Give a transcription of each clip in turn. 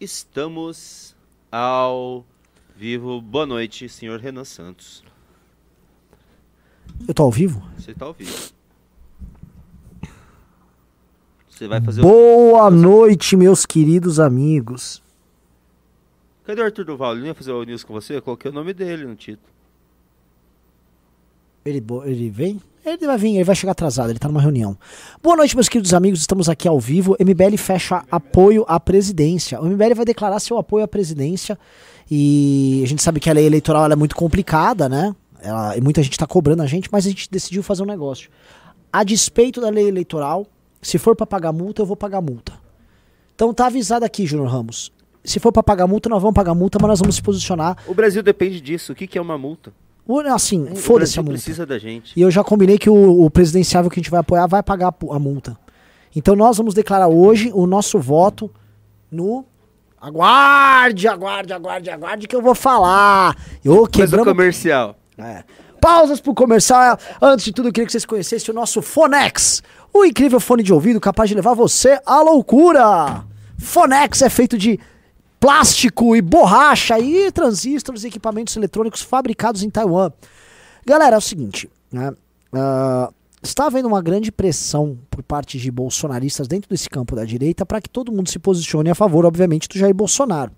Estamos ao vivo. Boa noite, senhor Renan Santos. Eu tô ao vivo? Você tá ao vivo. Você vai fazer o... Boa noite, meus queridos amigos. Cadê o Arthur Duval? Ele não ia fazer o news com você? Eu coloquei o nome dele no título. Ele, bo- ele vem? Ele vai vir, ele vai chegar atrasado, ele tá numa reunião. Boa noite, meus queridos amigos, estamos aqui ao vivo. MBL fecha apoio à presidência. O MBL vai declarar seu apoio à presidência e a gente sabe que a lei eleitoral é muito complicada, né? Ela- e muita gente tá cobrando a gente, mas a gente decidiu fazer um negócio. A despeito da lei eleitoral, se for pra pagar multa, eu vou pagar multa. Então tá avisado aqui, Júnior Ramos. Se for pra pagar multa, nós vamos pagar multa, mas nós vamos se posicionar. O Brasil depende disso. O que, que é uma multa? Assim, foda-se a multa. precisa da gente. E eu já combinei que o, o presidenciável que a gente vai apoiar vai pagar a multa. Então nós vamos declarar hoje o nosso voto no. Aguarde, aguarde, aguarde, aguarde que eu vou falar. Eu Mas o quebramos. comercial. É. Pausas pro comercial. Antes de tudo, eu queria que vocês conhecessem o nosso Fonex. O incrível fone de ouvido capaz de levar você à loucura. Fonex é feito de plástico e borracha e transistores e equipamentos eletrônicos fabricados em Taiwan. Galera, é o seguinte, né? Ah, está havendo uma grande pressão por parte de bolsonaristas dentro desse campo da direita para que todo mundo se posicione a favor, obviamente, do Jair Bolsonaro.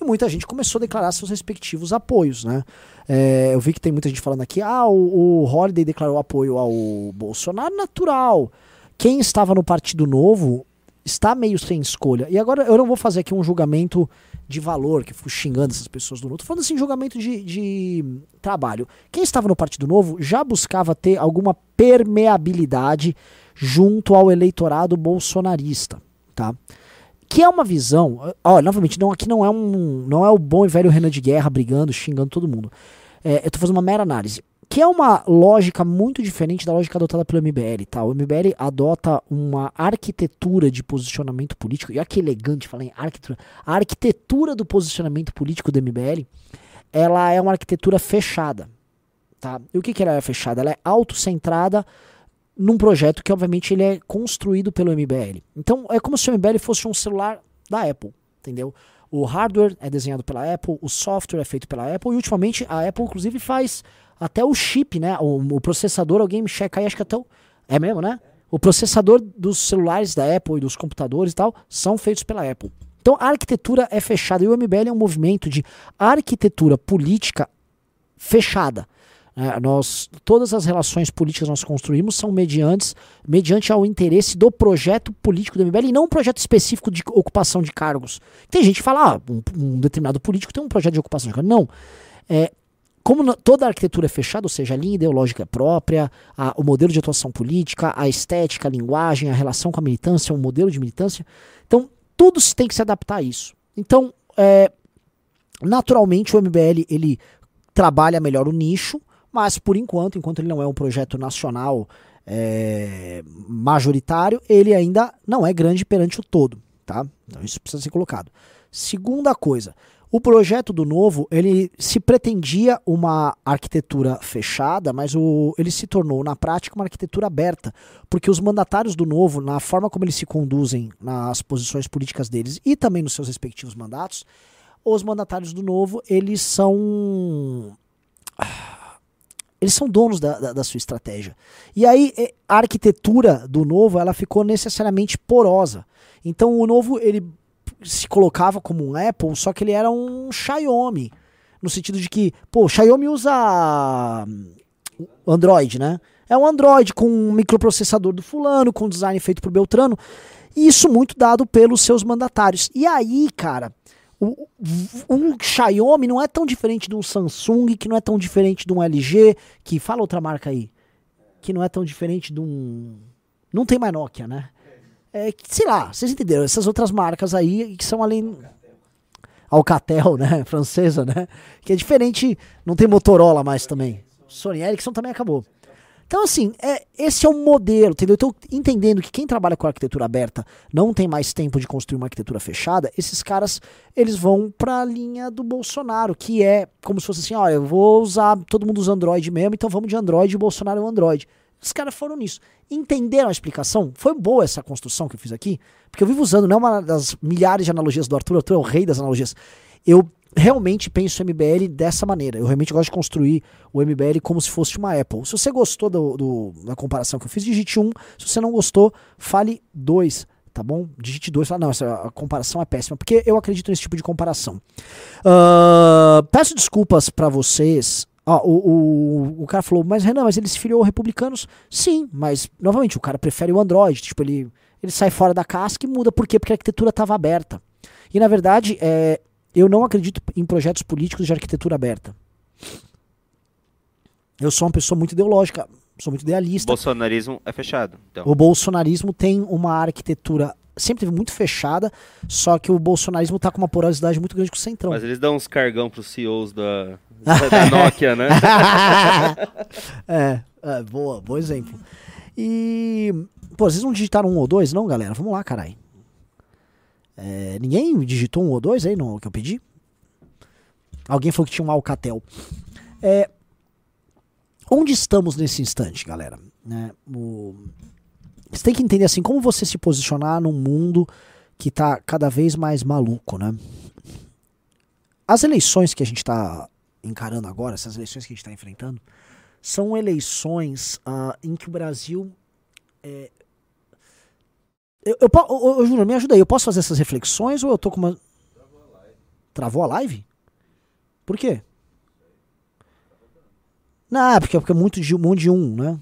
E muita gente começou a declarar seus respectivos apoios, né? É, eu vi que tem muita gente falando aqui, ah, o, o Holiday declarou apoio ao Bolsonaro, natural. Quem estava no Partido Novo está meio sem escolha. E agora eu não vou fazer aqui um julgamento de valor, que eu fico xingando essas pessoas do. Tô falando assim, julgamento de, de trabalho. Quem estava no Partido Novo já buscava ter alguma permeabilidade junto ao eleitorado bolsonarista, tá? Que é uma visão, ó, novamente, não, aqui não é um, não é o bom e velho Renan de Guerra brigando, xingando todo mundo. É, eu tô fazendo uma mera análise. Que é uma lógica muito diferente da lógica adotada pelo MBL, tá? O MBL adota uma arquitetura de posicionamento político, e olha que elegante falar em arquitetura. A arquitetura do posicionamento político do MBL, ela é uma arquitetura fechada, tá? E o que que ela é fechada? Ela é autocentrada num projeto que, obviamente, ele é construído pelo MBL. Então, é como se o MBL fosse um celular da Apple, entendeu? O hardware é desenhado pela Apple, o software é feito pela Apple, e ultimamente a Apple, inclusive, faz até o chip, né? O, o processador, alguém me checa aí, acho que até o. É mesmo, né? O processador dos celulares da Apple e dos computadores e tal são feitos pela Apple. Então a arquitetura é fechada e o MBL é um movimento de arquitetura política fechada. É, nós, todas as relações políticas que nós construímos são mediantes, mediante ao interesse do projeto político do MBL e não um projeto específico de ocupação de cargos. Tem gente que fala, ah, um, um determinado político tem um projeto de ocupação de cargos. Não. É, como toda a arquitetura é fechada, ou seja, a linha ideológica é própria, a- o modelo de atuação política, a estética, a linguagem, a relação com a militância, o modelo de militância. Então, tudo se tem que se adaptar a isso. Então, é, naturalmente, o MBL ele trabalha melhor o nicho, mas por enquanto, enquanto ele não é um projeto nacional é, majoritário, ele ainda não é grande perante o todo, tá? Então isso precisa ser colocado. Segunda coisa, o projeto do novo, ele se pretendia uma arquitetura fechada, mas o, ele se tornou na prática uma arquitetura aberta, porque os mandatários do novo, na forma como eles se conduzem nas posições políticas deles e também nos seus respectivos mandatos, os mandatários do novo, eles são eles são donos da, da, da sua estratégia. E aí a arquitetura do novo ela ficou necessariamente porosa. Então o novo ele se colocava como um Apple, só que ele era um Xiaomi. No sentido de que, pô, Xiaomi usa hum, Android, né? É um Android com um microprocessador do fulano, com design feito por Beltrano. E isso muito dado pelos seus mandatários. E aí, cara, o- um Xiaomi não é tão diferente de um Samsung, que não é tão diferente de um LG, que fala outra marca aí, que não é tão diferente de um. Não tem mais Nokia, né? É, sei lá, vocês entenderam? Essas outras marcas aí que são além. Alcatel, né? Francesa, né? Que é diferente. Não tem Motorola mais também. Sony Ericsson também acabou. Então, assim, é, esse é o modelo, entendeu? Então, entendendo que quem trabalha com arquitetura aberta não tem mais tempo de construir uma arquitetura fechada, esses caras, eles vão pra linha do Bolsonaro, que é como se fosse assim, ó, eu vou usar, todo mundo usa Android mesmo, então vamos de Android o Bolsonaro é um Android. Os caras foram nisso. Entenderam a explicação? Foi boa essa construção que eu fiz aqui? Porque eu vivo usando, não é uma das milhares de analogias do Arthur, Arthur é o rei das analogias. Eu realmente penso o MBL dessa maneira. Eu realmente gosto de construir o MBL como se fosse uma Apple. Se você gostou do, do, da comparação que eu fiz, digite um. Se você não gostou, fale dois. Tá bom? Digite dois. Fala, não, essa comparação é péssima. Porque eu acredito nesse tipo de comparação. Uh, peço desculpas para vocês Ó, o, o, o cara falou, mas Renan, mas ele se filiou republicanos? Sim, mas, novamente, o cara prefere o Android. Tipo, ele, ele sai fora da casca e muda. Por quê? Porque a arquitetura estava aberta. E, na verdade, é, eu não acredito em projetos políticos de arquitetura aberta. Eu sou uma pessoa muito ideológica, sou muito idealista. O bolsonarismo é fechado. Então. O bolsonarismo tem uma arquitetura sempre teve muito fechada, só que o bolsonarismo está com uma porosidade muito grande com o Centrão. Mas eles dão uns cargão para os CEOs da, da Nokia, né? é, é, boa, bom exemplo. E, pô, vocês não digitaram um ou dois, não, galera? Vamos lá, caralho. É, ninguém digitou um ou dois aí no que eu pedi? Alguém falou que tinha um Alcatel. É, onde estamos nesse instante, galera? Né, o, você tem que entender assim, como você se posicionar num mundo que está cada vez mais maluco, né? As eleições que a gente está encarando agora, essas eleições que a gente está enfrentando, são eleições uh, em que o Brasil. É... Eu, eu, eu, eu, Júnior, me ajuda aí. Eu posso fazer essas reflexões ou eu tô com uma. Travou a live. A live? Por quê? Não, é porque, é porque é muito de, um de um, né?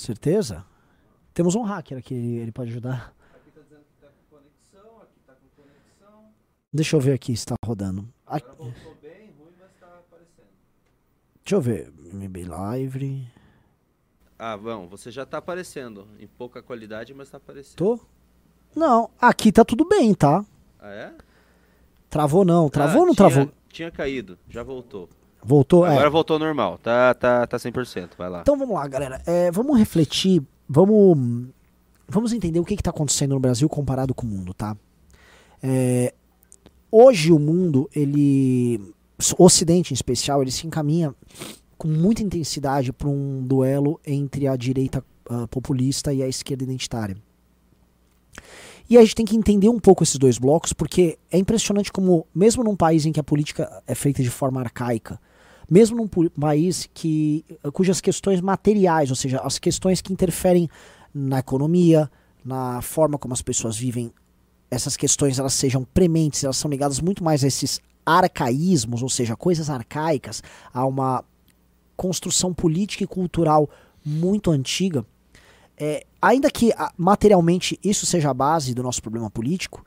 Certeza? Temos um hacker aqui, ele pode ajudar. Aqui tá dizendo que tá com conexão, aqui tá com conexão. Deixa eu ver aqui se tá rodando. Aqui... Agora voltou bem, ruim, mas tá aparecendo. Deixa eu ver. MB Live. Ah, bom, você já tá aparecendo. Em pouca qualidade, mas tá aparecendo. Tô? Não, aqui tá tudo bem, tá? Ah, é? Travou não. Travou ah, ou não tinha, travou? Tinha caído, já voltou. Voltou? Agora é. voltou normal. Tá, tá, tá 100%. Vai lá. Então vamos lá, galera. É, vamos refletir. Vamos, vamos entender o que está acontecendo no Brasil comparado com o mundo, tá? É, hoje o mundo, ele. O Ocidente em especial, ele se encaminha com muita intensidade para um duelo entre a direita uh, populista e a esquerda identitária. E a gente tem que entender um pouco esses dois blocos, porque é impressionante como, mesmo num país em que a política é feita de forma arcaica, mesmo num país que, cujas questões materiais, ou seja, as questões que interferem na economia, na forma como as pessoas vivem, essas questões elas sejam prementes, elas são ligadas muito mais a esses arcaísmos, ou seja, coisas arcaicas, a uma construção política e cultural muito antiga. É, ainda que materialmente isso seja a base do nosso problema político,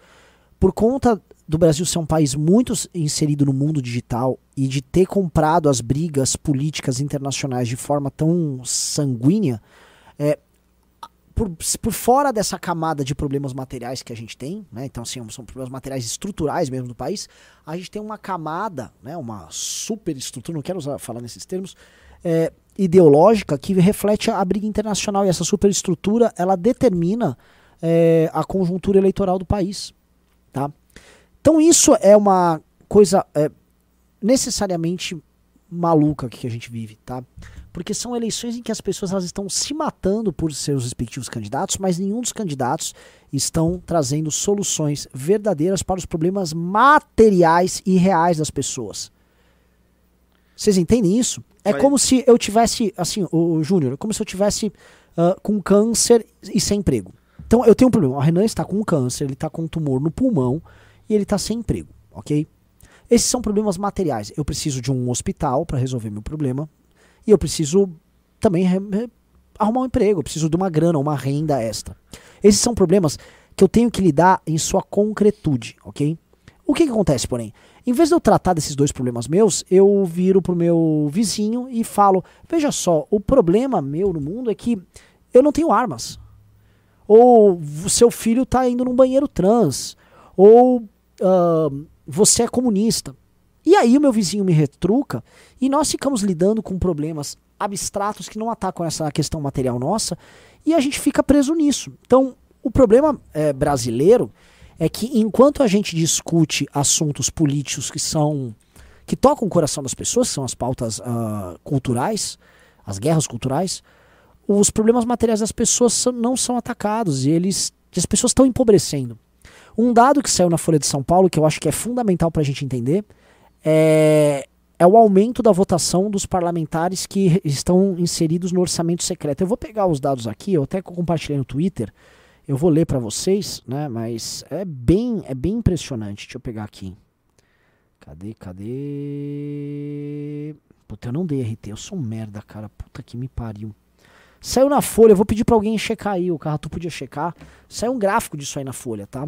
por conta do Brasil ser um país muito inserido no mundo digital e de ter comprado as brigas políticas internacionais de forma tão sanguínea, é, por, por fora dessa camada de problemas materiais que a gente tem, né, então assim, são problemas materiais estruturais mesmo do país, a gente tem uma camada, né, uma super estrutura, não quero usar, falar nesses termos, é, ideológica que reflete a briga internacional e essa superestrutura ela determina é, a conjuntura eleitoral do país, tá? Então isso é uma coisa é, necessariamente maluca que a gente vive, tá? Porque são eleições em que as pessoas elas estão se matando por seus respectivos candidatos, mas nenhum dos candidatos estão trazendo soluções verdadeiras para os problemas materiais e reais das pessoas. Vocês entendem isso? É mas... como se eu tivesse, assim, o, o Júnior, é como se eu tivesse uh, com câncer e sem emprego. Então eu tenho um problema. O Renan está com câncer, ele está com um tumor no pulmão, e ele está sem emprego, ok? Esses são problemas materiais. Eu preciso de um hospital para resolver meu problema e eu preciso também arrumar um emprego, eu preciso de uma grana, uma renda extra. Esses são problemas que eu tenho que lidar em sua concretude, ok? O que, que acontece, porém? Em vez de eu tratar desses dois problemas meus, eu viro pro meu vizinho e falo: veja só, o problema meu no mundo é que eu não tenho armas. Ou seu filho está indo num banheiro trans. Ou uh, você é comunista. E aí o meu vizinho me retruca e nós ficamos lidando com problemas abstratos que não atacam essa questão material nossa e a gente fica preso nisso. Então, o problema é, brasileiro é que enquanto a gente discute assuntos políticos que são que tocam o coração das pessoas, são as pautas uh, culturais, as guerras culturais, os problemas materiais das pessoas são, não são atacados e eles e as pessoas estão empobrecendo. Um dado que saiu na Folha de São Paulo, que eu acho que é fundamental para a gente entender, é, é o aumento da votação dos parlamentares que estão inseridos no orçamento secreto. Eu vou pegar os dados aqui, eu até compartilhei no Twitter, eu vou ler para vocês, né? Mas é bem, é bem impressionante. Deixa eu pegar aqui. Cadê, cadê? Puta, eu não dei RT, eu sou um merda, cara. Puta que me pariu. Saiu na Folha, eu vou pedir para alguém checar aí, o tu podia checar. Saiu um gráfico disso aí na Folha, tá?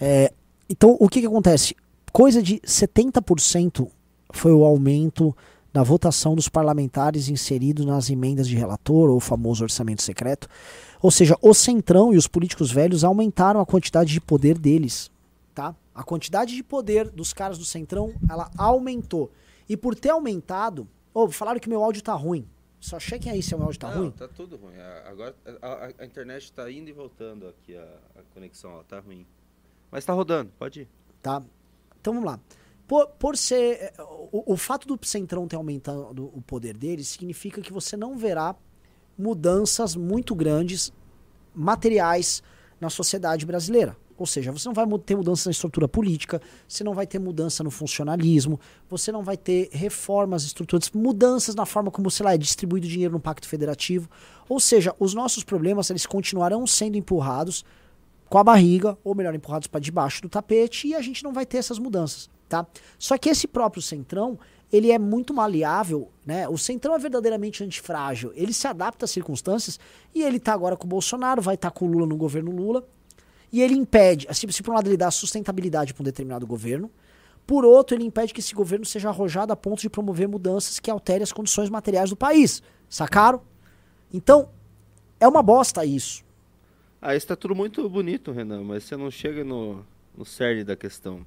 É, então, o que que acontece? Coisa de 70% foi o aumento da votação dos parlamentares inseridos nas emendas de relator, ou o famoso orçamento secreto. Ou seja, o Centrão e os políticos velhos aumentaram a quantidade de poder deles, tá? A quantidade de poder dos caras do Centrão, ela aumentou. E por ter aumentado, oh, falaram que meu áudio tá ruim. Só chequem aí se o áudio tá Não, ruim. tá tudo ruim. Agora a, a, a internet tá indo e voltando aqui, a, a conexão, ó, tá ruim. Mas tá rodando, pode ir. Tá. Então vamos lá. Por, por ser. Eh, o, o fato do Centrão ter aumentado o poder dele significa que você não verá mudanças muito grandes materiais na sociedade brasileira. Ou seja, você não vai ter mudança na estrutura política, você não vai ter mudança no funcionalismo, você não vai ter reformas estruturantes, mudanças na forma como, sei lá, é distribuído dinheiro no Pacto Federativo. Ou seja, os nossos problemas eles continuarão sendo empurrados com a barriga, ou melhor, empurrados para debaixo do tapete, e a gente não vai ter essas mudanças, tá? Só que esse próprio centrão, ele é muito maleável, né? O centrão é verdadeiramente antifrágil, ele se adapta às circunstâncias, e ele tá agora com o Bolsonaro, vai estar tá com o Lula no governo Lula, e ele impede, assim, se por um lado ele dá sustentabilidade para um determinado governo, por outro ele impede que esse governo seja arrojado a ponto de promover mudanças que alterem as condições materiais do país. Sacaram? Então, é uma bosta isso. Ah, isso tá tudo muito bonito, Renan, mas você não chega no, no cerne da questão.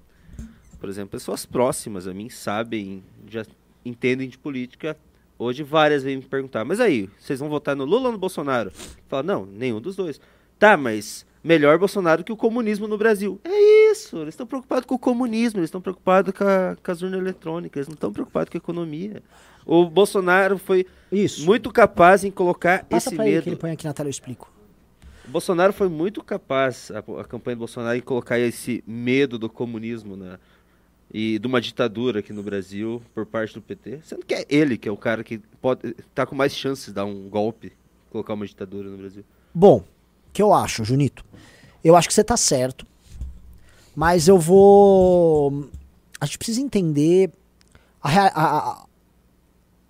Por exemplo, pessoas próximas a mim sabem, já entendem de política. Hoje várias vêm me perguntar, mas aí, vocês vão votar no Lula ou no Bolsonaro? Fala, não, nenhum dos dois. Tá, mas melhor Bolsonaro que o comunismo no Brasil. É isso, eles estão preocupados com o comunismo, eles estão preocupados com, a, com as urnas eletrônicas, eles não estão preocupados com a economia. O Bolsonaro foi isso. muito capaz em colocar Passa esse medo. Ele que ele põe aqui na tela, eu explico. O Bolsonaro foi muito capaz, a, a campanha do Bolsonaro, em colocar esse medo do comunismo e de uma ditadura aqui no Brasil por parte do PT. Sendo que é ele que é o cara que pode tá com mais chances de dar um golpe, colocar uma ditadura no Brasil. Bom, que eu acho, Junito? Eu acho que você tá certo. Mas eu vou. A gente precisa entender a, a,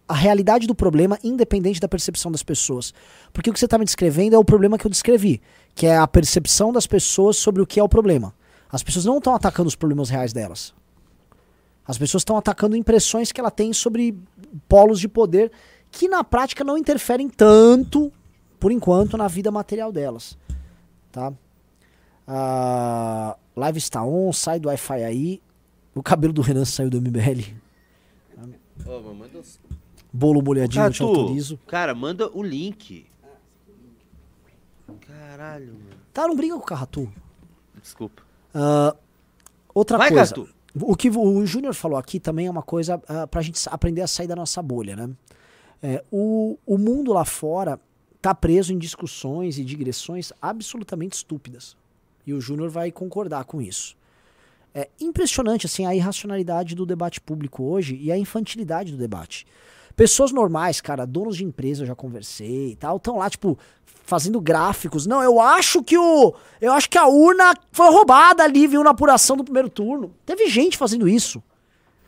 a realidade do problema, independente da percepção das pessoas. Porque o que você está me descrevendo é o problema que eu descrevi, que é a percepção das pessoas sobre o que é o problema. As pessoas não estão atacando os problemas reais delas. As pessoas estão atacando impressões que ela tem sobre polos de poder que na prática não interferem tanto por enquanto, na vida material delas. Tá? A live está on, sai do Wi-Fi aí. O cabelo do Renan saiu do MBL. Oh, manda... Bolo molhadinho, Catu, te autorizo. Cara, manda o link. Caralho, mano. Tá, não briga com o Carratu. Desculpa. Uh, outra Vai, coisa. Catu. O que o Júnior falou aqui também é uma coisa uh, pra gente aprender a sair da nossa bolha, né? É, o, o mundo lá fora tá preso em discussões e digressões absolutamente estúpidas. E o Júnior vai concordar com isso. É impressionante assim a irracionalidade do debate público hoje e a infantilidade do debate. Pessoas normais, cara, donos de empresa, eu já conversei e tal, estão lá, tipo, fazendo gráficos. Não, eu acho que o. Eu acho que a urna foi roubada ali, viu, na apuração do primeiro turno. Teve gente fazendo isso.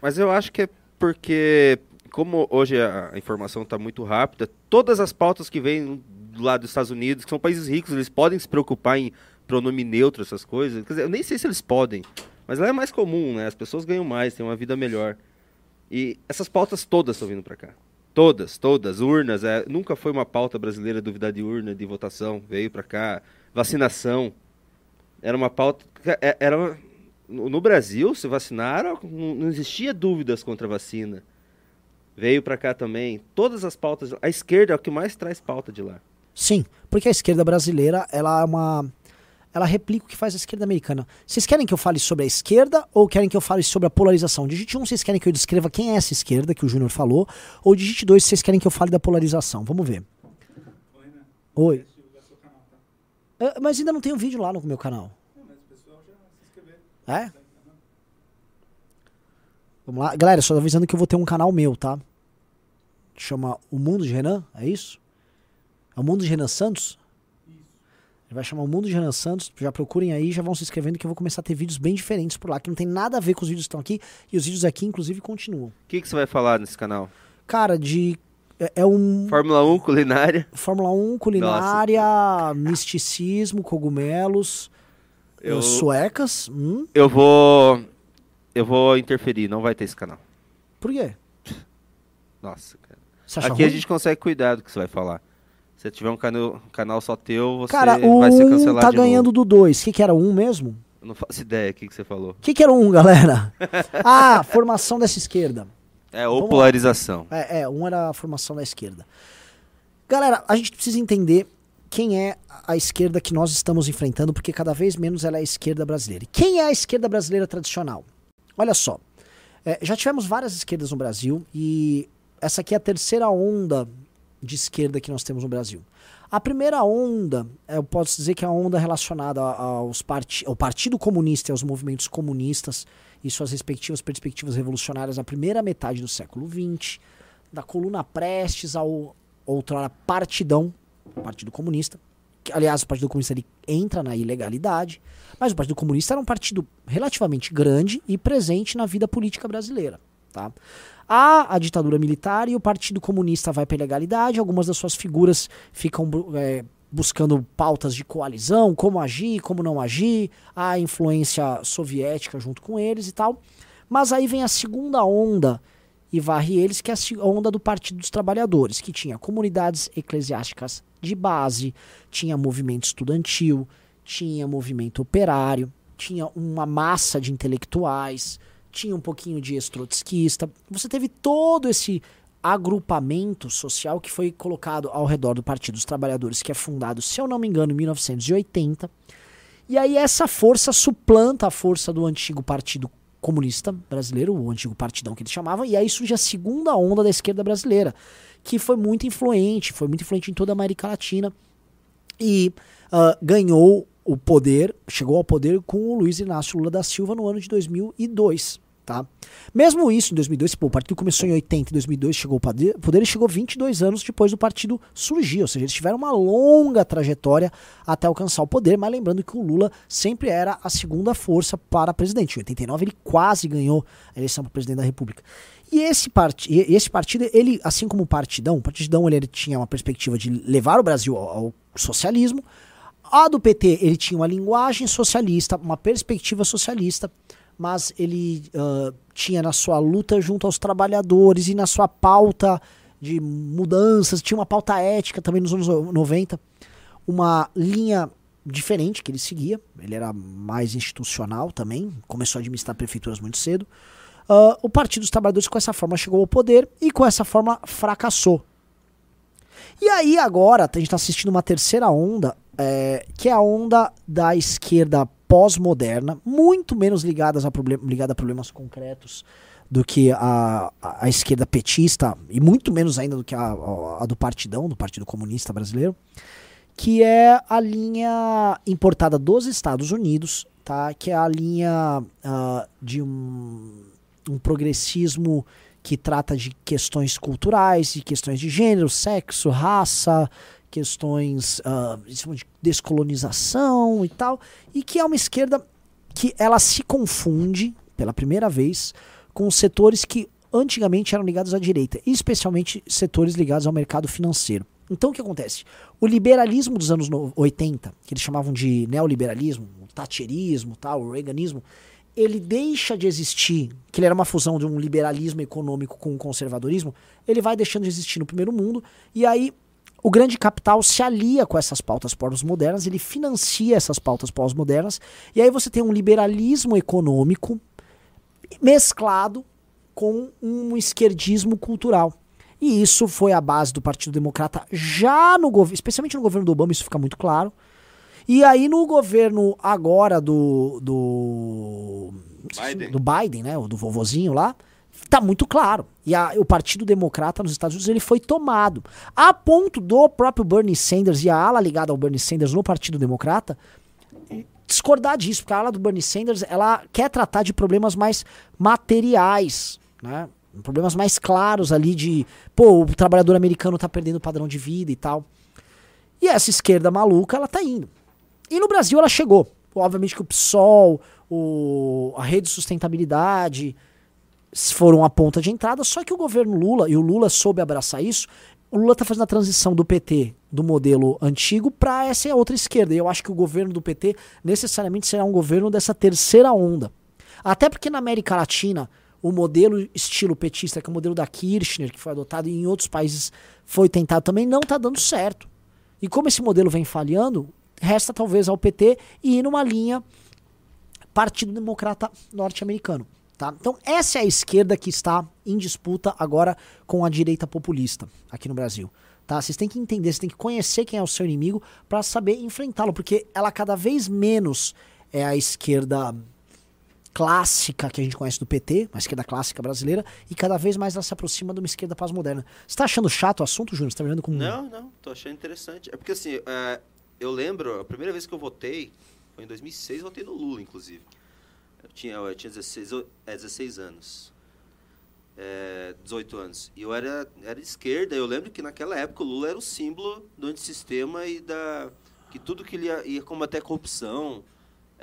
Mas eu acho que é porque como hoje a informação está muito rápida, todas as pautas que vêm do lado dos Estados Unidos, que são países ricos, eles podem se preocupar em pronome neutro, essas coisas. Quer dizer, eu nem sei se eles podem, mas lá é mais comum, né? As pessoas ganham mais, têm uma vida melhor. E essas pautas todas estão vindo para cá. Todas, todas. Urnas, é, nunca foi uma pauta brasileira duvidar de urna, de votação, veio para cá. Vacinação. Era uma pauta. É, era, no Brasil, se vacinaram, não existia dúvidas contra a vacina veio para cá também. Todas as pautas. A esquerda é o que mais traz pauta de lá. Sim, porque a esquerda brasileira ela é uma ela replica o que faz a esquerda americana. Vocês querem que eu fale sobre a esquerda ou querem que eu fale sobre a polarização? Digite 1, um, vocês querem que eu descreva quem é essa esquerda que o Júnior falou, ou digite 2, vocês querem que eu fale da polarização. Vamos ver. Oi. Né? Uh, mas ainda não tem um vídeo lá no meu canal. Mas o pessoal já se inscreveu. É? Vamos lá. Galera, só avisando que eu vou ter um canal meu, tá? Chama O Mundo de Renan, é isso? É o Mundo de Renan Santos? Ele vai chamar o Mundo de Renan Santos. Já procurem aí, já vão se inscrevendo que eu vou começar a ter vídeos bem diferentes por lá, que não tem nada a ver com os vídeos que estão aqui. E os vídeos aqui, inclusive, continuam. O que, que você vai falar nesse canal? Cara, de. É, é um. Fórmula 1, culinária. Fórmula 1, culinária, Nossa. misticismo, cogumelos. Eu... Suecas. Hum. Eu vou. Eu vou interferir, não vai ter esse canal. Por quê? Nossa, cara. Aqui ruim? a gente consegue cuidar do que você vai falar. Se tiver um canal, canal só teu, você Cara, vai ser cancelado. Tá ganhando novo. do 2. O que, que era? Um mesmo? Eu não faço ideia o que, que você falou. O que, que era um, galera? ah, formação dessa esquerda. É, ou Vamos polarização. É, é, um era a formação da esquerda. Galera, a gente precisa entender quem é a esquerda que nós estamos enfrentando, porque cada vez menos ela é a esquerda brasileira. E quem é a esquerda brasileira tradicional? Olha só, é, já tivemos várias esquerdas no Brasil e essa aqui é a terceira onda de esquerda que nós temos no Brasil. A primeira onda, eu posso dizer que é a onda relacionada aos part... ao Partido Comunista e aos movimentos comunistas e suas respectivas perspectivas revolucionárias na primeira metade do século XX, da coluna Prestes ao outrora Partidão, Partido Comunista. Que, aliás, o Partido Comunista ele entra na ilegalidade, mas o Partido Comunista era um partido relativamente grande e presente na vida política brasileira. Tá? Há a ditadura militar e o Partido Comunista vai para a ilegalidade. Algumas das suas figuras ficam é, buscando pautas de coalizão, como agir, como não agir, a influência soviética junto com eles e tal. Mas aí vem a segunda onda e varre eles, que é a onda do Partido dos Trabalhadores, que tinha comunidades eclesiásticas de base, tinha movimento estudantil, tinha movimento operário, tinha uma massa de intelectuais, tinha um pouquinho de estrotskista. Você teve todo esse agrupamento social que foi colocado ao redor do Partido dos Trabalhadores, que é fundado, se eu não me engano, em 1980. E aí essa força suplanta a força do antigo Partido Comunista Brasileiro, o antigo partidão que eles chamavam, e aí surge a segunda onda da esquerda brasileira, que foi muito influente, foi muito influente em toda a América Latina e uh, ganhou o poder, chegou ao poder com o Luiz Inácio Lula da Silva no ano de 2002. Tá? Mesmo isso, em 2002, pô, o partido começou em 80, em 2002 chegou ao poder, poder e chegou 22 anos depois do partido surgir, ou seja, eles tiveram uma longa trajetória até alcançar o poder, mas lembrando que o Lula sempre era a segunda força para presidente. Em 89 ele quase ganhou a eleição para presidente da República. E esse, part esse partido, ele, assim como o Partidão, o Partidão ele, ele tinha uma perspectiva de levar o Brasil ao, ao socialismo, a do PT, ele tinha uma linguagem socialista, uma perspectiva socialista, mas ele uh, tinha na sua luta junto aos trabalhadores e na sua pauta de mudanças, tinha uma pauta ética também nos anos 90, uma linha diferente que ele seguia, ele era mais institucional também, começou a administrar prefeituras muito cedo. Uh, o Partido dos Trabalhadores, com essa forma, chegou ao poder e com essa forma fracassou. E aí, agora, a gente está assistindo uma terceira onda é, que é a onda da esquerda pós-moderna, muito menos ligadas a ligada a problemas concretos do que a, a, a, esquerda petista, e muito menos ainda do que a, a, do Partidão, do Partido Comunista Brasileiro, que é a linha importada dos Estados Unidos, tá? que é a linha uh, de um, um progressismo que trata de questões culturais, de questões de gênero, sexo, raça, questões uh, de descolonização e tal, e que é uma esquerda que ela se confunde pela primeira vez com setores que antigamente eram ligados à direita, especialmente setores ligados ao mercado financeiro. Então o que acontece? O liberalismo dos anos 80, que eles chamavam de neoliberalismo, o thatcherismo, tal, o reaganismo, ele deixa de existir, que ele era uma fusão de um liberalismo econômico com um conservadorismo, ele vai deixando de existir no primeiro mundo, e aí o grande capital se alia com essas pautas pós-modernas, ele financia essas pautas pós-modernas, e aí você tem um liberalismo econômico mesclado com um esquerdismo cultural. E isso foi a base do Partido Democrata já no governo, especialmente no governo do Obama, isso fica muito claro. E aí no governo agora do. do Biden. do Biden, né? O do vovozinho lá, tá muito claro. E a- o Partido Democrata nos Estados Unidos ele foi tomado. A ponto do próprio Bernie Sanders e a ala ligada ao Bernie Sanders no Partido Democrata discordar disso, porque a ala do Bernie Sanders ela quer tratar de problemas mais materiais, né? Problemas mais claros ali de, pô, o trabalhador americano tá perdendo o padrão de vida e tal. E essa esquerda maluca, ela tá indo. E no Brasil ela chegou. Obviamente que o PSOL, o, a rede de sustentabilidade foram a ponta de entrada, só que o governo Lula, e o Lula soube abraçar isso, o Lula tá fazendo a transição do PT, do modelo antigo, para essa outra esquerda. E eu acho que o governo do PT necessariamente será um governo dessa terceira onda. Até porque na América Latina, o modelo estilo petista, que é o modelo da Kirchner, que foi adotado e em outros países foi tentado também, não tá dando certo. E como esse modelo vem falhando, resta talvez ao PT ir numa linha Partido Democrata Norte-Americano. Tá? Então, essa é a esquerda que está em disputa agora com a direita populista aqui no Brasil. Tá? Vocês têm que entender, vocês têm que conhecer quem é o seu inimigo para saber enfrentá-lo, porque ela cada vez menos é a esquerda clássica que a gente conhece do PT, uma esquerda clássica brasileira, e cada vez mais ela se aproxima de uma esquerda pós-moderna. Você tá achando chato o assunto, Júnior? Você tá olhando. Não, não, tô achando interessante. É porque assim, é, eu lembro, a primeira vez que eu votei, foi em 2006, eu votei no Lula, inclusive. Tinha, eu tinha 16, o- é, 16 anos. É, 18 anos. E eu era, era esquerda. Eu lembro que naquela época o Lula era o símbolo do antissistema e da. que tudo que ele ia, ia combater a corrupção.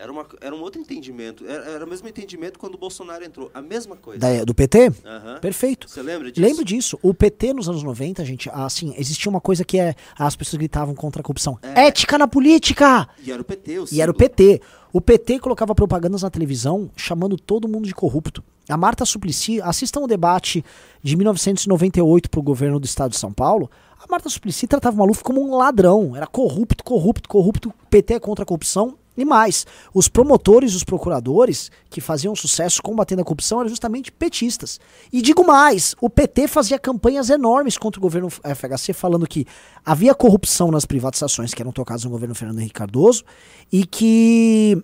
Era, uma, era um outro entendimento. Era, era o mesmo entendimento quando o Bolsonaro entrou. A mesma coisa. Da- do PT? Aham. Perfeito. Você lembra disso? Lembro disso. O PT nos anos 90, gente, assim, existia uma coisa que é. As pessoas gritavam contra a corrupção. É. Ética na política! E era o PT, o E era o. PT. O PT colocava propagandas na televisão chamando todo mundo de corrupto. A Marta Suplicy, assistam o debate de 1998 pro governo do estado de São Paulo. A Marta Suplicy tratava o Maluf como um ladrão. Era corrupto, corrupto, corrupto. PT é contra a corrupção. E mais, os promotores, os procuradores que faziam sucesso combatendo a corrupção eram justamente petistas. E digo mais, o PT fazia campanhas enormes contra o governo FHC, falando que havia corrupção nas privatizações que eram tocadas no governo Fernando Henrique Cardoso e que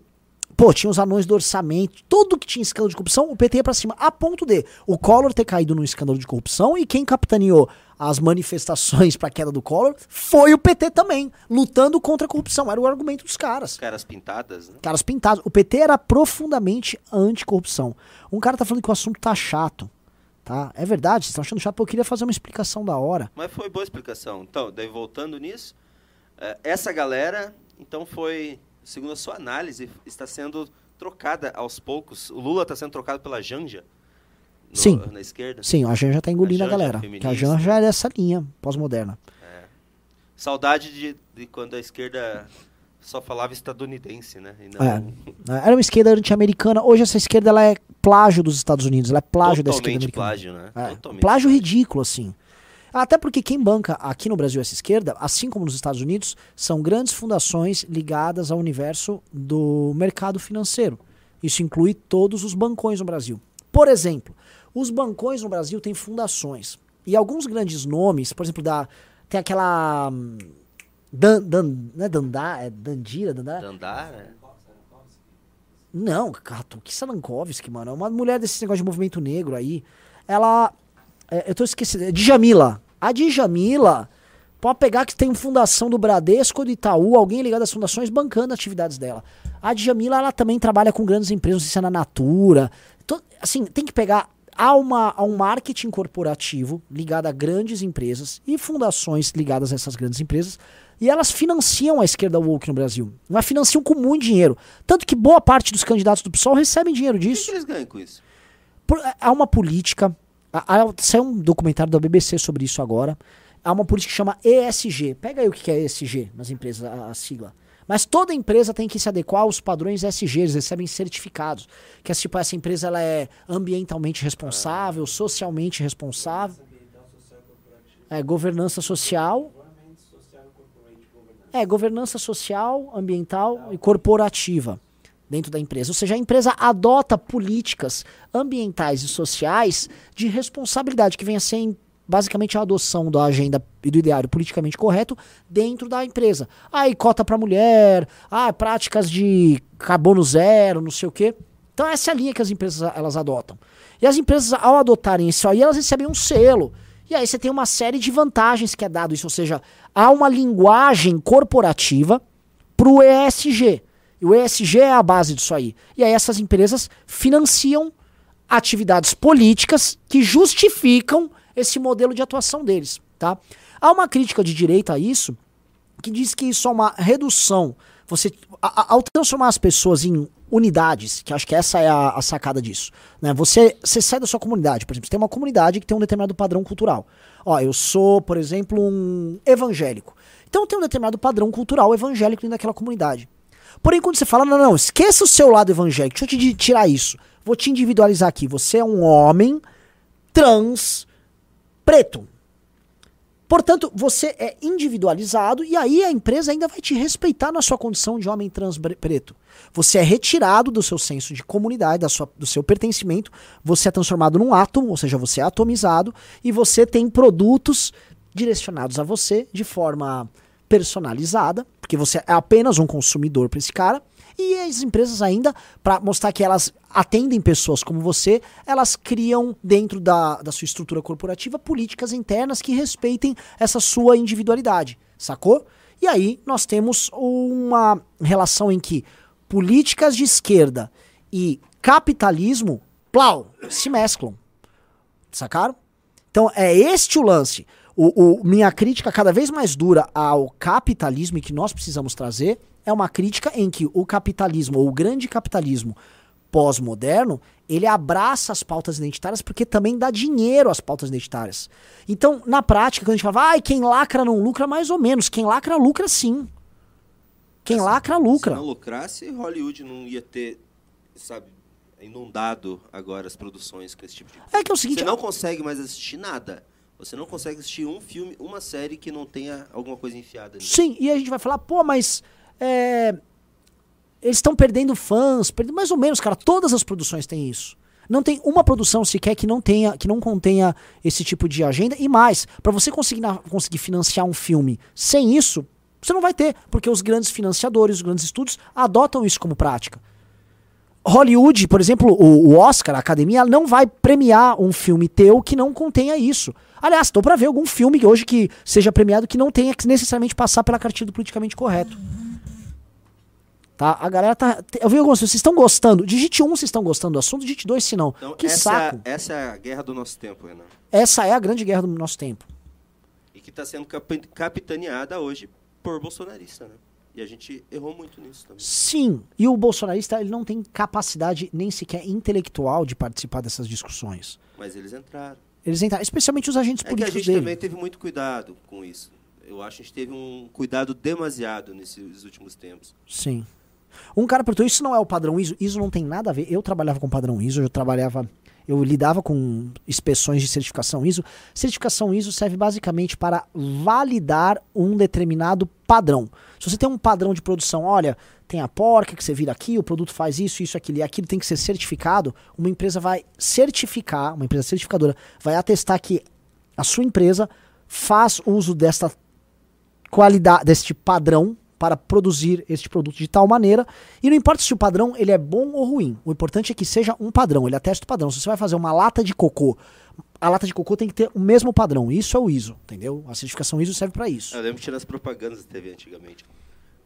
Pô, tinha os anões do orçamento, tudo que tinha escândalo de corrupção, o PT ia pra cima, a ponto de o Collor ter caído num escândalo de corrupção e quem capitaneou as manifestações pra queda do Collor foi o PT também, lutando contra a corrupção. Era o argumento dos caras. Caras pintadas, né? Caras pintados. O PT era profundamente anticorrupção. Um cara tá falando que o assunto tá chato. Tá? É verdade, vocês estão achando chato, porque eu queria fazer uma explicação da hora. Mas foi boa explicação. Então, daí voltando nisso, eh, essa galera, então foi, segundo a sua análise, está sendo trocada aos poucos. O Lula está sendo trocado pela Janja? Sim. Na esquerda? Sim, a Janja tá engolindo a, A Janja galera. Que a feminista. Janja é dessa linha pós-moderna. Saudade de, de quando a esquerda só falava estadunidense, né? Não É. Era uma esquerda anti-americana. Hoje essa esquerda ela é plágio dos Estados Unidos, ela é plágio da esquerda totalmente americana. plágio, né? É, Totalmente plágio ridículo, assim. Até porque quem banca aqui no Brasil essa esquerda, assim como nos Estados Unidos, são grandes fundações ligadas ao universo do mercado financeiro. Isso inclui todos os bancões no Brasil. Por exemplo, os bancões no Brasil têm fundações. E alguns grandes nomes, por exemplo, da, tem aquela. hum, Dan, Dan, não é Dandá, é Dandira, Dandá? Dandara? Não, Cato, que Salankovski, mano. É uma mulher desse negócio de movimento negro aí. Ela. é, eu tô esquecendo. É Djamila. A Djamila pode pegar que tem fundação do Bradesco, do Itaú, alguém ligado às fundações bancando atividades dela. A Djamila, ela também trabalha com grandes empresas, não sei se é na Natura. To- assim, tem que pegar. Há, uma, há um marketing corporativo ligado a grandes empresas e fundações ligadas a essas grandes empresas. E elas financiam a esquerda woke no Brasil. Mas financiam com muito dinheiro. Tanto que boa parte dos candidatos do PSOL recebem dinheiro O que, disso. que eles ganham com isso? Por- há uma política. há- há- Saiu um documentário da BBC sobre isso agora. Há uma política que chama ESG. Pega aí o que é ESG nas empresas, a, a sigla. Mas toda empresa tem que se adequar aos padrões ESG, eles recebem certificados. Que é tipo, essa empresa ela é ambientalmente responsável, socialmente responsável. É, governança social. É, governança social, ambiental e corporativa dentro da empresa. Ou seja, a empresa adota políticas ambientais e sociais de responsabilidade, que vem a ser basicamente a adoção da agenda e do ideário politicamente correto dentro da empresa. Aí cota para mulher, ah, práticas de carbono zero, não sei o quê. Então essa é a linha que as empresas elas adotam. E as empresas ao adotarem isso aí, elas recebem um selo. E aí você tem uma série de vantagens que é dado isso, ou seja, há uma linguagem corporativa para o ESG. E o ESG é a base disso aí. E aí essas empresas financiam atividades políticas que justificam esse modelo de atuação deles, tá? Há uma crítica de direita a isso que diz que isso é uma redução. Você, a, ao transformar as pessoas em unidades, que acho que essa é a, a sacada disso, né? Você, você sai da sua comunidade, por exemplo, você tem uma comunidade que tem um determinado padrão cultural. Ó, eu sou, por exemplo, um evangélico. Então tem um determinado padrão cultural evangélico dentro daquela comunidade. Porém, quando você fala, não, não, esqueça o seu lado evangélico, deixa eu te tirar isso. Vou te individualizar aqui. Você é um homem trans preto. Portanto, você é individualizado e aí a empresa ainda vai te respeitar na sua condição de homem trans preto. Você é retirado do seu senso de comunidade, da sua, do seu pertencimento, você é transformado num átomo, ou seja, você é atomizado e você tem produtos direcionados a você de forma personalizada, porque você é apenas um consumidor para esse cara. E as empresas ainda, para mostrar que elas atendem pessoas como você, elas criam dentro da, da sua estrutura corporativa políticas internas que respeitem essa sua individualidade, sacou? E aí nós temos uma relação em que políticas de esquerda e capitalismo, plau, se mesclam. Sacaram? Então é este o lance. O, o, minha crítica cada vez mais dura ao capitalismo e que nós precisamos trazer é uma crítica em que o capitalismo, ou o grande capitalismo pós-moderno, ele abraça as pautas identitárias porque também dá dinheiro às pautas identitárias. Então, na prática, quando a gente fala, ah, quem lacra não lucra, mais ou menos. Quem lacra, lucra sim. Quem assim, lacra, lucra. Se não lucrasse, Hollywood não ia ter, sabe, inundado agora as produções com esse tipo de coisa. É que é o seguinte... Você não consegue mais assistir nada. Você não consegue assistir um filme, uma série que não tenha alguma coisa enfiada nisso. Sim, e a gente vai falar, pô, mas é, eles estão perdendo fãs, perdendo, mais ou menos, cara. Todas as produções têm isso. Não tem uma produção sequer que não tenha, que não contenha esse tipo de agenda e mais, para você conseguir, conseguir financiar um filme sem isso, você não vai ter, porque os grandes financiadores, os grandes estúdios adotam isso como prática. Hollywood, por exemplo, o, Oscar, a academia, não vai premiar um filme teu que não contenha isso. Aliás, estou para ver algum filme hoje que seja premiado que não tenha que necessariamente passar pela cartilha do politicamente correto. Tá? A galera tá. Eu vi alguns. Vocês estão gostando? Digite um se estão gostando do assunto, digite dois se não. Então, que essa, saco. Essa é a guerra do nosso tempo, Renan. Essa é a grande guerra do nosso tempo. E que está sendo capitaneada hoje por bolsonarista, né? E a gente errou muito nisso também. Sim, e o bolsonarista ele não tem capacidade nem sequer intelectual de participar dessas discussões. Mas eles entraram. Eles entraram, especialmente os agentes é políticos que a gente dele. também teve muito cuidado com isso. Eu acho que a gente teve um cuidado demasiado nesses últimos tempos. Sim. Um cara perguntou, isso não é o padrão ISO? ISO não tem nada a ver. Eu trabalhava com padrão ISO, eu trabalhava, eu lidava com inspeções de certificação ISO. Certificação ISO serve basicamente para validar um determinado padrão. Se você tem um padrão de produção, olha, tem a porca que você vira aqui, o produto faz isso, isso, aquilo e aquilo tem que ser certificado, uma empresa vai certificar, uma empresa certificadora vai atestar que a sua empresa faz uso desta qualidade, deste padrão para produzir este produto de tal maneira. E não importa se o padrão ele é bom ou ruim. O importante é que seja um padrão. Ele atesta o padrão. Se você vai fazer uma lata de cocô, a lata de cocô tem que ter o mesmo padrão. Isso é o ISO, entendeu? A certificação ISO serve para isso. Eu lembro que tinha nas propagandas da TV antigamente.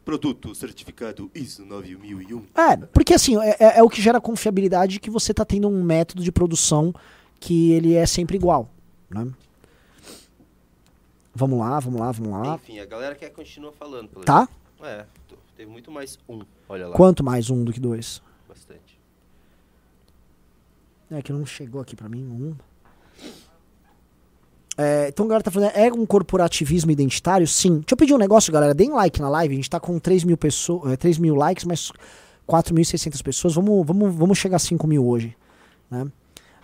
Produto certificado ISO 9001. É, porque assim, é, é, é o que gera confiabilidade que você está tendo um método de produção que ele é sempre igual, né? Vamos lá, vamos lá, vamos lá. Enfim, a galera quer continuar falando. Tá? É, teve muito mais um, olha lá. Quanto mais um do que dois? Bastante. É que não chegou aqui pra mim, um. É, então a galera tá falando, é um corporativismo identitário? Sim. Deixa eu pedir um negócio, galera. Deem like na live. A gente tá com 3 mil, pessoas, é, 3 mil likes, mas 4.600 pessoas. Vamos, vamos, vamos chegar a 5 mil hoje. Né?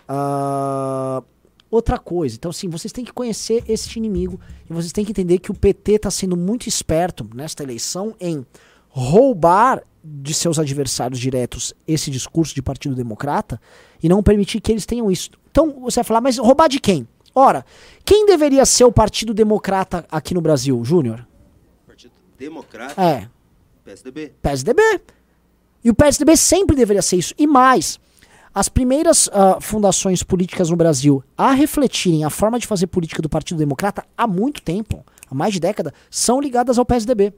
Uh, outra coisa. Então, assim, vocês têm que conhecer este inimigo e vocês têm que entender que o PT está sendo muito esperto nesta eleição em roubar de seus adversários diretos esse discurso de Partido Democrata e não permitir que eles tenham isso. Então, você vai falar, mas roubar de quem? Ora, quem deveria ser o Partido Democrata aqui no Brasil, Júnior? Partido Democrata, É, PSDB. PSDB. E o PSDB sempre deveria ser isso. E mais, as primeiras ah, fundações políticas no Brasil a refletirem a forma de fazer política do Partido Democrata há muito tempo, há mais de década, são ligadas ao PSDB.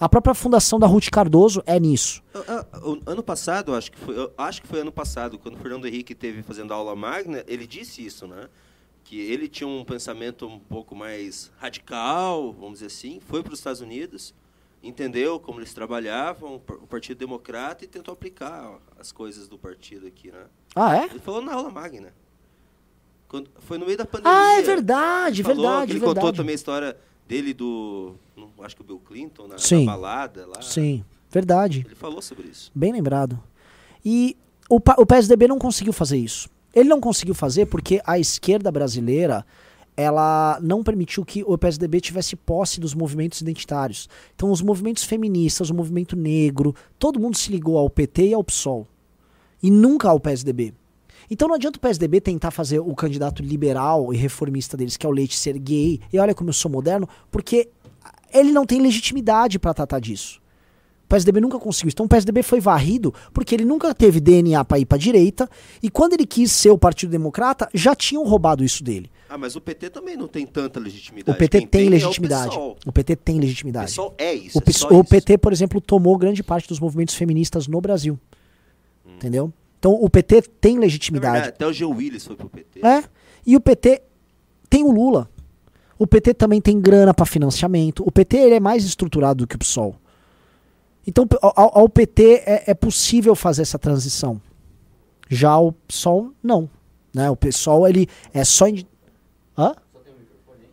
A própria fundação da Ruth Cardoso é nisso. Ah, ah, Ano passado, acho que, foi, acho que foi ano passado, quando o Fernando Henrique teve fazendo aula magna, ele disse isso, né? Que ele tinha um pensamento um pouco mais radical, vamos dizer assim, foi para os Estados Unidos, entendeu como eles trabalhavam, o Partido Democrata, e tentou aplicar as coisas do partido aqui, né? Ah, é? Ele falou na aula magna. Quando, foi no meio da pandemia. Ah, é verdade, falou verdade, que ele verdade. contou também a história dele do, não, acho que o Bill Clinton, na, Sim. na balada lá. Sim, verdade. Ele falou sobre isso. Bem lembrado. E o, o PSDB não conseguiu fazer isso. Ele não conseguiu fazer porque a esquerda brasileira ela não permitiu que o PSDB tivesse posse dos movimentos identitários. Então, os movimentos feministas, o movimento negro, todo mundo se ligou ao PT e ao PSOL. E nunca ao PSDB. Então não adianta o PSDB tentar fazer o candidato liberal e reformista deles, que é o Leite, ser gay. E olha como eu sou moderno, porque ele não tem legitimidade para tratar disso. O PSDB nunca conseguiu. Então o PSDB foi varrido porque ele nunca teve DNA para ir para direita e quando ele quis ser o Partido Democrata, já tinham roubado isso dele. Ah, mas o PT também não tem tanta O legitimidade. PT Quem tem é o legitimidade. O PT tem O legitimidade. PSOL é isso. O, é o. PT, por exemplo, tomou grande parte dos movimentos feministas no Brasil. Entendeu? Então o PT tem Na legitimidade. verdade, até o G. Willis foi pro PT. É. E o PT tem o Lula. O PT também tem grana para financiamento. O PT ele é mais estruturado do que o PSOL. Então, ao, ao PT é, é possível fazer essa transição. Já o PSOL, não. Né? O PSOL, ele é só... Hã?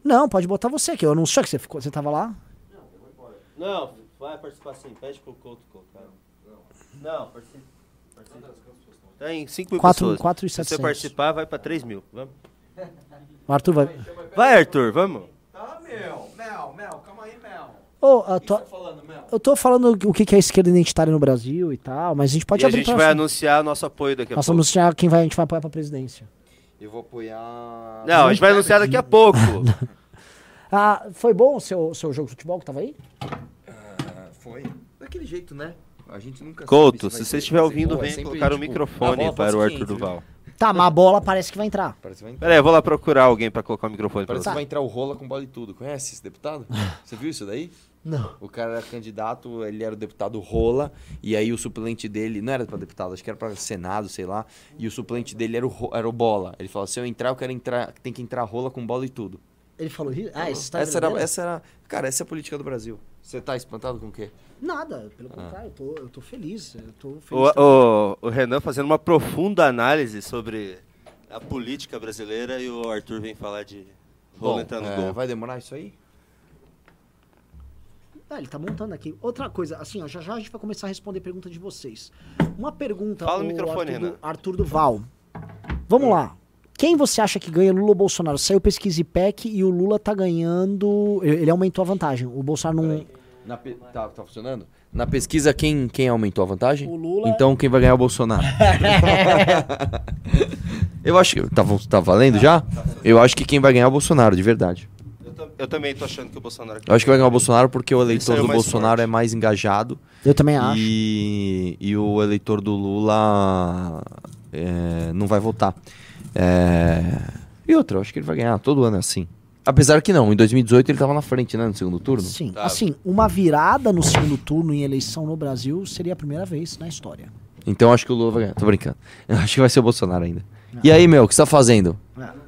Não, pode botar você, que eu não sei que você ficou. Você tava lá? Não, vai participar sim. Pede pro Couto colocar. Não, não participa. Tem 5 mil Quatro- pessoas. quatro e Se você participar, vai pra 3 mil. Vamos. O Arthur vai... Vai, Arthur, vamos. Tá, Mel. Mel, Mel, calma aí, Mel. Ô, O a que tua- você tá falando, Mel? Eu tô falando o que que é a esquerda identitária no Brasil e tal, mas a gente pode e a abrir gente pra- vai anunciar nosso apoio daqui a Nós pouco. vamos anunciar quem vai, a gente vai apoiar pra presidência. Eu vou apoiar. Não, a gente vai anunciar daqui a pouco. Ah, foi bom o seu, seu jogo de futebol que tava aí? Ah, foi. Daquele jeito, né? A gente nunca Couto, sabe se vai você estiver ouvindo, é vem sempre, colocar o tipo, microfone bola para o Arthur 500, viu? Duval. Tá, mas a bola parece que vai entrar. Parece que vai entrar. Pera aí, eu vou lá procurar alguém pra colocar o microfone pra Parece você. que vai entrar o rola com bola e tudo. Conhece esse deputado? Você viu isso daí? Não. O cara era candidato, ele era o deputado Rola, e aí o suplente dele, não era pra deputado, acho que era pra Senado, sei lá, e o suplente dele era o, era o Bola. Ele falou: se eu entrar, eu quero entrar, tem que entrar Rola com bola e tudo. Ele falou isso? Ah, essa história Essa era, essa era. Cara, essa é a política do Brasil. Você tá espantado com o quê? Nada, pelo Ah. contrário, eu tô, eu tô feliz. Eu tô feliz. O, o, o Renan fazendo uma profunda análise sobre a política brasileira e o Arthur vem falar de rola Bom, entrando no é, gol. vai demorar isso aí? Ah, ele tá montando aqui. Outra coisa, assim, ó, já já a gente vai começar a responder pergunta de vocês. Uma pergunta Fala ô, microfone, Arthur. Du- Arthur Duval. Vamos lá. Quem você acha que ganha Lula ou Bolsonaro? Saiu pesquisa IPEC e o Lula tá ganhando. Ele ele aumentou a vantagem. O Bolsonaro não. Na pe- tá, tá funcionando? Na pesquisa, quem, quem aumentou a vantagem? O Lula- Então quem vai ganhar é o Bolsonaro. Eu acho que. Tá, tá valendo já? Eu acho que quem vai ganhar é o Bolsonaro, de verdade. Eu, tam- eu também tô achando que o Bolsonaro. Eu acho que vai ganhar o Bolsonaro porque o Ele eleitor do Bolsonaro forte. é mais engajado. Eu também acho. E, e o eleitor do Lula é, não vai votar. É, e outra, eu acho que ele vai ganhar. Todo ano é assim. Apesar que não, em 2018 ele tava na frente, né? No segundo turno. Sim. Tá. Assim, uma virada no segundo turno em eleição no Brasil seria a primeira vez na história. Então eu acho que o Lula vai ganhar. Tô brincando. Eu acho que vai ser o Bolsonaro ainda. E aí, meu, o que você tá fazendo? O que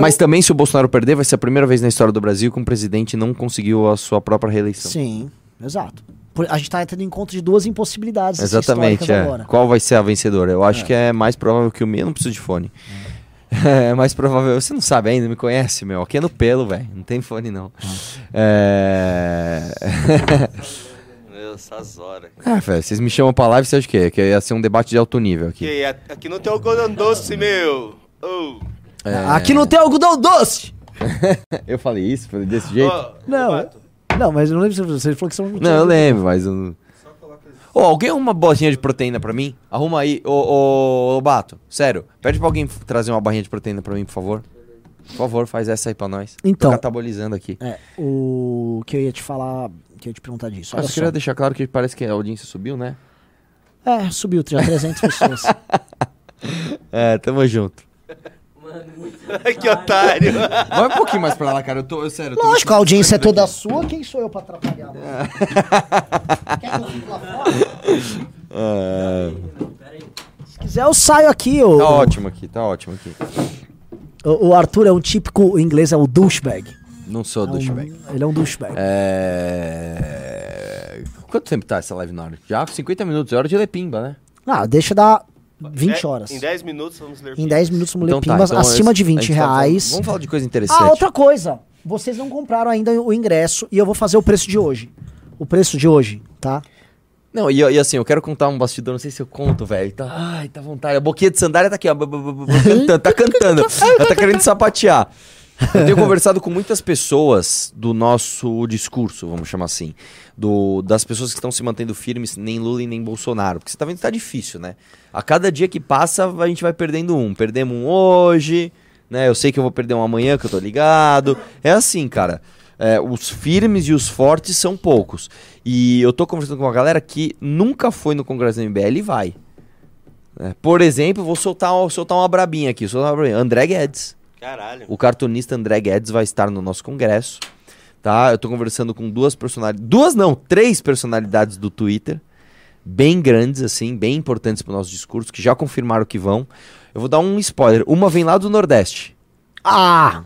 Mas eu... também, se o Bolsonaro perder, vai ser a primeira vez na história do Brasil que um presidente não conseguiu a sua própria reeleição. Sim, exato. Por- A gente tá tendo encontro de duas impossibilidades Exatamente, históricas é. agora. Qual vai ser a vencedora? Eu acho que é mais provável que o meu. Eu não preciso de fone. É mais provável. Você não sabe ainda, me conhece, meu. Aqui é no pelo, velho. Não tem fone, não. É. Meu, essas horas. é, velho. Vocês me chamam pra live, você acha o quê? Que ia ser um debate de alto nível aqui. Que, a- aqui não tem algodão doce, meu. Oh. É. Aqui não tem algodão doce! Eu falei isso? Falei desse jeito? Ó, Não, Roberto, Não, mas eu não lembro se você falou que são. Não, eu lembro, mas. eu não- Ô, alguém arruma uma bolinha de proteína pra mim? Arruma aí. Ô, ô, Lobato, sério. Pede pra alguém trazer uma barrinha de proteína pra mim, por favor. Por favor, faz essa aí pra nós. Então. Tô catabolizando aqui. É, o que eu ia te falar, que eu ia te perguntar disso. Olha eu queria só. deixar claro que parece que a audiência subiu, né? É, subiu já 300 pessoas. É, tamo junto. que otário. Vai um pouquinho mais pra lá, cara. Eu tô, eu, sério. eu tô Lógico, a audiência é toda aqui. sua, quem sou eu pra atrapalhar? mano? Quer que eu fique lá fora? É, Se quiser, eu saio aqui. O, tá ótimo aqui, tá ótimo aqui. o, o Arthur é um típico, o inglês é o douchebag. Não sou É um- douchebag. Ele é um douchebag. É... Quanto tempo tá essa live na hora? Já 50 minutos, é hora de ler pimba, né? Ah, deixa dar 20 horas. Em 10 minutos vamos ler. Em 10 minutos vamos ler Então tá, pimbas então acima esse- de a 20 gente tá falando- reais. Vamos falar de coisa interessante. Ah, outra coisa. Vocês não compraram ainda o ingresso e eu vou fazer o preço de hoje. O preço de hoje, tá? Não, e, e assim, eu quero contar um bastidor, não sei se eu conto, velho. Tá, ai, tá à vontade. A boquinha de sandália tá aqui, ó. Cantando, tá cantando. Ela tá querendo sapatear. Eu tenho conversado com muitas pessoas do nosso discurso, vamos chamar assim. Do, das pessoas que estão se mantendo firmes, nem Lula e nem Bolsonaro. Porque você tá vendo que tá difícil, né? A cada dia que passa, a gente vai perdendo um. Perdemos um hoje, né? Eu sei que eu vou perder um amanhã, que eu tô ligado. É assim, cara. É, os firmes e os fortes são poucos. E eu tô conversando com uma galera que nunca foi no Congresso do MBL e vai. É, por exemplo, vou soltar, soltar uma brabinha aqui. Soltar uma brabinha. André Guedes. Caralho. O cartunista André Guedes vai estar no nosso congresso, tá? Eu tô conversando com duas personalidades, duas não, três personalidades do Twitter, bem grandes assim, bem importantes pro nosso discurso, que já confirmaram que vão. Eu vou dar um spoiler. Uma vem lá do Nordeste. Ah!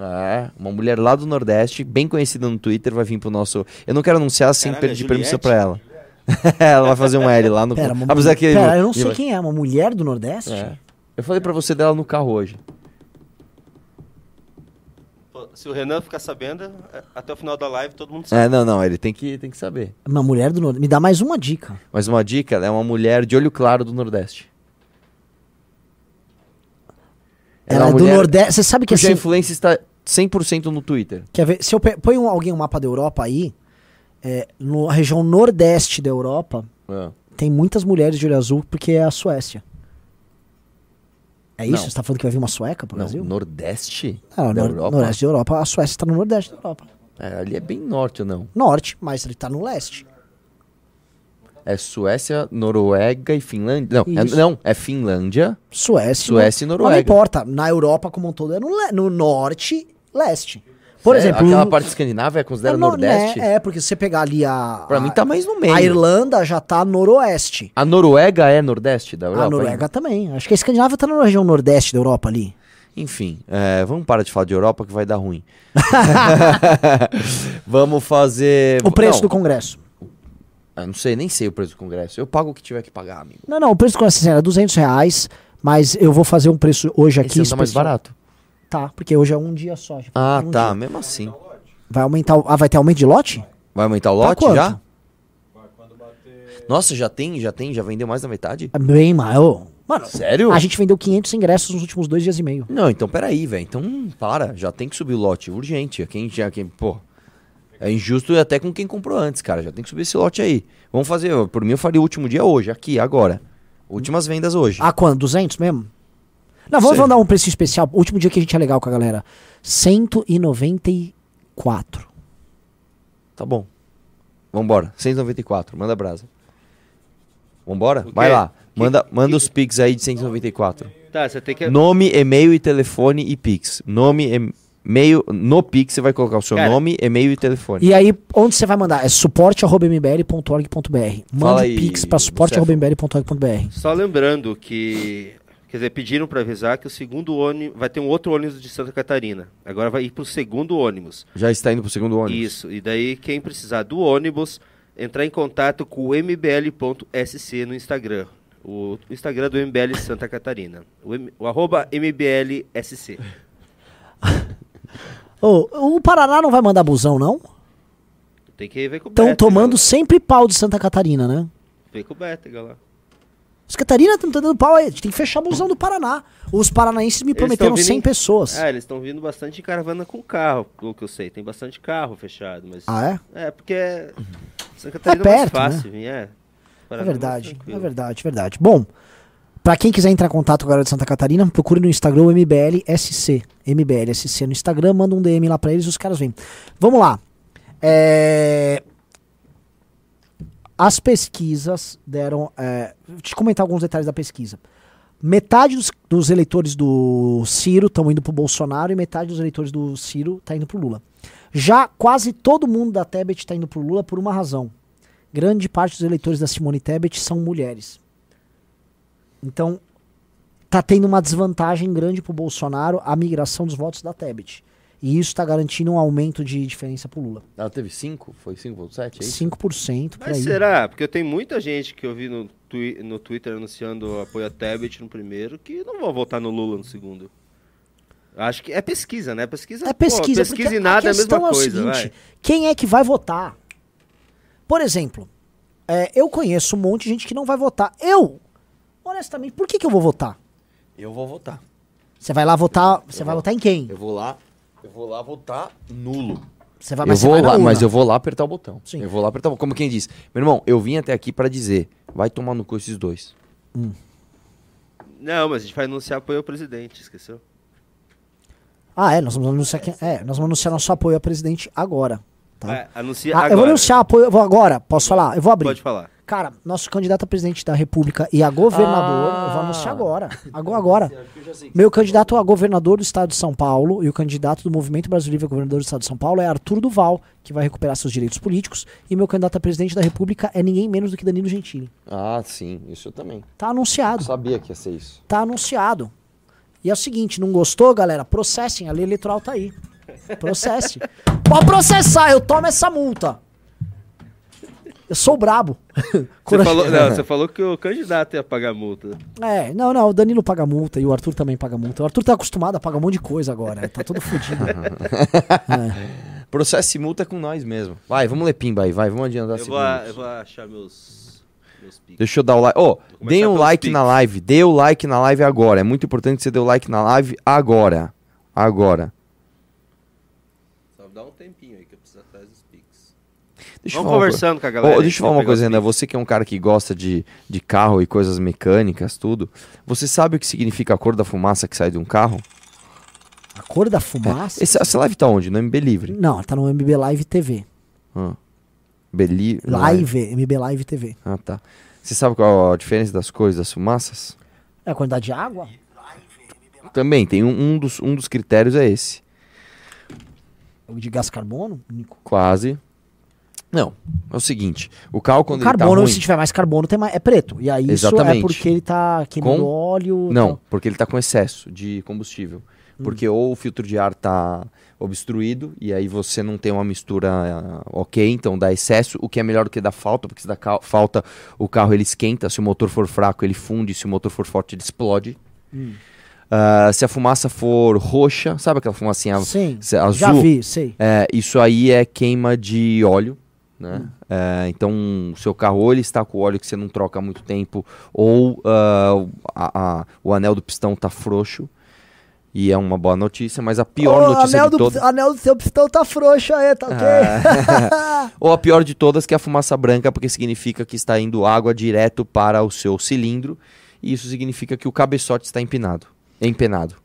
É, uma mulher lá do Nordeste, bem conhecida no Twitter, vai vir pro nosso. Eu não quero anunciar sem Caralho, pedir é permissão pra ela. ela vai fazer um L lá no. Pera, uma Apesar que pera, eu não sei quem é, uma mulher do Nordeste? É. Eu falei pra você dela no carro hoje. Se o Renan ficar sabendo, é, até o final da live todo mundo sabe. É, não, não, ele tem que, tem que saber. Uma mulher do Nordeste. Me dá mais uma dica. Mas uma dica, ela é uma mulher de olho claro do Nordeste. Ela, uma é do mulher Nordeste. Você sabe que assim. influência está 100% no Twitter. Quer ver? Se eu pe- põe um- alguém um mapa da Europa aí, é, na região nordeste da Europa, É. tem muitas mulheres de olho azul porque é a Suécia. É isso? Não. Você tá falando que vai vir uma sueca pro Brasil? Nordeste? Não, da nor- Europa? Nordeste da Europa. A Suécia tá no nordeste da Europa. É, ali é bem norte ou não? Norte, mas ele tá no leste. É Suécia, Noruega e Finlândia. Não, é, não, é Finlândia. Suécia. Suécia e Noruega. Não importa. Na Europa como um todo é no, no norte, leste. Por Sério? exemplo, Aquela parte escandinava é considerada é no- Nordeste? né, É, porque se você pegar ali a. Pra a- mim tá mais no meio. A Irlanda já tá noroeste. A Noruega é Nordeste da Europa? a Noruega ainda? também. Acho que a Escandinávia tá na região nordeste da Europa ali. Enfim, é, vamos parar de falar de Europa que vai dar ruim. vamos fazer. O preço não, do Congresso. Eu não sei, nem sei o preço do Congresso. Eu pago o que tiver que pagar, amigo. Não, não, o preço do Congresso assim, era 200 reais, mas eu vou fazer um preço hoje aqui. Esse tá mais barato. Tá, porque hoje é um dia só. já Ah, um tá. dia. Mesmo assim. Vai aumentar. o- Ah, vai ter aumento de lote? Vai aumentar o lote já? Nossa, já tem, já tem, já vendeu mais da metade? É Bem maior. Mano, Sério? a gente vendeu 500 ingressos nos últimos dois dias e meio. Não, então peraí, velho. Então, para, já tem que subir o lote, urgente. Quem já, quem, pô. É injusto até com quem comprou antes, cara. Já tem que subir esse lote aí. Vamos fazer, por mim eu faria o último dia hoje, aqui, agora. Últimas vendas hoje. Ah, quando? 200 mesmo? Não, vamos Sei. mandar um preço especial. O último dia que a gente é legal com a galera. 194. Tá bom. Vambora. 194, manda brasa. Vambora? O Vai lá. Que- Manda, manda que- os Pix aí de 194. Tá, você tem que. Nome, e-mail e telefone e Pix. Nome, e-mail. No Pix você vai colocar o seu Cara. nome, e-mail e telefone. E aí, onde você vai mandar? É suporte.mbl.org.br. Manda Fala aí, pix pra Lucef. suporte.mbl.org.br. Só lembrando que. Quer dizer, pediram para avisar que o segundo ônibus. Vai ter um outro ônibus de Santa Catarina. Agora vai ir pro segundo ônibus. Já está indo pro segundo ônibus. Isso. E daí, quem precisar do ônibus, entrar em contato com o mbl.sc no Instagram. O Instagram do MBL Santa Catarina. O, M- o arroba MBLSC. Ô, o Paraná não vai mandar busão, não? Tem que ver com o Estão tomando lá. sempre pau de Santa Catarina, né? Vem com o Bétega lá. Os Catarina estão dando pau aí. A gente tem que fechar busão do Paraná. Os paranaenses me Eles prometeram tão vindo 100 em- pessoas. Ah, eles estão vindo bastante em caravana com carro, pelo que eu sei. Tem bastante carro fechado, mas... Ah, é? É, porque é... Santa Catarina é, perto, mais fácil, vir, é. É Paraná mais verdade, é tranquilo. verdade, verdade. Bom, Pra quem quiser entrar em contato com a galera de Santa Catarina, procure no Instagram o MBLSC. MBLSC no Instagram, manda um DM lá pra eles e os caras vêm. Vamos lá. É, As pesquisas deram. É... Eu te comentar alguns detalhes da pesquisa. Metade dos, dos eleitores do Ciro estão indo pro Bolsonaro e metade dos eleitores do Ciro tá indo pro Lula. Já quase todo mundo da Tebet tá indo pro Lula por uma razão. Grande parte dos eleitores da Simone Tebet são mulheres. Então, tá tendo uma desvantagem grande pro Bolsonaro a migração dos votos da Tebet. E isso tá garantindo um aumento de diferença pro Lula. Ela teve 5? Foi 5,7? É isso? 5% por Mas aí. será? Porque tem muita gente que eu vi no, twi no Twitter anunciando apoio a Tebet no primeiro que não vão votar no Lula no segundo. Acho que é pesquisa, né? Pesquisa, É pesquisa, pô, pesquisa e nada é a questão mesma o coisa, seguinte, vai. quem é que vai votar? Por exemplo, é, eu conheço um monte de gente que não vai votar. Eu, honestamente, por que, que eu vou votar? Eu vou votar. Você vai lá votar, você Eu vai vou. votar em quem? Eu vou lá, eu vou lá votar nulo. Você vai, eu vou vai lá, mas eu vou lá apertar o botão. Sim. Eu vou lá apertar o botão. Como quem diz, meu irmão, eu vim até aqui pra dizer, vai tomar no cu esses dois. Não, mas a gente vai anunciar apoio ao presidente, esqueceu? Ah, é, nós vamos anunciar quem, é, nós vamos anunciar nosso apoio ao presidente agora. Tá? É, anuncia Ah, agora. eu vou anunciar apoio, eu vou agora, posso falar? Eu vou abrir. Pode falar. Cara, nosso candidato a presidente da República e a governador, Ah. eu vou anunciar agora. Agora, agora. Meu candidato a governador do estado de São Paulo e o candidato do Movimento Brasil Livre a governador do estado de São Paulo é Arthur Duval, que vai recuperar seus direitos políticos. E meu candidato a presidente da República é ninguém menos do que Danilo Gentili. Ah, sim, isso eu também. Tá anunciado. Eu sabia que ia ser isso. Tá anunciado. E é o seguinte, não gostou, galera? Processem, a lei eleitoral tá aí. Processe. Pode processar, eu tomo essa multa. Eu sou brabo. Você falou, não, você falou que o candidato ia pagar multa. É, não, não, o Danilo paga multa e o Arthur também paga multa. O Arthur tá acostumado a pagar um monte de coisa agora, tá todo fodido. É. Processo e multa é com nós mesmo. Vai, vamos ler pimba aí, vai, vamos adiantar Eu vou, eu vou achar meus, meus piques. Deixa eu dar o like. Ô, começar deem um like Pix. na live. Dê o like na live agora. É muito importante que você dê o like na live agora. Agora. Só dá um tempinho aí que eu preciso atrás dos piques. Deixa eu Vamos uma conversando com a co- galera. Aí, deixa eu falar uma pegar coisa ainda. Você que é um cara que gosta de, de carro e coisas mecânicas, tudo. Você sabe o que significa a cor da fumaça que sai de um carro? A cor da fumaça? Esse, essa live tá onde? No MB Livre. Não, tá no MB Live TV. Ah. Beli... é? Live, MB Live TV. Ah, tá. Você sabe qual a diferença das cores das fumaças? É a quantidade de água? Também, tem um, um dos, um dos critérios é esse. De gás carbono? Nico? Quase. Não, é o seguinte, o carro quando o ele tá carbono, ruim... se tiver mais carbono, tem mais, é preto. E aí isso é Exatamente. porque ele tá queimando Com- óleo. Não, tal. porque ele tá com excesso de combustível. Hum. Porque ou o filtro de ar tá obstruído e aí você não tem uma mistura ah, ok, então dá excesso, o que é melhor do que dar falta, porque se dá falta o carro ele esquenta, se o motor for fraco ele funde, se o motor for forte ele explode. Hum. Ah, se a fumaça for roxa, sabe aquela fumacinha Sim, azul? já vi, sei. É, isso aí é queima de óleo, né? Hum. É, então, o seu carro ou ele está com óleo que você não troca há muito tempo, ou ah, o- a- a- o anel do pistão tá frouxo. E é uma boa notícia, mas a pior Ô, notícia anel de todas... anel do seu pistão tá frouxo aí, tá ok? ou a pior de todas que é a fumaça branca, porque significa que está indo água direto para o seu cilindro. E isso significa que o cabeçote está empinado. Empenado.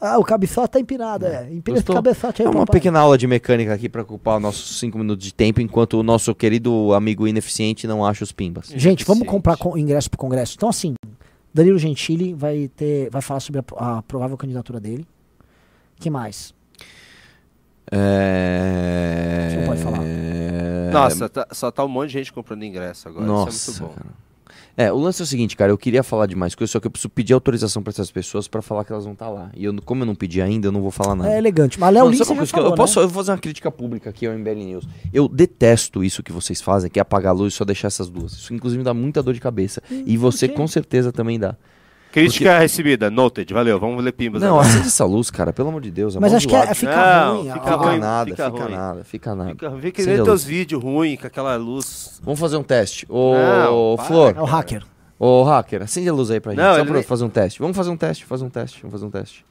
Ah, o cabeçote tá empinado, é. Empina esse Gostou? cabeçote aí, É uma papai. pequena aula de mecânica aqui para ocupar os nossos cinco minutos de tempo, enquanto o nosso querido amigo ineficiente não acha os pimbas. Gente, vamos comprar co- ingresso pro congresso. Então, assim, Danilo Gentili vai ter, vai falar sobre a, a provável candidatura dele. que mais? É... Você não pode falar. Nossa, tá- só tá um monte de gente comprando ingresso agora. Nossa, Isso é muito bom. cara. É, o lance é o seguinte, cara, eu queria falar de mais coisas, só que eu preciso pedir autorização para essas pessoas para falar que elas vão estar lá. E eu, como eu não pedi ainda, eu não vou falar nada. É elegante. Mas Léo Lins eu- eu posso né? eu vou fazer uma crítica pública aqui ao MBL News. Eu detesto isso que vocês fazem, que é apagar a luz e só deixar essas duas. Isso inclusive me dá muita dor de cabeça. e você com certeza também dá. Crítica recebida, noted, valeu, vamos ler pimbas Não, agora. acende essa luz, cara, pelo amor de Deus. Mas acho que é, fica Não, ruim. fica Fica ruim, nada, fica fica ruim. nada, fica nada. Fica, vê que a teus vídeos ruins com aquela luz. Vamos fazer um teste. Ô, Não, para, Flor, É o hacker. ô, hacker, acende a luz aí pra gente, Não, só pra nem- fazer um teste. Vamos fazer um teste, fazer um teste, vamos fazer um teste.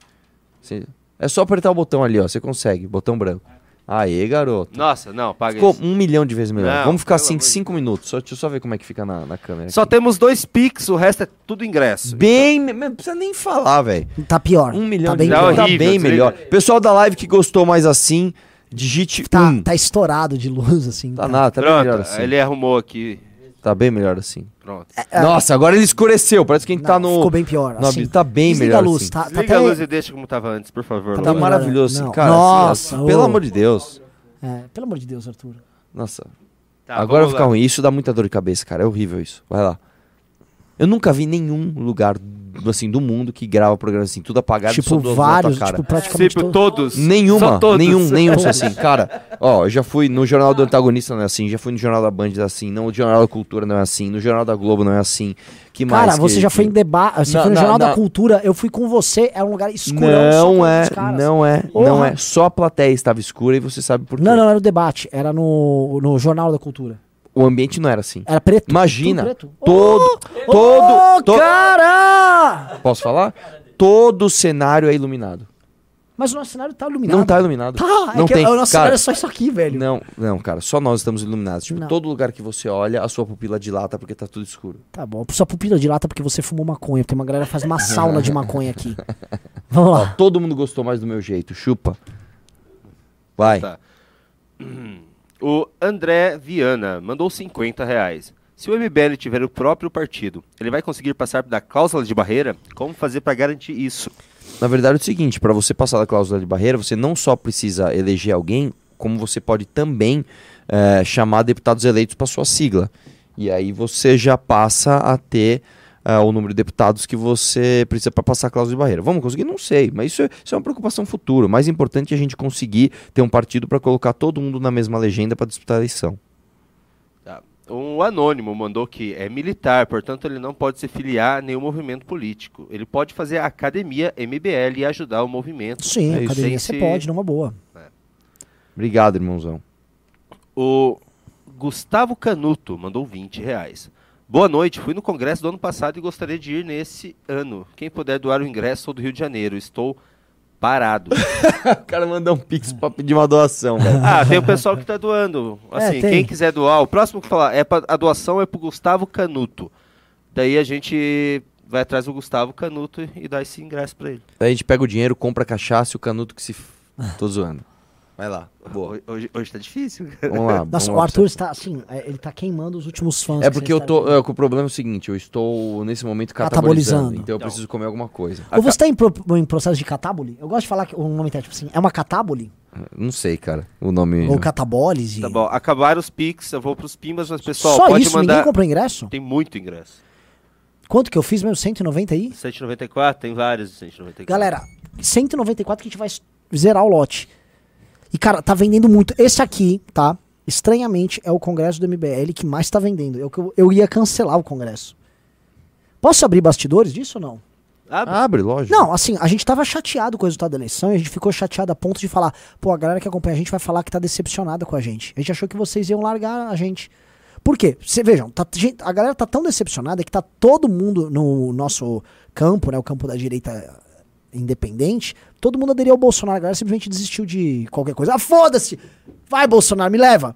Acende- É só apertar o botão ali, ó, você consegue, botão branco. Aê, garoto. Nossa, não, paga Ficou isso. um milhão de vezes melhor. Não, Vamos ficar assim cinco minutos. Só, deixa eu só ver como é que fica na, na câmera. Só temos dois Pix, o resto é tudo ingresso. Bem, não precisa nem falar, velho. Tá pior. Um milhão tá de bem Tá pior. tá bem melhor. Pessoal da live que gostou mais assim, digite Tá, um. tá estourado de luz, assim. Tá nada, tá Pronto, melhor assim. ele arrumou aqui. Tá bem melhor assim. Pronto. Nossa, agora ele escureceu. Parece que a gente Não, tá no. Ficou bem pior. no assim. tá bem Desliga melhor a luz, assim. tá, tá Desliga até... a luz e deixa como tava antes, por favor. Tá Tá maravilhoso, assim, cara. Nossa, assim, pelo amor de Deus. É, pelo amor de Deus, Arthur. Nossa. Tá, agora lá. ruim. Isso dá muita dor de cabeça, cara. É horrível isso. Vai lá. Eu nunca vi nenhum lugar assim do mundo que grava programa assim, tudo apagado e só Tipo, tua vários, cara. tipo, praticamente Tipo, todos. todos. Nenhuma, Só todos. nenhum, nenhum são assim. Cara, ó, eu já fui no Jornal do Antagonista não é assim, já fui no Jornal da Band não é assim, no Jornal da Cultura não é assim, no Jornal da Globo não é assim. Que mais? Cara, você que- já foi em debate, você Na- foi no na- Jornal na- da Cultura, eu fui com você, era um lugar escurão. só Não é, não é, não é. Só a plateia estava escura e você sabe por quê. Não, não, era o debate, era no, no Jornal da Cultura. O ambiente não era assim. Era preto. Imagina, preto. todo, Ô, todo, to- cara! posso falar? Todo o cenário é iluminado. Mas o nosso cenário tá iluminado. Não tá iluminado. Tá, não é que tem. o nosso cara, cenário é só isso aqui, velho. Não, não, cara, só nós estamos iluminados. Tipo, Não. todo lugar que você olha, a sua pupila dilata porque tá tudo escuro. Tá bom, sua pupila dilata porque você fumou maconha, porque uma galera faz uma sauna de maconha aqui. Vamos Ó, lá. todo mundo gostou mais do meu jeito. Chupa. Vai. Tá. O André Viana mandou 50 reais. Se o MBL tiver o próprio partido, ele vai conseguir passar da cláusula de barreira? Como fazer para garantir isso? Na verdade é o seguinte, para você passar da cláusula de barreira, você não só precisa eleger alguém, como você pode também eh, chamar deputados eleitos para sua sigla. E aí você já passa a ter eh, o número de deputados que você precisa para passar a cláusula de barreira. Vamos conseguir? Não sei, mas isso é, isso é uma preocupação futura. O mais importante é a gente conseguir ter um partido para colocar todo mundo na mesma legenda para disputar a eleição. Tá. Um anônimo mandou que é militar, portanto ele não pode se filiar a nenhum movimento político. Ele pode fazer a academia MBL e ajudar o movimento. Sim, É academia você se- pode, numa boa. Obrigado, irmãozão. O Gustavo Canuto mandou 20 reais. Boa noite, fui no congresso do ano passado e gostaria de ir nesse ano. Quem puder doar o ingresso, sou do Rio de Janeiro. Estou parado. O cara mandou um pix para pedir uma doação, velho. ah, tem o pessoal que está doando. Assim, É, quem quiser doar, o próximo que falar, é pra, a doação é pro Gustavo Canuto. Daí a gente vai atrás do Gustavo Canuto e dá esse ingresso para ele. Aí a gente pega o dinheiro, compra cachaça e o canuto que se. Tô zoando. Vai lá. Boa. Hoje, hoje, tá difícil. Vamos lá. Nossa, vamos o lá. Arthur está assim, é, ele tá queimando os últimos fãs. É que porque eu está tô. É, o problema é o seguinte, eu estou nesse momento catabolizando. Catabolizando. Então eu Então. preciso comer alguma coisa. Ou você tá em, pro- em processo de catábole? Eu gosto de falar que o nome tá tipo assim, é uma catábole? Não sei, cara. O nome. Ou catabólise? Tá bom, acabaram os Pix, eu vou pros Pimbas, mas pessoal, Só pode isso? mandar. Ninguém comprou ingresso? Tem muito ingresso. Quanto que eu fiz mesmo? 190 aí? 194, tem vários de 194. Galera, 194 que a gente vai zerar o lote. E, cara, tá vendendo muito. Esse aqui, tá? Estranhamente, é o congresso do MBL que mais tá vendendo. Eu, eu, eu ia cancelar o congresso. Posso abrir bastidores disso ou não? Abre. Abre, lógico. Não, assim, a gente tava chateado com o resultado da eleição e a gente ficou chateado a ponto de falar, pô, a galera que acompanha a gente vai falar que tá decepcionada com a gente. A gente achou que vocês iam largar a gente. Por quê? Cê, vejam, tá- gente, a galera tá tão decepcionada que tá todo mundo no nosso campo, né, o campo da direita independente, todo mundo aderiu ao Bolsonaro, a galera simplesmente desistiu de qualquer coisa. Ah, foda-se! Vai, Bolsonaro, me leva!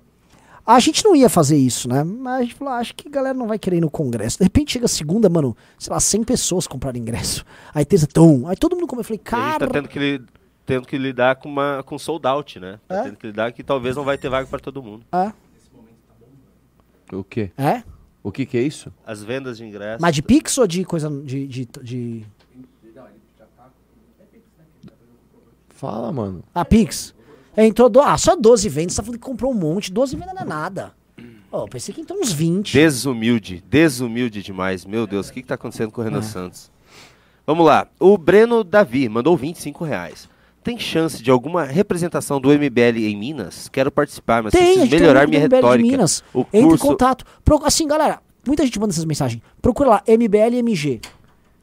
A gente não ia fazer isso, né? Mas a gente falou, ah, acho que a galera não vai querer ir no congresso. De repente chega a segunda, mano, sei lá, 100 pessoas compraram ingresso. Aí terça, tum. Aí todo mundo come. Eu falei, E a gente cara. tá tendo que, li- tendo que lidar com, uma, com sold out, né? Tá É? tendo que lidar que talvez não vai ter vaga para todo mundo. É? O quê? É? O que que é isso? As vendas de ingressos. Mas de Pix ou de coisa de. de, de... Fala, mano. Ah, Pix? É, entrou. Do... Ah, só 12 vendas. Você tá falando que comprou um monte. 12 vendas não é nada. Eu pensei que entrou uns 20. Desumilde, desumilde demais. Meu Deus, o que, que tá acontecendo com o É. Renan Santos? Vamos lá. O Breno Davi mandou 25 reais. Tem chance de alguma representação do MBL em Minas? Quero participar, mas Tem, a preciso tem melhorar minha MBL retórica. Minas. O Entre em curso, contato. Pro- Assim, galera, muita gente manda essas mensagens. Procura lá, MBLMG.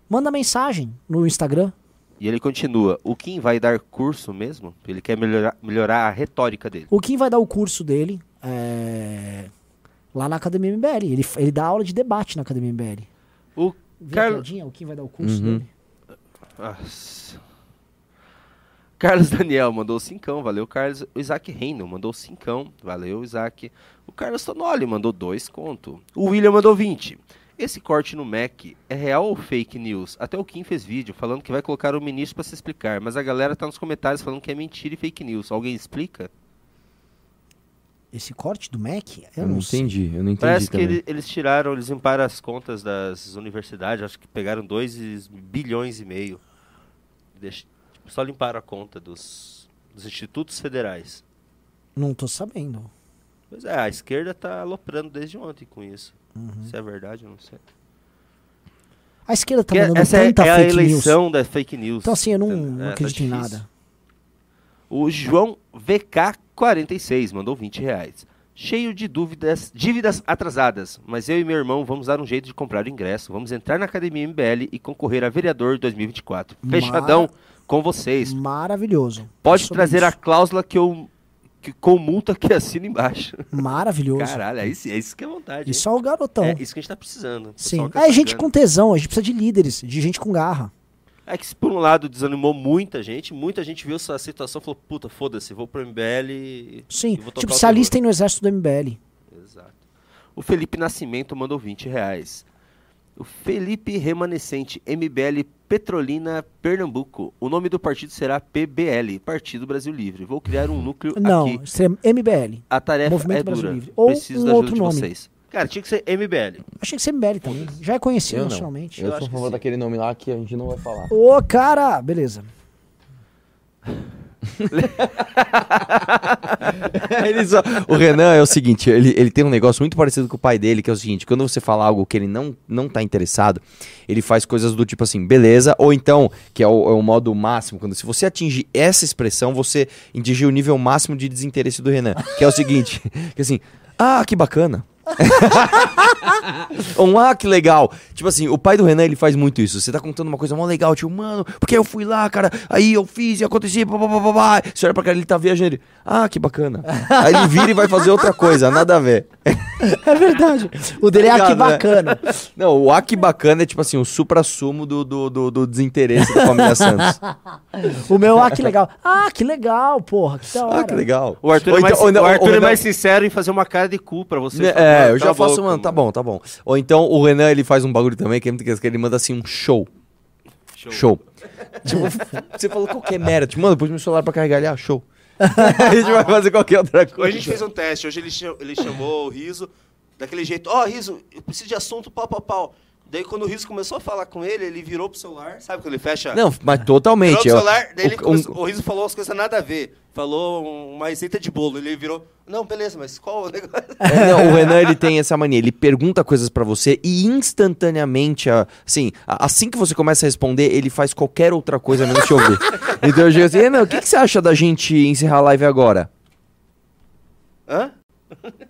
Manda mensagem no Instagram. E ele continua. O Kim vai dar curso mesmo? Ele quer melhorar, melhorar a retórica dele. O Kim vai dar o curso dele é, lá na Academia MBL. Ele, ele dá aula de debate na Academia MBL. O Carlos. O Kim vai dar o curso Uhum. dele. Nossa. Carlos Daniel mandou cincão, valeu Carlos. O Isaac Reino mandou cincão, valeu Isaac. O Carlos Tonoli mandou dois conto. O William mandou 20. Esse corte no Mac é real ou fake news? Até o Kim fez vídeo falando que vai colocar o ministro para se explicar, mas a galera tá nos comentários falando que é mentira e fake news. Alguém explica? Esse corte do Mac? Eu, Eu não sei. entendi, eu não entendi Parece que também. ele- eles tiraram, eles limparam as contas das universidades, acho que pegaram 2 bilhões e meio. Deixa- tipo, só limparam a conta dos, dos institutos federais. Não tô sabendo. Pois é, a esquerda tá aloprando desde ontem com isso. Uhum. Se é verdade, eu não sei. A esquerda tá mandando essa é, tanta é a fake news. eleição da fake news. Então assim, eu não, É, não tá acredito em difícil. nada. O João VK46 mandou 20 reais. Cheio de dúvidas, dívidas atrasadas, mas eu e meu irmão vamos dar um jeito de comprar o ingresso. Vamos entrar na Academia MBL e concorrer a vereador 2024. Mara- Fechadão com vocês. Maravilhoso. Pode trazer a isso. cláusula que eu que, com multa que assina embaixo. Maravilhoso. Caralho, aí sim, é isso que é vontade. Isso é o garotão. hein? É isso que a gente tá precisando. Sim. Que É tá gente com tesão, a gente precisa de líderes, de gente com garra. É que por um lado desanimou muita gente, muita gente viu essa situação e falou, puta, foda-se, vou pro MBL e... Sim. e Tipo, se terror." alistem no exército do MBL. Exato. O Felipe Nascimento mandou 20 reais. O Felipe Remanescente, MBL Petrolina Pernambuco. O nome do partido será PBL, Partido Brasil Livre. Vou criar um núcleo Não, aqui. seria MBL. A tarefa Movimento é Brasil dura. Livre. Ou Preciso um da ajuda outro de nome. vocês. Cara, tinha que ser MBL. Achei que ser MBL também. Já é conhecido Eu não. nacionalmente. Eu, Eu sou a favor daquele nome lá que a gente não vai falar. Ô, cara! Beleza. Só- O Renan é o seguinte, ele, ele tem um negócio muito parecido com o pai dele, que é o seguinte, quando você fala algo que ele não, não tá interessado, ele faz coisas do tipo assim, beleza, ou então, que é o, é o modo máximo, quando se você atingir essa expressão, você atingir o nível máximo de desinteresse do Renan, que é o seguinte, que assim, ah, que bacana. um, ah, que legal. Tipo assim, o pai do Renan, ele faz muito isso. Você tá contando uma coisa mó legal, tipo, mano, porque eu fui lá, cara, aí eu fiz e aconteceu, babá. Você olha pra cara, ele tá viajando, ele, ah, que bacana. aí ele vira e vai fazer outra coisa, nada a ver. É verdade. O dele é aqui Obrigado, né? bacana. Não, o ah, que bacana é tipo assim, o supra-sumo do, do, do, do desinteresse da família Santos. O meu, ah, que legal. Ah, que legal, porra. Que da hora. Ah, que legal. O Arthur, é, mais, então- não, o Arthur o é Renan- mais sincero em fazer uma cara de cu pra você. Né, Fala, É, "Mano, eu já faço, mano, tá bom, tá bom. Ou então o Renan, ele faz um bagulho também, que é muito que ele manda assim um show. Show. Show. Tipo, você falou qualquer merda. Tipo, mano, pus meu celular pra carregar ele, ah, show. a gente vai fazer qualquer outra coisa. Hoje a gente fez um teste. Hoje ele, cha- ele chamou o Riso daquele jeito. Ó, Riso, eu preciso de assunto pau, pau, pau. Daí quando o Riso começou a falar com ele, ele virou pro celular. Sabe quando ele fecha? Não, mas virou totalmente. pro eu- celular, daí ele o- começou- um- o Riso falou as coisas nada a ver. Falou um- uma receita de bolo. Ele virou. Não, beleza, mas qual o negócio? É, não, o Renan ele tem essa mania, ele pergunta coisas pra você e instantaneamente, assim, assim que você começa a responder, ele faz qualquer outra coisa menos te ouvir. Então eu digo assim, Renan, o que, que você acha da gente encerrar a live agora? Hã?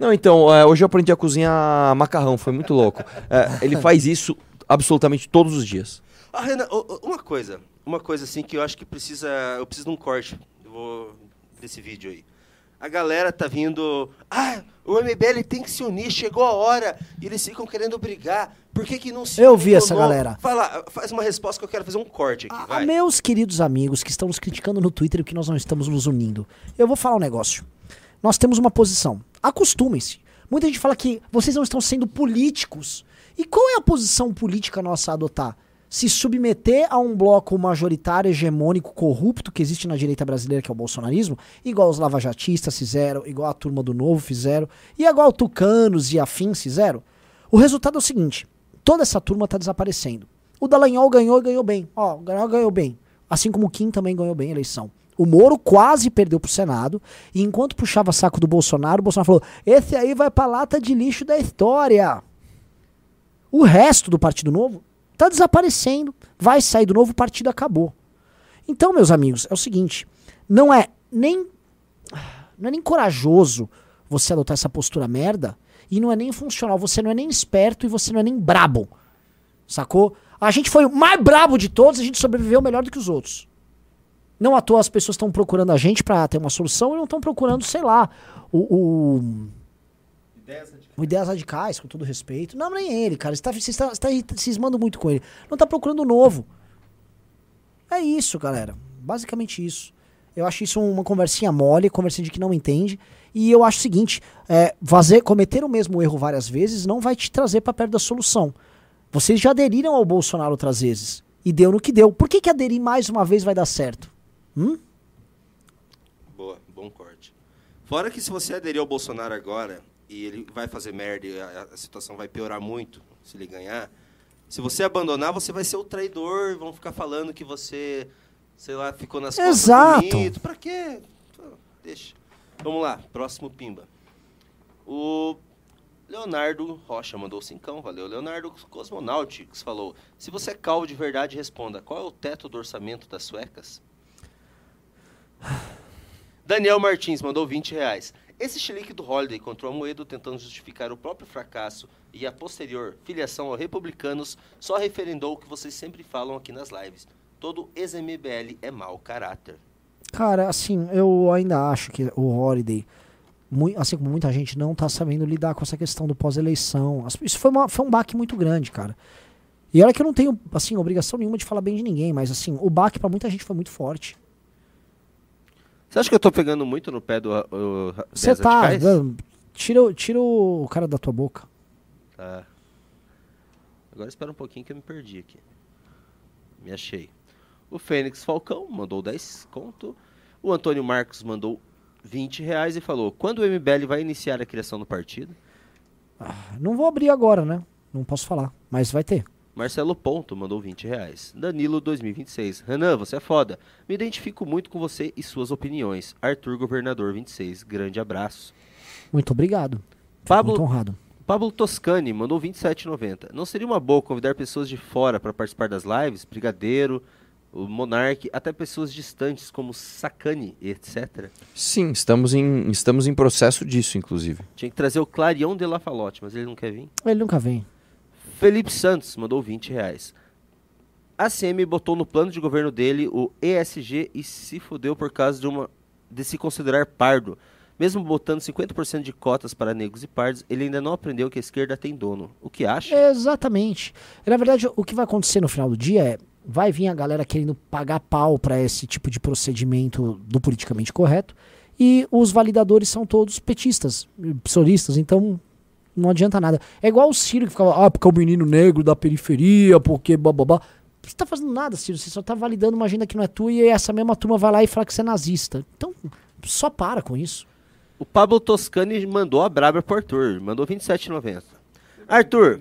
Não, então, é, hoje eu aprendi a cozinhar macarrão, foi muito louco. É, ele faz isso absolutamente todos os dias. Ah, Renan, uma coisa. Uma coisa assim que eu acho que precisa. Eu preciso de um corte eu vou, desse vídeo aí. A galera tá vindo. Ah, o MBL tem que se unir, chegou a hora. E eles ficam querendo brigar. Por que, que não se Eu vi essa nome? galera. Fala, faz uma resposta que eu quero fazer um corte aqui. Ah, vai. meus queridos amigos que estão nos criticando no Twitter que nós não estamos nos unindo, eu vou falar um negócio. Nós temos uma posição. Acostumem-se. Muita gente fala que vocês não estão sendo políticos. E qual é a posição política nossa a adotar? Se submeter a um bloco majoritário, hegemônico, corrupto que existe na direita brasileira, que é o bolsonarismo, igual os lavajatistas fizeram, igual a turma do Novo fizeram, e igual tucanos e afins fizeram? O resultado é o seguinte: toda essa turma tá desaparecendo. O Dallagnol ganhou e ganhou bem. Ó, Dallagnol ganhou bem. Assim como o Kim também ganhou bem a eleição. O Moro quase perdeu pro Senado, e enquanto puxava saco do Bolsonaro, o Bolsonaro falou: esse aí vai pra lata de lixo da história. O resto do Partido Novo tá desaparecendo. Vai sair do novo, o partido acabou. Então, meus amigos, é o seguinte: não é nem. Não é nem corajoso você adotar essa postura merda, e não é nem funcional. Você não é nem esperto e você não é nem brabo. Sacou? A gente foi o mais brabo de todos, a gente sobreviveu melhor do que os outros. Não à toa as pessoas estão procurando a gente pra ter uma solução e não estão procurando, sei lá, o, o, o Ideias Radicais, com todo respeito. Não, nem ele, cara. Você tá, você está, você tá cismando muito com ele. Não tá procurando o novo. É isso, galera. Basicamente isso. Eu acho isso uma conversinha mole, conversinha de que não entende. E eu acho o seguinte: é, fazer, cometer o mesmo erro várias vezes não vai te trazer para perto da solução. Vocês já aderiram ao Bolsonaro outras vezes. E deu no que deu. Por que, que aderir mais uma vez vai dar certo? Hum? Boa, bom corte. Fora que se você aderir ao Bolsonaro agora e ele vai fazer merda e a, a situação vai piorar muito se ele ganhar, se você abandonar, você vai ser o traidor, vão ficar falando que você, sei lá, ficou nas costas Exato. do mito. Pra quê? Deixa. Vamos lá, próximo pimba. O Leonardo Rocha mandou cincão, valeu. Leonardo Cosmonautics falou: se você é calvo de verdade, responda: qual é o teto do orçamento das suecas? Daniel Martins mandou 20 reais. Esse chilique do Holiday contra o Amoedo tentando justificar o próprio fracasso e a posterior filiação aos republicanos só referendou o que vocês sempre falam aqui nas lives. Todo ex-MBL é mau caráter. Cara, assim, eu ainda acho que o Holiday, assim como muita gente, não tá sabendo lidar com essa questão do pós-eleição. Isso foi, uma- foi um baque muito grande, cara. E olha que eu não tenho, assim, obrigação nenhuma de falar bem de ninguém, mas, assim, o baque pra muita gente foi muito forte. Você acha que eu tô pegando muito no pé do Você tá. Tira, o- tira o cara da tua boca. Tá. Agora espera um pouquinho que eu me perdi aqui. Me achei. O Fênix Falcão mandou 10 conto. O Antônio Marcos mandou 20 reais e falou: quando o MBL vai iniciar a criação do partido? Não vou abrir agora, né? Não posso falar, mas vai ter. Marcelo Ponto mandou 20 reais. Danilo 2026. Renan, você é foda. Me identifico muito com você e suas opiniões. Arthur Governador 26. Grande abraço. Muito obrigado. Pablo- Muito honrado. Pablo Toscani mandou 27,90. Não seria uma boa convidar pessoas de fora para participar das lives? Brigadeiro, o Monark, até pessoas distantes como Sacani, etc. Sim, estamos em, estamos em processo disso, inclusive. Tinha que trazer o Clarion de La Falote, mas ele não quer vir. Ele nunca vem. Felipe Santos mandou 20 reais. A CM botou no plano de governo dele o ESG e se fudeu por causa de, uma, de se considerar pardo. Mesmo botando 50% de cotas para negros e pardos, ele ainda não aprendeu que a esquerda tem dono. O que acha? Exatamente. Na verdade, o que vai acontecer no final do dia é. Vai vir a galera querendo pagar pau pra esse tipo de procedimento do politicamente correto. E os validadores são todos petistas, psolistas, então não adianta nada. É igual o Ciro que ficava, ah, porque é o menino negro da periferia, porque bababá. Você tá fazendo nada, Ciro, você só tá validando uma agenda que não é tua e essa mesma turma vai lá e fala que você é nazista. Então, só para com isso. O Pablo Toscani mandou a braba pro Arthur. Mandou 27,90. Arthur,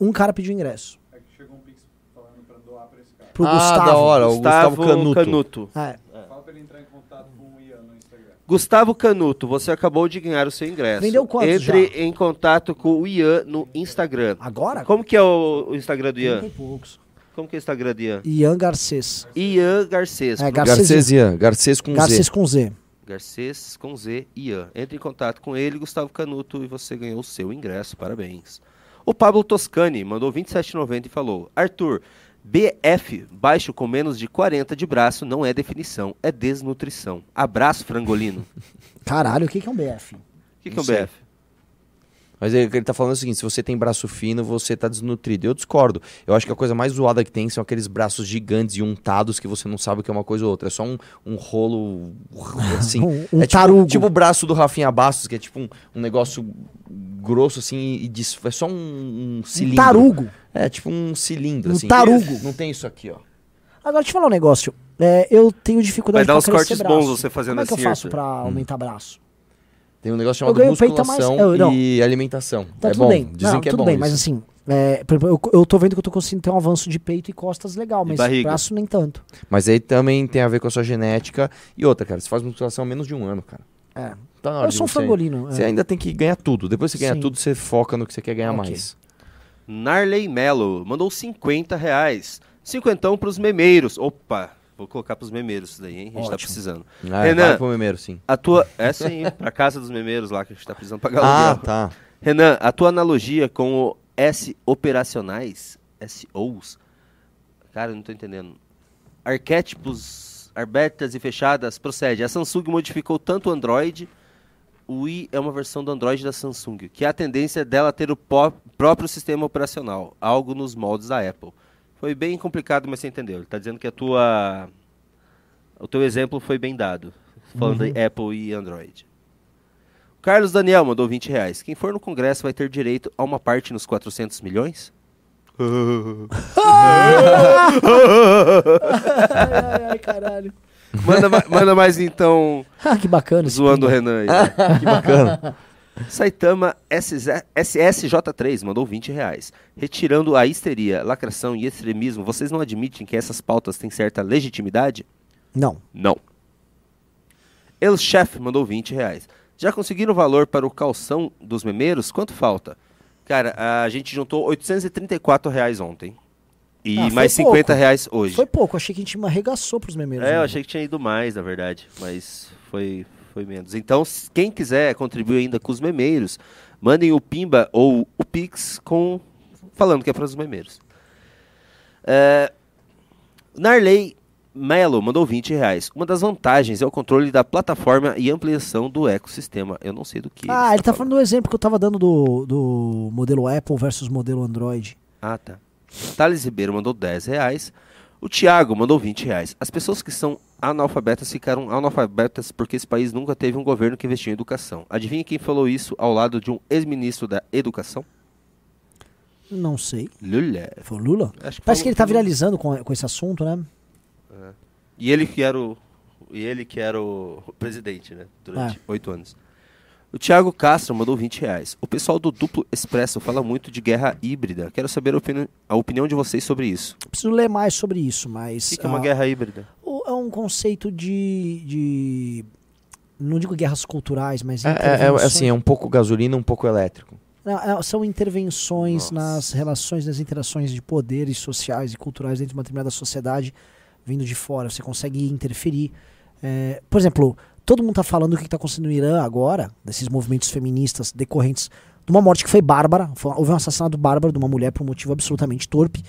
Um cara pediu ingresso. É que chegou um pix falando pra doar pra esse cara. Pro ah, Gustavo. da hora, o Gustavo, Canuto. Canuto. É, Fala pra ele entrar em contato com o Ian no Instagram. Gustavo Canuto, você acabou de ganhar o seu ingresso. Vendeu quantos Entre já? em contato com o Ian no Instagram. agora? Como que é o, o Instagram do Ian? Tem poucos. Como que é o Instagram do Ian? Ian Garcês. Ian Garcês. É, Garcês. Garcesian, Garcês com Garcês Z. com Z. Garcês com Z, Ian. Entre em contato com ele, Gustavo Canuto, e você ganhou o seu ingresso. Parabéns. O Pablo Toscani mandou 27,90 e falou: Arthur, BF baixo com menos de 40 de braço não é definição, é desnutrição. Abraço, frangolino. Caralho, o que que é um BF? O que, que é um sei. BF? Mas ele, ele tá falando o seguinte: se você tem braço fino, você tá desnutrido. Eu discordo. Eu acho que a coisa mais zoada que tem são aqueles braços gigantes e untados que você não sabe o que é uma coisa ou outra. É só um, um rolo assim. Um- um é tarugo. Tipo, tipo o braço do Rafinha Bastos, que é tipo um, um negócio grosso assim e dis- é só um, um Um cilindro. tarugo. É tipo um cilindro Um assim. tarugo. Não tem isso aqui, ó. Agora, deixa eu falar um negócio. É, eu tenho dificuldade Vai dar uns cortes braço. bons você fazendo Como é que assim, eu faço Arthur? pra aumentar braço? Tem um negócio Eu chamado ganho peito a mais- musculação eu- não. e alimentação. Tá é tudo bom. bem. Dizem Não, que é tudo bom bem, isso. mas assim, é, por exemplo, eu, eu tô vendo que eu tô conseguindo ter um avanço de peito e costas legal, mas barriga. braço nem tanto. Mas aí também tem a ver com a sua genética. E outra, cara, você faz musculação há menos de um ano, cara. É. Tá na hora Eu de sou um você- frangolino. Você é. ainda tem que ganhar tudo. Depois que você ganha Sim. tudo, você foca no que você quer ganhar Ok. mais. Narley Mello mandou 50 reais. Cinquentão pros memeiros. Opa, vou colocar pros memeiros isso daí, hein? A gente tá Ótimo. precisando. Ah, Renan. vai pro memeiro, sim. A tua. É sim, pra casa dos memeiros lá que a gente tá precisando pagar Ah, aluguel. tá. Renan, a tua analogia com o S operacionais, SOs, cara, eu não tô entendendo. Arquétipos abertas e fechadas, procede. A Samsung modificou tanto o Android, o i é uma versão do Android da Samsung, que é a tendência dela ter o próprio sistema operacional, algo nos moldes da Apple. Foi bem complicado, mas você entendeu. Ele tá dizendo que a tua. O teu exemplo foi bem dado. Falando de Apple e Android. Carlos Daniel mandou 20 reais. Quem for no Congresso vai ter direito a uma parte nos 400 milhões? ai, ai, caralho. Manda, ma- manda mais então, Ah, que bacana. zoando o. Renan aí. que bacana. Saitama SZ SSJ3 mandou 20 reais. Retirando a histeria, lacração e extremismo, vocês não admitem que essas pautas têm certa legitimidade? Não. Não. El Chef mandou 20 reais. Já conseguiram o valor para o calção dos memeiros? Quanto falta? Cara, a gente juntou 834 reais ontem. E Ah, mais pouco. 50 reais hoje. Foi pouco, achei que a gente arregaçou pros memeiros. É, eu né? achei que tinha ido mais, na verdade. Mas foi, foi menos. Então, quem quiser contribuir ainda com os memeiros, mandem o Pimba ou o Pix com, falando que é para os memeiros. É, Narley Melo mandou 20 reais. Uma das vantagens é o controle da plataforma e ampliação do ecossistema. Eu não sei do que. Ah, ele tá falando do exemplo que eu tava dando do, do modelo Apple versus modelo Android. Ah, tá. Thales Ribeiro mandou 10 reais. O Thiago mandou 20 reais. As pessoas que são analfabetas ficaram analfabetas porque esse país nunca teve um governo que investiu em educação. Adivinha quem falou isso ao lado de um ex-ministro da educação? Não sei. Lula. Foi o Lula? Acho Parece falou- que ele tá viralizando com, com esse assunto, né? E ele que era o, e ele que era o presidente, né? Durante É. oito anos. O Thiago Castro mandou 20 reais. O pessoal do Duplo Expresso fala muito de guerra híbrida. Quero saber a, opini- a opinião de vocês sobre isso. Preciso ler mais sobre isso, O mas. que, que é uma ah, guerra híbrida? o- É um conceito de. de não digo guerras culturais, mas. É, é- é, assim, é um pouco gasolina, um pouco elétrico. Não, é- são intervenções Nossa. nas relações, nas interações de poderes sociais e culturais dentro de uma determinada sociedade vindo de fora. Você consegue interferir. É, por exemplo, todo mundo está falando do que está acontecendo no Irã agora, desses movimentos feministas decorrentes de uma morte que foi bárbara. Foi- houve um assassinato bárbaro de uma mulher por um motivo absolutamente torpe.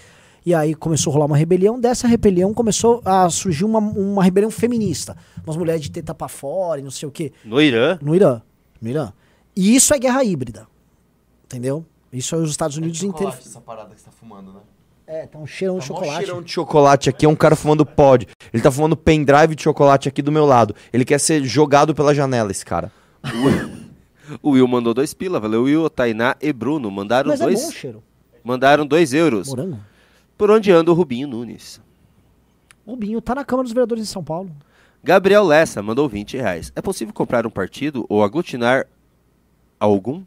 E aí começou a rolar uma rebelião. Dessa rebelião começou a surgir uma, uma rebelião feminista. Umas mulheres de teta pra fora e não sei o quê. No Irã? No Irã. No Irã. E isso é guerra híbrida. Entendeu? Isso é os Estados Unidos interferem. essa parada que você tá fumando, né? É, tá um cheirão de chocolate. cheirão de chocolate aqui, é um cara fumando pod. Ele tá fumando pendrive de chocolate aqui do meu lado. Ele quer ser jogado pela janela, esse cara. O Will mandou dois pila, valeu Will, Tainá e Bruno. Mandaram Mas é dois. bom o cheiro. mandaram dois euros. Morango. Por onde anda o Rubinho Nunes? O Binho tá na Câmara dos Vereadores de São Paulo. Gabriel Lessa mandou 20 reais. É possível comprar um partido ou aglutinar algum?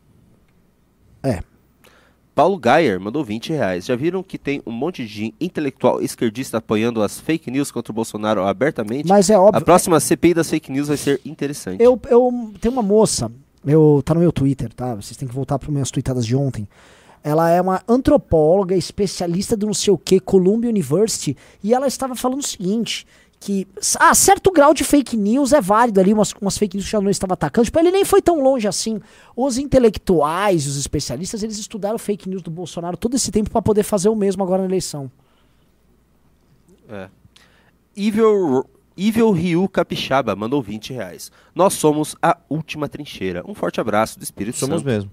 Paulo Gayer mandou 20 reais. Já viram que tem um monte de intelectual esquerdista apoiando as fake news contra o Bolsonaro abertamente? Mas é A óbvio. próxima CPI das fake news vai ser interessante. Eu, eu tenho uma moça, eu, tá no meu Twitter, tá? Vocês têm que voltar para minhas tweetadas de ontem. Ela é uma antropóloga, especialista do não sei o que, Columbia University, e ela estava falando o seguinte, que ah, certo grau de fake news é válido ali, umas, umas fake news que o jornalista estava atacando, tipo, ele nem foi tão longe assim. Os intelectuais, os especialistas, eles estudaram fake news do Bolsonaro todo esse tempo para poder fazer o mesmo agora na eleição. É. Evil, Evil Ryu Capixaba mandou 20 reais. Nós somos a última trincheira. Um forte abraço do Espírito Somos Santo. mesmo.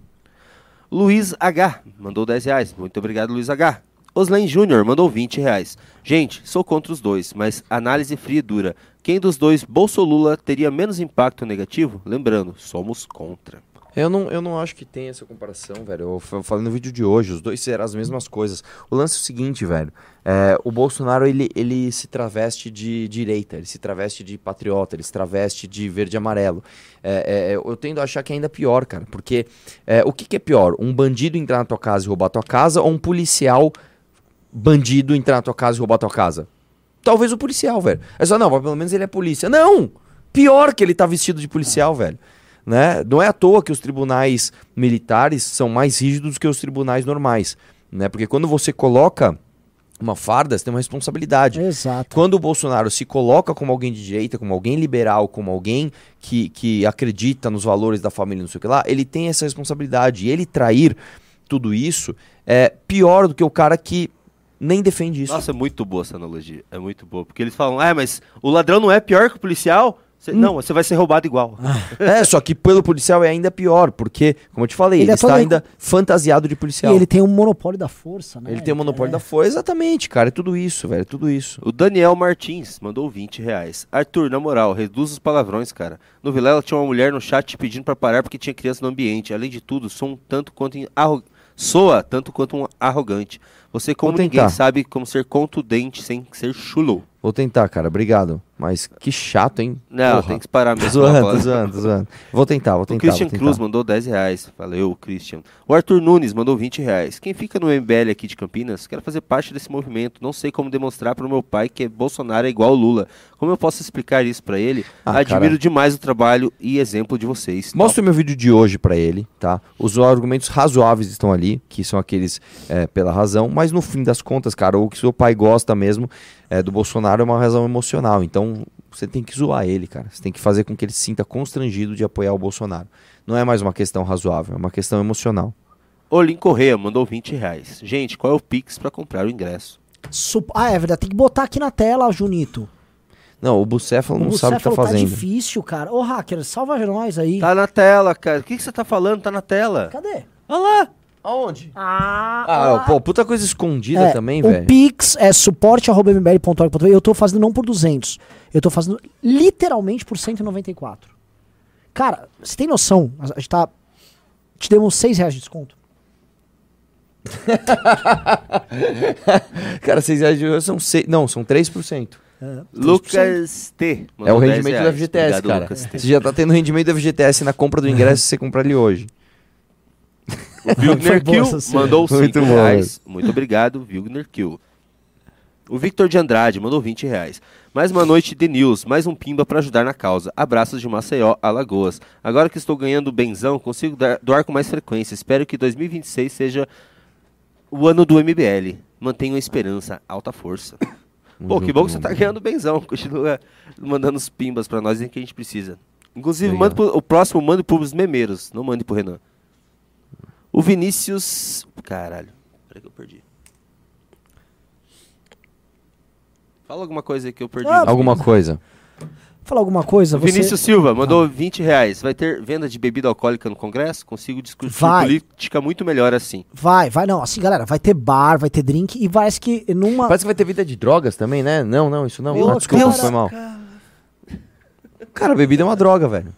Luiz H mandou 10 reais. Muito obrigado, Luiz H. Oslen Júnior mandou 20 reais. Gente, sou contra os dois, mas análise fria e dura. Quem dos dois, Bolso ou Lula, teria menos impacto negativo? Lembrando, somos contra. Eu não, eu não acho que tem essa comparação, velho. Eu fa- falei no vídeo de hoje, os dois serão as mesmas coisas. O lance é o seguinte, velho. é, o Bolsonaro, ele, ele se traveste de direita, ele se traveste de patriota, ele se traveste de verde e amarelo. É, é, eu tendo a achar que é ainda pior, cara. Porque é, o que, que é pior? Um bandido entrar na tua casa e roubar tua casa ou um policial bandido entrar na tua casa e roubar tua casa? Talvez o policial, velho. É só, não, mas pelo menos ele é polícia. Não! Pior que ele tá vestido de policial, velho. Né? Não é à toa que os tribunais militares são mais rígidos que os tribunais normais. Né? Porque quando você coloca uma farda, você tem uma responsabilidade. Exato. Quando o Bolsonaro se coloca como alguém de direita, como alguém liberal, como alguém que, que acredita nos valores da família, não sei o que lá, ele tem essa responsabilidade. E ele trair tudo isso é pior do que o cara que nem defende isso. Nossa, é muito boa essa analogia. É muito boa. Porque eles falam, ah, mas o ladrão não é pior que o policial? Cê- não, você vai ser roubado igual. É, só que pelo policial é ainda pior, porque, como eu te falei, Ele ele, é está ainda fantasiado de policial. E ele tem um monopólio da força, né? Ele tem o monopólio É. da força, exatamente, cara. É tudo isso, velho. É tudo isso. O Daniel Martins mandou 20 reais. Arthur, na moral, reduz os palavrões, cara. No Vilela tinha uma mulher no chat te pedindo pra parar porque tinha criança no ambiente. Além de tudo, sou um tanto quanto em arro... soa tanto quanto um arrogante. Você, como ninguém, sabe como ser contundente sem ser chulo. Vou tentar, cara. Obrigado. Mas que chato, hein? Não, Porra. tem que parar mesmo. zoando, zoando, zoando. Vou tentar, vou O tentar. Christian vou tentar. Cruz mandou 10 reais. Valeu, Christian. O Arthur Nunes mandou 20 reais. Quem fica no MBL aqui de Campinas, quero fazer parte desse movimento. Não sei como demonstrar para o meu pai que Bolsonaro é igual Lula. Como eu posso explicar isso para ele? Ah, Admiro cara. demais o trabalho e exemplo de vocês. Mostra o meu vídeo de hoje pra ele, tá? Os argumentos razoáveis estão ali, que são aqueles é, pela razão, mas no fim das contas, cara, o que seu pai gosta mesmo é, do Bolsonaro é uma razão emocional. Então você tem que zoar ele, cara. Você tem que fazer com que ele se sinta constrangido de apoiar o Bolsonaro. Não é mais uma questão razoável, é uma questão emocional. Olim Correia mandou 20 reais. Gente, qual é o Pix para comprar o ingresso? Sup- Ah, é verdade. Tem que botar aqui na tela, Junito. Não, o Bucéfalo não o sabe o que tá Bucéfalo fazendo. difícil, cara. Ô, hacker, salva nós aí. Tá na tela, cara. O que, que você tá falando? Tá na tela. Cadê? Olha lá. Aonde? Ah, Ah, pô, puta coisa escondida É, também, o velho. Pix é suporte.mbl.org.br. Eu tô fazendo não por 200. Eu tô fazendo literalmente por 194. Cara, você tem noção? A gente tá. Te demos 6 reais de desconto. Cara, vocês reais de hoje são seis, não, são 3%. Lucas T. É o 10 rendimento do reais. FGTS, Obrigado, cara. Você já tá tendo rendimento do FGTS na compra do ingresso se você comprar ele hoje. O Vilgner Kill mandou Muito 5 bom, reais. Muito obrigado, Vilgner Kill. O Victor de Andrade mandou 20 reais. Mais uma noite de news, mais um pimba para ajudar na causa. Abraços de Maceió, Alagoas. Agora que estou ganhando benzão, consigo dar- doar com mais frequência. Espero que 2026 seja o ano do MBL. Mantenham a esperança, alta força. Pô, que bom que você tá ganhando benzão. Continua mandando os pimbas pra nós que a gente precisa. Inclusive, manda pro- o próximo mande pros memeiros, não mande pro Renan. O Vinícius. Caralho, peraí que eu perdi. Fala alguma coisa aí que eu perdi. Ah, Alguma coisa. Falar alguma coisa? O Você... Vinícius Silva mandou 20 reais. Vai ter venda de bebida alcoólica no Congresso? Consigo discutir Vai. política muito melhor assim. Vai, vai, não. Assim, galera, vai ter bar, vai ter drink e parece que numa. Parece que vai ter vida de drogas também, né? Não, não, isso não. Meu Ah, desculpa, Deus, foi mal. Cara, bebida é uma droga, velho.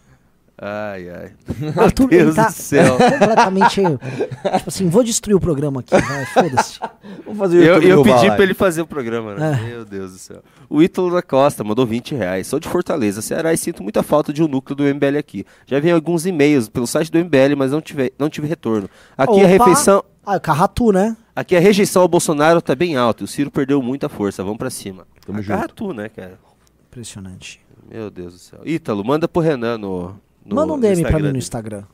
Ai, ai. Arthur, Deus tá do céu. completamente. tipo assim, vou destruir o programa aqui, vai, foda-se. Vamos fazer Eu, YouTube eu roubar pedi pra ele fazer o programa, né? É. Meu Deus do céu. O Ítalo da Costa mandou 20 reais. Sou de Fortaleza, Ceará e sinto muita falta de um núcleo do MBL aqui. Já vi alguns e-mails pelo site do MBL, mas não tive, não tive retorno. Aqui a Opa! refeição. Ah, Carratu, né? Aqui a rejeição ao Bolsonaro tá bem alta. e O Ciro perdeu muita força. Vamos pra cima. Tamo junto. Agarra tu, né, cara? Impressionante. Meu Deus do céu. Ítalo, manda pro Renan no. No Manda um DM pra mim no. Instagram.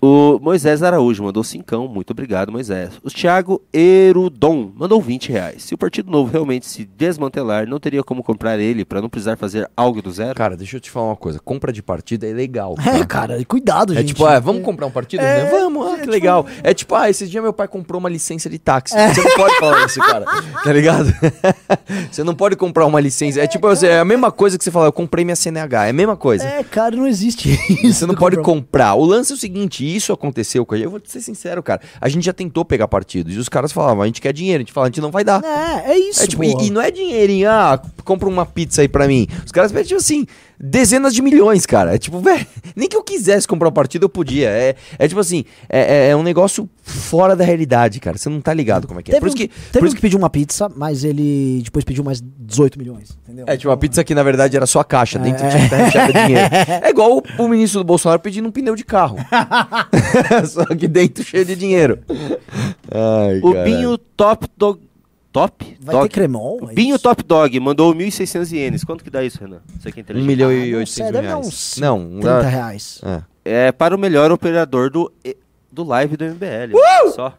O Moisés Araújo mandou cincão, muito obrigado, Moisés. O Thiago Erudon mandou 20 reais. Se o Partido Novo realmente se desmantelar, não teria como comprar ele para não precisar fazer algo do zero? Cara, deixa eu te falar uma coisa. Compra de partido é legal. É, tá? cara, cuidado, É gente. tipo, ah, vamos comprar um partido? É, né? Vamos, ah, é que tipo- legal. É tipo, ah, esse dia meu pai comprou uma licença de táxi. Você não pode falar isso, cara. Tá ligado? você não pode comprar uma licença. É tipo, assim, é a mesma coisa que você fala, eu comprei minha CNH. É a mesma coisa. É, cara, não existe isso. Você não pode comprar- comprar. O lance é o seguinte, isso aconteceu com a gente. Eu vou te ser sincero, cara. A gente já tentou pegar partidos e os caras falavam, a gente quer dinheiro. A gente fala, a gente não vai dar. É, é isso, É tipo, e, e não é dinheirinho, ah, compra uma pizza aí pra mim. Os caras pedem, tipo assim, dezenas de milhões, cara. É tipo, velho, nem que eu quisesse comprar um partido, eu podia. É, é tipo assim, é, é- é um negócio fora da realidade, cara. Você não tá ligado como é que é. Teve, Por isso um, que. Por isso que pediu uma pizza, mas ele depois pediu mais 18 milhões, entendeu? É, tipo, uma pizza que na verdade era só a caixa, dentro tinha que estar recheada de dinheiro. É igual o, o ministro do Bolsonaro pedindo um pneu de carro. só que dentro cheio de dinheiro. Ai, o caralho. Binho Top Dog. Top? Vai Dog. ter cremol? O é Binho isso? Top Dog mandou 1.600 ienes. Quanto que dá isso, Renan? Você que é 1 inteligente. milhão Ah, e não 800 sei, mil deve dar reais. uns Não, 30 dá- reais. É. É para o melhor operador do, do live do MBL. Uh! Só.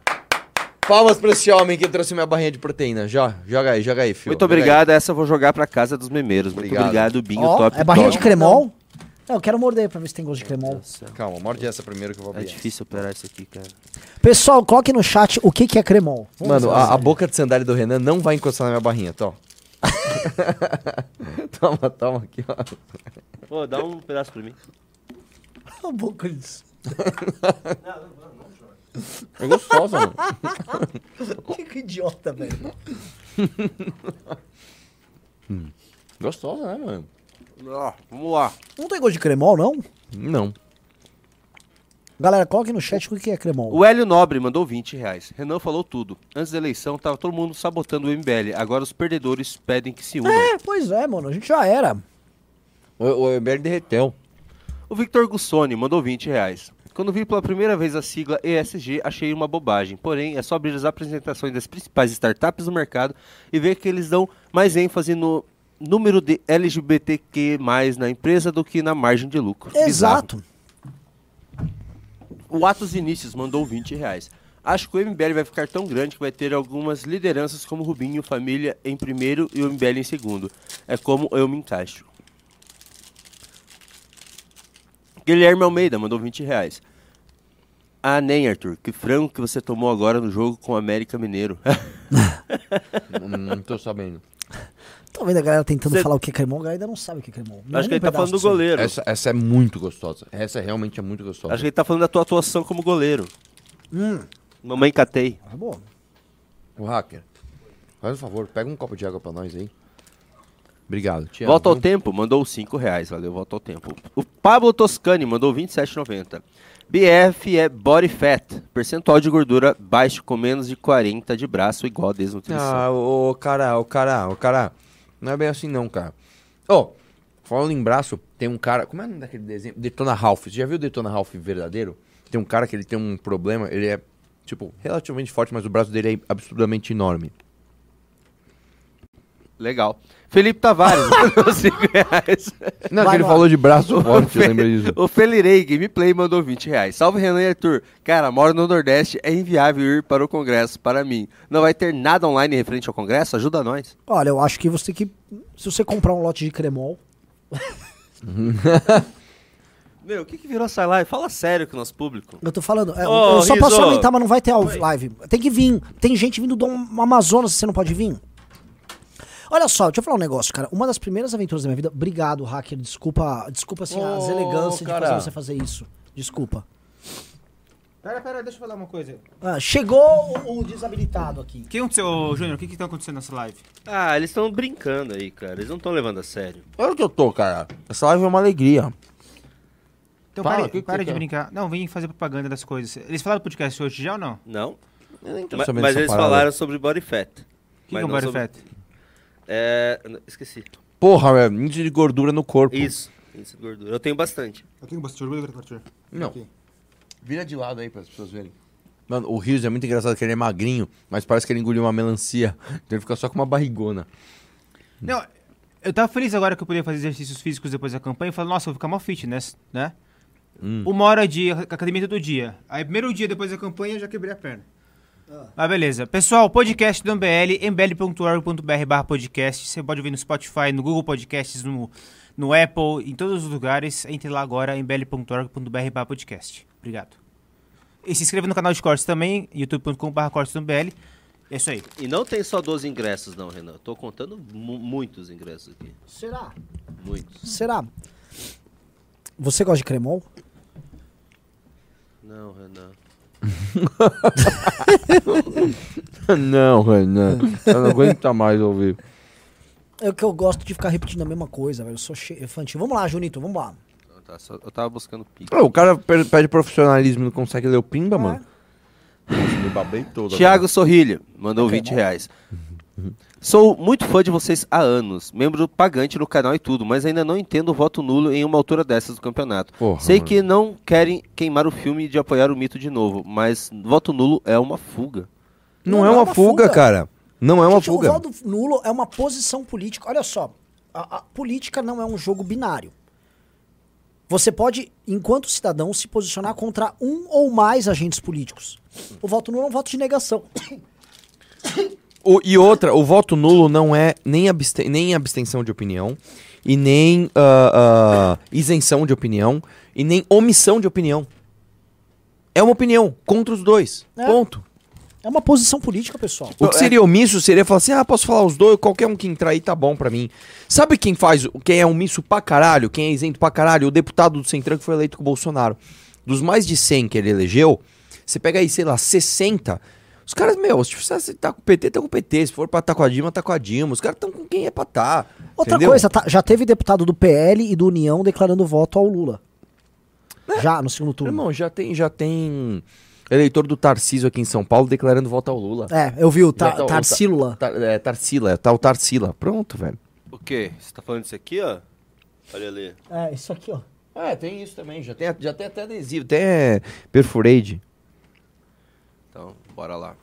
Palmas pra esse homem que trouxe minha barrinha de proteína. Já, joga aí, joga aí, filho. Muito obrigado. Essa eu vou jogar pra casa dos memeiros. Muito Obrigado. obrigado, Binho Ó, Top é barrinha Dog. de cremol? Não, eu quero morder pra ver se tem gosto de cremol. Calma, morde essa primeiro que eu vou É abrir. difícil operar isso aqui, cara. Pessoal, coloque no chat o que, que é cremol. Vamos Mano, a, a boca de sandália do Renan não vai encostar na minha barrinha, tô. toma, toma aqui, ó. Pô, dá um pedaço pra mim. A boca disso. É gostosa, mano. Que idiota, velho. Gostosa, né, mano? Ó, vamos lá. Não tem gosto de cremol, não? Não. Galera, coloque no chat o que é cremol. O Hélio Nobre mandou 20 reais. Renan falou tudo. Antes da eleição, tava todo mundo sabotando o MBL. Agora os perdedores pedem que se unam. É, pois é, mano. A gente já era. O, o Eber derreteu. O Victor Gussoni mandou 20 reais. Quando vi pela primeira vez a sigla ESG, achei uma bobagem. Porém, é só abrir as apresentações das principais startups do mercado e ver que eles dão mais ênfase no número de LGBTQ+, na empresa do que na margem de lucro. Bizarro. Exato. O Atos Inícios mandou 20 reais. Acho que o MBL vai ficar tão grande que vai ter algumas lideranças como Rubinho, Família em primeiro e o MBL em segundo. É como eu me encaixo. Guilherme Almeida mandou 20 reais. Ah, nem, Arthur. Que frango que você tomou agora no jogo com o América Mineiro. Não, não tô sabendo. Tô vendo a galera tentando Cê- falar o que é cremol, a galera ainda não sabe o que é cremol. Acho que ele tá falando do goleiro. Essa, essa é muito gostosa. Essa realmente é muito gostosa. Acho que ele tá falando da tua atuação como goleiro. Hum, Mamãe catei. é boa. O hacker, faz um favor, pega um copo de água pra nós aí. Obrigado. Amo, Volta ao viu? tempo, mandou 5 reais, valeu, volta ao tempo. O Pablo Toscani mandou 27,90. BF é body fat, percentual de gordura baixo com menos de 40 de braço igual a desnutrição. Ah, ô, cara, ô, cara, ô, cara. Não é bem assim não, cara. Ô, falando em braço, tem um cara... Como é o nome daquele desenho? Detona Ralph. Você já viu o Detona Ralph verdadeiro? Tem um cara que ele tem um problema, ele é, tipo, relativamente forte, mas o braço dele é absurdamente enorme. Legal. Felipe Tavares mandou 5 reais. Não, Vai que ele lá. falou de braço forte, Fe- lembro disso. O Felirei Gameplay mandou 20 reais. Salve Renan e Arthur. Cara, moro no Nordeste, é inviável ir para o Congresso para mim. Não vai ter nada online referente ao Congresso? Ajuda nós. Olha, eu acho que você tem que. Se você comprar um lote de cremol. Meu, o que, que virou essa live? Fala sério com o nosso público. Eu tô falando. é, Ô, eu só posso Rizzo. aumentar, mas não vai ter ao live. Tem que vir. Tem gente vindo do Amazonas, você não pode vir? Olha só, deixa eu falar um negócio, cara. Uma das primeiras aventuras da minha vida. Obrigado, hacker. Desculpa, desculpa assim, as Ô, elegâncias cara. de fazer você fazer isso. Desculpa. Pera, pera, deixa eu falar uma coisa. Ah, chegou o, o desabilitado aqui. O que aconteceu, ô, Júnior? O que que tá acontecendo nessa live? Ah, eles estão brincando aí, cara. Eles não estão levando a sério. Olha o que eu tô, cara. Essa live é uma alegria. Então Fala, pare, o que que pare você de quer? brincar. Não, vem fazer propaganda das coisas. Eles falaram do podcast hoje já ou não? Não? Ma- sabendo mas dessa eles parada. falaram sobre body fat. O que, que é um não body sobre- fat? É. Esqueci. Porra, velho, índice de gordura no corpo. Isso. Isso, gordura. Eu tenho bastante. Eu tenho bastante orgulho, Arthur. Não. Vira de lado aí para as pessoas verem. Mano, o Rios é muito engraçado que ele é magrinho, mas parece que ele engoliu uma melancia. Então ele fica só com uma barrigona. Não, eu tava feliz agora que eu podia fazer exercícios físicos depois da campanha e falei, nossa, eu vou ficar mal fitness, né? Hum. Uma hora de academia todo dia. Aí, primeiro dia depois da campanha, eu já quebrei a perna. Ah, beleza. Pessoal, podcast do MBL, mbl.org.br barra podcast. Você pode ouvir no Spotify, no Google Podcasts, no, no Apple, em todos os lugares. Entre lá agora, mbl.org.br barra podcast. Obrigado. E se inscreva no canal de cortes também, youtube.com barra cortes do MBL. É isso aí. E não tem só 12 ingressos, não, Renan. Eu tô contando mu- muitos ingressos aqui. Será? Muitos. Será? Você gosta de cremol? Não, Renan. não, Renan. Eu não aguento mais ouvir. É que eu gosto de ficar repetindo a mesma coisa, velho. Eu sou che... infantil. Vamos lá, Junito, vamos lá. Eu tava, só- eu tava buscando pico. Pô, o cara pede profissionalismo e não consegue ler o pimba, mano. Nossa, me babei todo. Tiago Sorrilha mandou Ok, 20 bom. reais. Sou muito fã de vocês há anos, membro pagante no canal e tudo, mas ainda não entendo o voto nulo em uma altura dessas do campeonato. Porra, Sei mano. que não querem queimar o filme de apoiar o mito de novo, mas voto nulo é uma fuga. Não, é uma, fuga, cara. Não é uma Gente, fuga. O voto nulo é uma posição política. Olha só, a, a política não é um jogo binário. Você pode, enquanto cidadão, se posicionar contra um ou mais agentes políticos. O voto nulo é um voto de negação. O- e outra, o voto nulo não é nem, absten nem abstenção de opinião, e nem ah, ah, isenção de opinião, e nem omissão de opinião. É uma opinião contra os dois. É. Ponto. É uma posição política, pessoal. O que seria omisso seria falar assim: ah, posso falar os dois, qualquer um que entrar aí tá bom pra mim. Sabe quem faz, quem é omisso pra caralho, quem é isento pra caralho? O deputado do Centrão que foi eleito com o Bolsonaro. Dos mais de 100 que ele elegeu, você pega aí, sei lá, 60. Os caras, meu, se você tá com o PT, tá com o PT. Se for pra tá com a Dilma, tá com a Dilma. Os caras estão com quem é pra tá. Outra entendeu? coisa, tá- já teve deputado do PL e do União declarando voto ao Lula. Já, no segundo turno. Irmão, já tem, já tem eleitor do Tarcísio aqui em São Paulo declarando voto ao Lula. É, eu vi o Já ta tá. Tar- é, Tarsila, tá o Tarsila. Pronto, velho. O quê? Você tá falando disso aqui, ó? Olha ali. É, isso aqui, ó. É, tem isso também. Já tem, já tem até adesivo, até perfurade. Então, bora lá.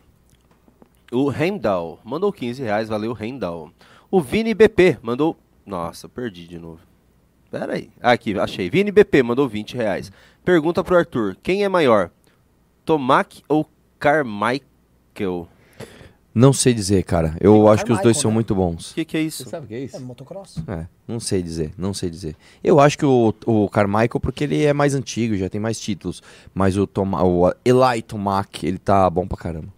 O Rendal mandou 15 reais, valeu Rendal. O Vini BP mandou... Nossa, perdi de novo. Pera aí. Ah, Aqui, achei. Vini BP mandou 20 reais. Pergunta pro Arthur, quem é maior? Tomac ou Carmichael? Não sei dizer, cara. Eu Tem acho que os dois são né? muito bons. O que, que é isso? sabe o que é É motocross. É, não sei dizer, não sei dizer. Eu acho que o, o Carmichael, porque ele é mais antigo, já tem mais títulos. Mas o, Toma, o Eli Tomac, ele tá bom pra caramba.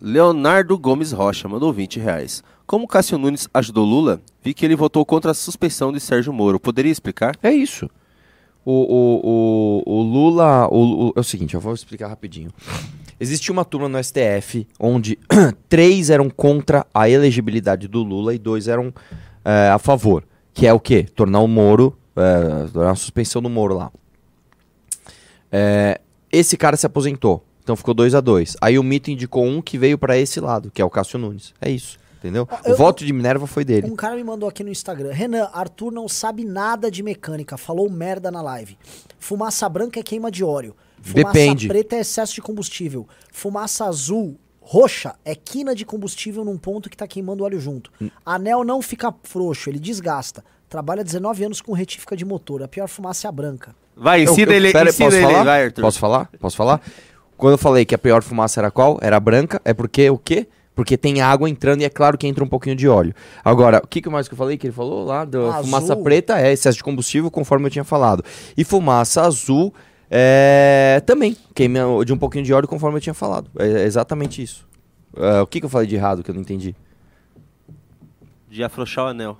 Leonardo Gomes Rocha mandou 20 reais. Como Cássio Nunes ajudou Lula, vi que ele votou contra a suspeição de Sérgio Moro. Poderia explicar? É isso. O, o, o, o Lula. O, o- é o seguinte, eu vou explicar rapidinho. Existia uma turma no STF onde três eram contra a elegibilidade do Lula e dois eram é, a favor. Que é o quê? Tornar o Moro. É, tornar a suspensão do Moro lá. É, esse cara se aposentou. Então ficou 2 a 2 Aí o mito indicou um que veio pra esse lado, que é o Cássio Nunes. É isso. Entendeu? eu- o voto de Minerva foi dele. Um cara me mandou aqui no Instagram. Renan, Arthur não sabe nada de mecânica. Falou merda na live. Fumaça branca é queima de óleo. Fumaça Depende. preta é excesso de combustível. Fumaça azul, roxa, é quina de combustível num ponto que tá queimando óleo junto. Hum. Anel não fica frouxo, ele desgasta. Trabalha 19 anos com retífica de motor. A pior fumaça é a branca. Vai, ensina ele, pera ensina posso ele, falar? vai, Arthur. Posso falar? Posso falar? Quando eu falei que a pior fumaça era qual? Era branca, é porque o quê? Porque tem água entrando e é claro que entra um pouquinho de óleo. Agora, o que, que mais que eu falei que ele falou lá? Da Azul. fumaça preta é excesso de combustível, conforme eu tinha falado. E fumaça azul é também queima de um pouquinho de óleo, conforme eu tinha falado. É exatamente isso. É, o que, que eu falei de errado que eu não entendi? De afrouxar o anel.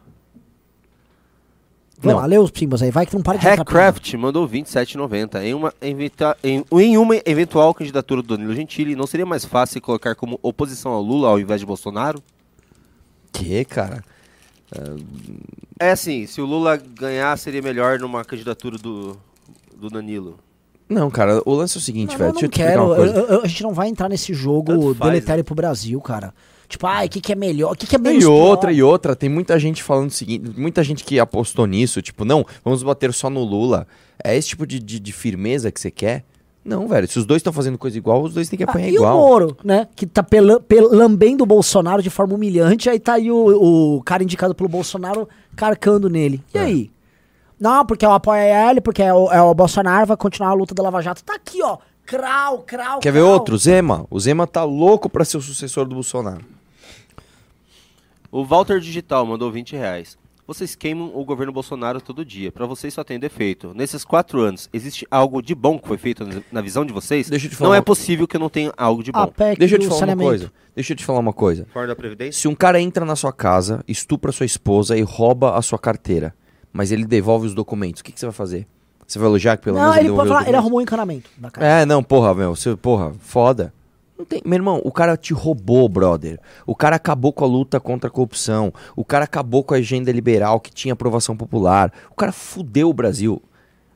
Vamos Não. lá, lê os pimbas aí. Vai que não para de. Hackcraft mandou 27,90. Em uma, em, em uma eventual candidatura do Danilo Gentili, não seria mais fácil colocar como oposição ao Lula ao invés de Bolsonaro? Que, cara? É assim, se o Lula ganhar, seria melhor numa candidatura do, do Danilo. Não, cara, o lance é o seguinte, Não, velho. Deixa eu não te explicar quero. uma coisa. Eu- eu- a gente não vai entrar nesse jogo faz, deletério né? pro Brasil, cara. Tipo, ai, o que, que é melhor? O que, que é E menos outra, pior? e outra, tem muita gente falando o seguinte, muita gente que apostou nisso, tipo, não, vamos bater só no Lula. É esse tipo de, de, de firmeza que você quer? Não, velho, se os dois estão fazendo coisa igual, os dois têm que Ah, apanhar e igual. o Moro, né? Que tá lambendo o Bolsonaro de forma humilhante, aí tá aí o, o cara indicado pelo Bolsonaro carcando nele. E É. aí? Não, porque eu apoio ele, porque é o, é o Bolsonaro, vai continuar a luta da Lava Jato. Tá aqui, ó. Crau, crau, Quer ver crau. outro? Zema. O Zema tá louco pra ser o sucessor do Bolsonaro. O Walter Digital mandou 20 reais. Vocês queimam o governo Bolsonaro todo dia. Pra vocês só tem defeito. Nesses quatro anos, existe algo de bom que foi feito na- visão de vocês? Deixa eu te falar não é possível que não tenha algo de bom. PEC Deixa eu te falar saneamento. uma coisa. Deixa eu te falar uma coisa. Fora da Previdência? Se um cara entra na sua casa, estupra sua esposa e rouba a sua carteira, mas ele devolve os documentos, o que, que você vai fazer? Você vai elogiar que pelo Não, menos ele os falar, ele arrumou o encanamento da casa. É, não, porra, meu, você, porra, foda. Não tem, meu irmão, o cara te roubou, brother. O cara acabou com a luta contra a corrupção. O cara acabou com a agenda liberal que tinha aprovação popular. O cara fudeu o Brasil.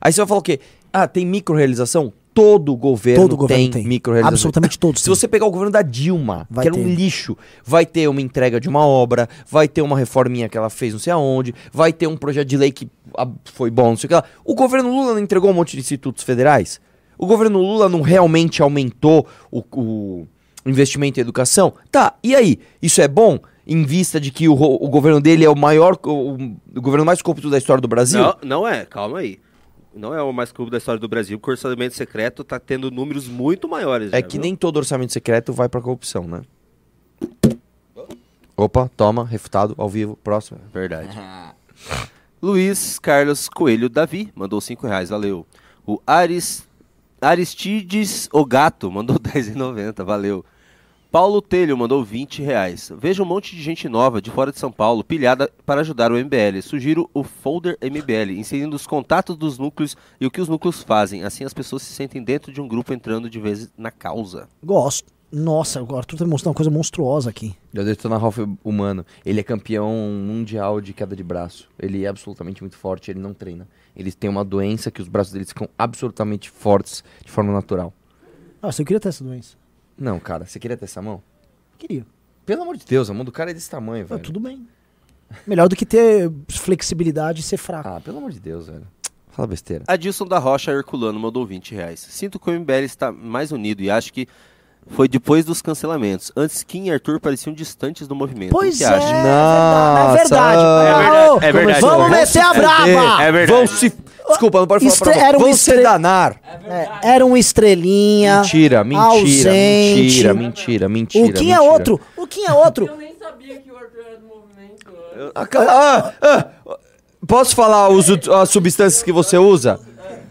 Aí você vai falar o quê? Ah, tem microrealização? Todo governo, Todo governo tem, tem. microrealização. Absolutamente todos Se têm. você pegar o governo da Dilma, Vai que era um ter. lixo, vai ter uma entrega de uma obra, vai ter uma reforminha que ela fez não sei aonde, vai ter um projeto de lei que ah, foi bom, não sei o que lá. O governo Lula não entregou um monte de institutos federais? O governo Lula não realmente aumentou o, o investimento em educação? Tá, e aí? Isso é bom? Em vista de que o, o governo dele é o maior, o, o governo mais corrupto da história do Brasil? Não, não é, calma aí. Não é o mais corrupto da história do Brasil, porque o orçamento secreto tá tendo números muito maiores. É já, que viu? nem todo orçamento secreto vai pra corrupção, né? Opa, toma, refutado, ao vivo, próximo. Verdade. Luiz Carlos Coelho Davi mandou 5 reais, valeu. O Aris, Aristides O Gato mandou 10,90, valeu. Paulo Telho mandou 20 reais. Vejo um monte de gente nova de fora de São Paulo pilhada para ajudar o MBL. Sugiro o folder MBL, inserindo os contatos dos núcleos e o que os núcleos fazem. Assim as pessoas se sentem dentro de um grupo entrando de vez na causa. Gosto. Nossa, o Arthur tá mostrando uma coisa monstruosa aqui. Eu detonar Ralph humano. Ele é campeão mundial de queda de braço. Ele é absolutamente muito forte, ele não treina. Ele tem uma doença que os braços dele ficam absolutamente fortes de forma natural. Nossa, eu queria ter essa doença. Não, cara, você queria ter essa mão? Queria. Pelo amor de Deus, a mão do cara é desse tamanho, Ah, velho. tudo bem. Melhor do que ter flexibilidade e ser fraco. Ah, pelo amor de Deus, velho. Fala besteira. Adilson da Rocha Herculano mandou 20 reais. Sinto que o MBL está mais unido e acho que foi depois dos cancelamentos. Antes, Kim e Arthur pareciam distantes do movimento. Pois é, acha? é Nossa, verdade. é Ah, verdade, ô, é verdade. Vamos meter a braba. É verdade. Vão se... Desculpa, não pode falar Estre- pra era um Vão se estre- danar. É, era um estrelinha. Mentira, mentira, ausente. mentira, mentira, mentira. O Kim é mentira. outro. O Kim é outro. Eu nem sabia que o Arthur era do movimento. Ah, ah, ah, posso falar os, as substâncias que você usa?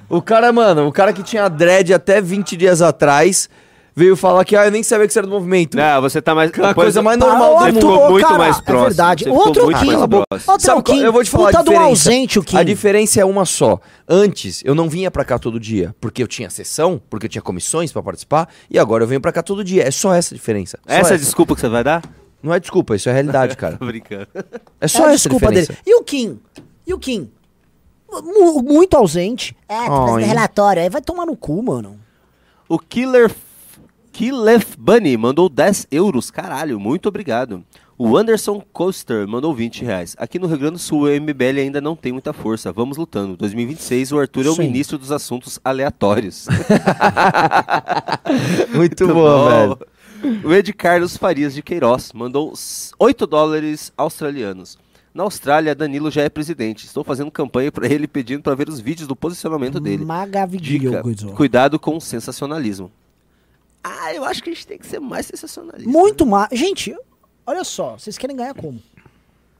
O cara, mano, o cara que tinha dread até 20 dias atrás veio falar que ah, eu nem sabia que você era do movimento. Não, você tá mais. A coisa mais Ah, normal do mundo. ficou Arthur, muito cara, mais próximo. É verdade. Você ficou Outro Kim. Outro Kim. eu vou te falar Puta a do diferença. ausente, o Kim. A diferença é uma só. Antes, eu não vinha pra cá todo dia, porque eu tinha sessão, porque eu tinha comissões pra participar, e agora eu venho pra cá todo dia. É só essa a diferença. Só Essa é a desculpa que você vai dar? Não é desculpa, isso é realidade, cara. Tô brincando. É É só a essa desculpa diferença. dele. E o Kim? E o Kim? Mu- muito ausente. É, tá fazendo relatório. Aí vai tomar no cu, mano. O Killer Killef Bunny mandou 10 euros. Caralho, muito obrigado. O Anderson Coaster mandou 20 reais. Aqui no Rio Grande do Sul, o MBL ainda não tem muita força. Vamos lutando. 2026, o Arthur é o Sim. ministro dos assuntos aleatórios. Muito bom, velho. O Ed Carlos Farias de Queiroz mandou 8 dólares australianos. Na Austrália, Danilo já é presidente. Estou fazendo campanha para ele pedindo para ver os vídeos do posicionamento dele. Magavidinho, Dica, cuidado com o sensacionalismo. Ah, eu acho que a gente tem que ser mais sensacionalista. Muito mais. Gente, olha só. Vocês querem ganhar como?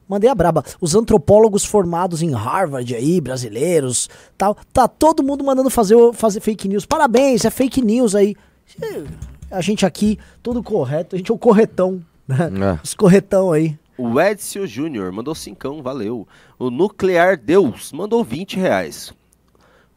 Mandei a braba. Os antropólogos formados em Harvard aí, brasileiros, tal, tá todo mundo mandando fazer, fazer fake news. Parabéns, é fake news aí. A gente aqui, todo correto, a gente é o corretão, né? É. Os corretão aí. O Edson Júnior mandou cincão, valeu. O Nuclear Deus mandou 20 reais.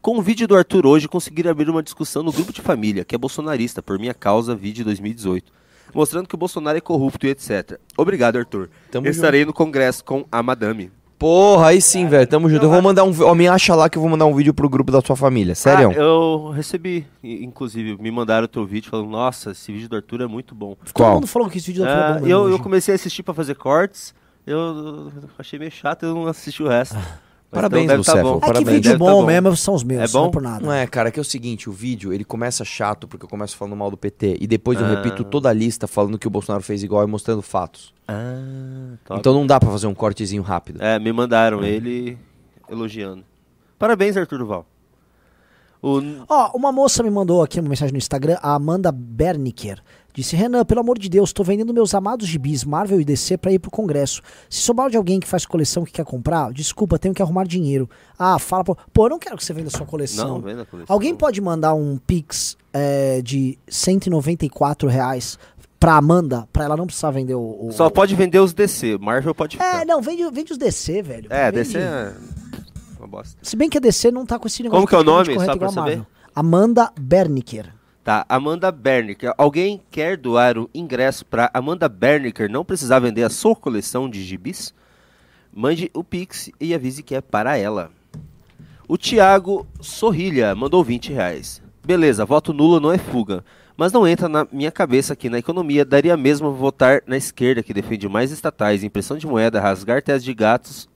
Com o vídeo do Arthur hoje, consegui abrir uma discussão no grupo de família, que é bolsonarista, por minha causa, vídeo 2018. Mostrando que o Bolsonaro é corrupto e etc. Obrigado, Arthur. Tamo Estarei no congresso com a madame. Porra, aí sim, velho. Tamo junto. Eu vou mandar um. Ó, me acha lá que eu vou mandar um vídeo pro grupo da sua família. Sério? Ah, eu recebi, inclusive, me mandaram o teu vídeo falando, nossa, esse vídeo do Arthur é muito bom. Todo Qual? mundo falou que esse vídeo da Ah, Fura Bomba eu, hoje. eu comecei a assistir pra fazer cortes, eu achei meio chato, eu não assisti o resto. Parabéns, então deve tá bom. É que Parabéns, vídeo deve tá bom mesmo são os meus, É bom? não é por nada. Não é, cara, que é o seguinte, o vídeo, ele começa chato porque eu começo falando mal do PT e depois eu Ah. repito toda a lista falando que o Bolsonaro fez igual e mostrando fatos. Ah, top. Então não dá pra fazer um cortezinho rápido. É, me mandaram ele elogiando. Parabéns, Arthur Duval. O... Ó, uma moça me mandou aqui uma mensagem no Instagram, a Amanda Berniker. Disse, Renan, pelo amor de Deus, tô vendendo meus amados gibis Marvel e DC pra ir pro congresso. Se sobrar de alguém que faz coleção que quer comprar, desculpa, tenho que arrumar dinheiro. Ah, fala, pô, pô eu não quero que você venda sua coleção. Não, venda a coleção. Alguém pode mandar um Pix é, de 194 reais pra Amanda, pra ela não precisar vender o... o- Só pode vender os DC, Marvel pode ficar. É, não, vende, vende os DC, velho. É, Vende- DC é uma bosta. Se bem que a DC não tá com esse negócio Como que é o nome, só pra saber? Amanda Berniker. Tá, Amanda Berniker. Alguém quer doar o ingresso para Amanda Berniker não precisar vender a sua coleção de gibis? Mande o Pix e avise que é para ela. O Thiago Sorrilha mandou 20 reais. Beleza, voto nulo não é fuga. Mas não entra na minha cabeça que na economia daria mesmo votar na esquerda que defende mais estatais, impressão de moeda, rasgar testes de gatos,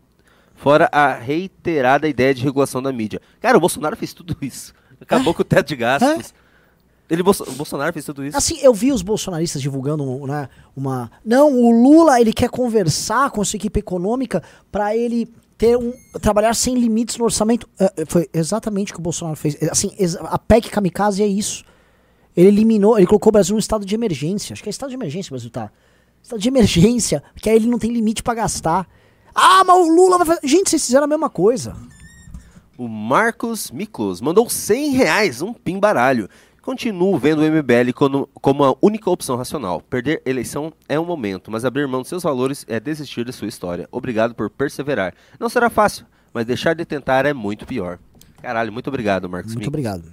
fora a reiterada ideia de regulação da mídia. Cara, o Bolsonaro fez tudo isso. Acabou com o teto de gastos. Ele, Bolso- o Bolsonaro fez tudo isso. Assim, eu vi os bolsonaristas divulgando né, uma. Não, o Lula ele quer conversar com a sua equipe econômica para ele ter um trabalhar sem limites no orçamento. É, é, foi exatamente o que o Bolsonaro fez. É, Assim, a PEC kamikaze é isso. Ele eliminou, ele colocou o Brasil num estado de emergência. Acho que é estado de emergência o Brasil tá. Estado de emergência, que aí ele não tem limite para gastar. Ah, mas o Lula vai fazer. Gente, vocês fizeram a mesma coisa. O Marcos Miklos mandou 100 reais, um pimbaralho. Continuo vendo o MBL como, como a única opção racional. Perder eleição é um momento, mas abrir mão de seus valores é desistir de sua história. Obrigado por perseverar. Não será fácil, mas deixar de tentar é muito pior. Caralho, muito obrigado, Marcos Muito obrigado.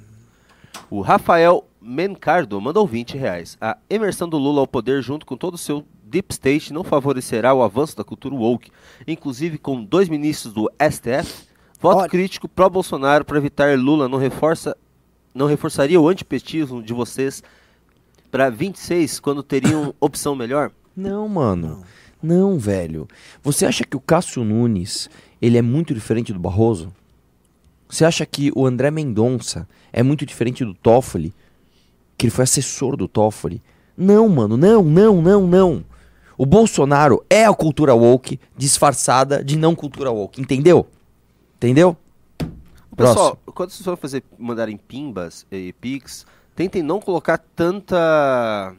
O Rafael Mencardo mandou 20 reais. A emersão do Lula ao poder junto com todo o seu deep state não favorecerá o avanço da cultura woke, inclusive com dois ministros do STF. Voto Olha- crítico pró-Bolsonaro para evitar Lula não reforça não reforçaria o antipetismo de vocês para 26 quando teriam opção melhor? Não, mano. Não. velho. Você acha que o Cássio Nunes, ele é muito diferente do Barroso? Você acha que o André Mendonça é muito diferente do Toffoli? Que ele foi assessor do Toffoli? Não, mano. Não, não, não, não. O Bolsonaro é a cultura woke disfarçada de não cultura woke. Entendeu? Entendeu? Pessoal, quando vocês forem fazer, mandarem pimbas e pix, tentem não colocar tanta.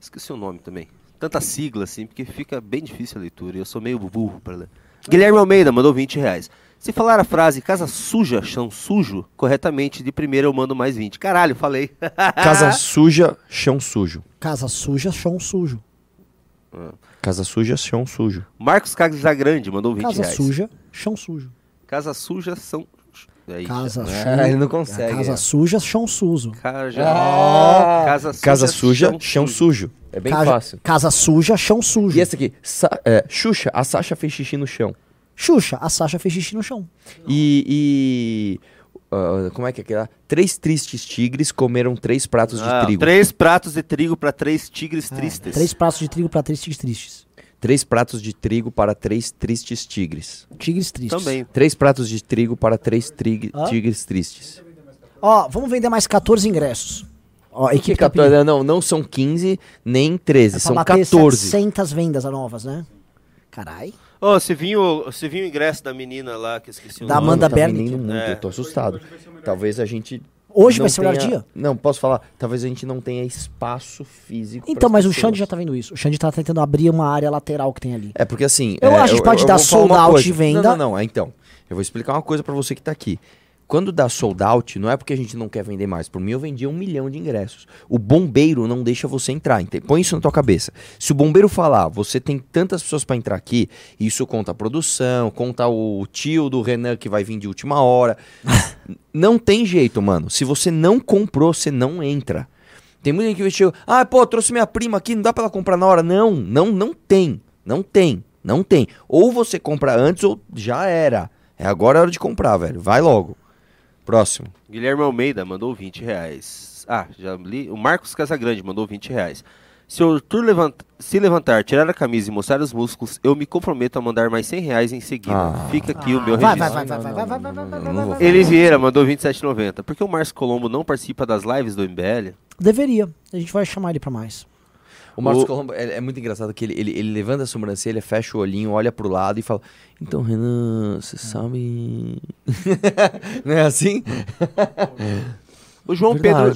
Esqueci o nome também. Tanta sigla assim, porque fica bem difícil a leitura. e Eu sou meio burro para ler. Guilherme Almeida mandou 20 reais. Se falar a frase casa suja, chão sujo, corretamente, de primeira eu mando mais 20. Caralho, falei. Casa suja, chão sujo. Casa suja, chão sujo. Casa suja, chão sujo. Marcos Casagrande mandou 20 Casa reais. suja, chão sujo. Casa suja são. É isso. Casa É, suja. ele não consegue, Casa é. suja, chão sujo. Caja- Ah! Casa suja, Casa suja, chão sujo. É bem Casa- fácil. Casa suja, chão sujo. E esse aqui, Sa é, Xuxa, a Sasha fez xixi no chão. Xuxa, a Sasha fez xixi no chão. E. e ah, como é que é aquela? Três tristes tigres comeram três pratos de Ah, trigo. Três pratos de trigo para três tigres tristes. Três pratos de trigo pra três tigres tristes. Três pratos de trigo para três tristes tigres. Tigres tristes. Também. Três pratos de trigo para três trig- Hã? tigres tristes. Ó, vamos vender mais 14 ingressos. Ó, Que equipe tá 14? pedindo- Não, não são 15 nem 13, é pra são bater 14. 700 vendas novas, né? Carai. Ô, você viu, você viu o ingresso da menina lá que eu esqueci o Da nome? Amanda tá vendendo muito, É. eu tô assustado. Talvez a gente. Hoje não vai ser o melhor tenha- dia? Não, posso falar. Talvez a gente não tenha espaço físico. Então, mas o pessoas. Xande já tá vendo isso. O Xande tá tentando abrir uma área lateral que tem ali. É porque assim. Eu é, acho que pode dar vou falar sold out de venda. Não, não, não. é, Então, eu vou explicar uma coisa pra você que tá aqui. Quando dá sold out, não é porque a gente não quer vender mais. Por mim, eu vendia um milhão de ingressos. O bombeiro não deixa você entrar. Põe isso na tua cabeça. Se o bombeiro falar, você tem tantas pessoas pra entrar aqui, isso conta a produção, conta o tio do Renan que vai vir de última hora. não tem jeito, mano. Se você não comprou, você não entra. Tem muita gente que vestiu, ah, pô, trouxe minha prima aqui, não dá pra ela comprar na hora. Não, não, não tem. Não tem, não tem. Ou você compra antes ou já era. É agora a hora de comprar, velho. Vai logo. Próximo. Guilherme Almeida mandou 20 reais. Ah, já li. O Marcos Casagrande mandou 20 reais. Se o Arthur levant- se levantar, tirar a camisa e mostrar os músculos, eu me comprometo a mandar mais 100 reais em seguida. Ah. Fica aqui o meu registro. vai, vai, vai, vai, vai, vai, vai, vai, vai. Eli Vieira mandou 27,90. Por que o Márcio Colombo não participa das lives do MBL? Deveria. A gente vai chamar ele pra mais. O Marcos O- Colombo é, é muito engraçado que ele, ele, ele levanta a sobrancelha, fecha o olhinho, olha pro lado e fala: Então, Renan, você sabe. não é assim? O João, Pedro,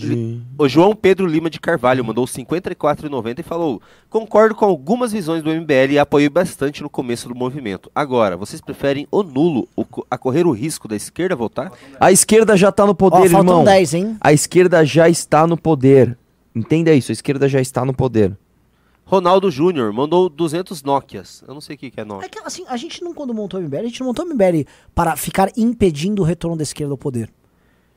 o João Pedro Lima de Carvalho mandou 54,90 e falou: Concordo com algumas visões do MBL e apoiei bastante no começo do movimento. Agora, vocês preferem o nulo o a correr o risco da esquerda votar? A esquerda já tá no poder, faltam irmão. 10, hein? A esquerda já está no poder. Entenda isso, a esquerda já está no poder. Ronaldo Júnior mandou 200 Nokias. Eu não sei o que, que é É Nokia. que assim, a gente não, quando montou o MBL, a gente não montou o MBL para ficar impedindo o retorno da esquerda ao poder.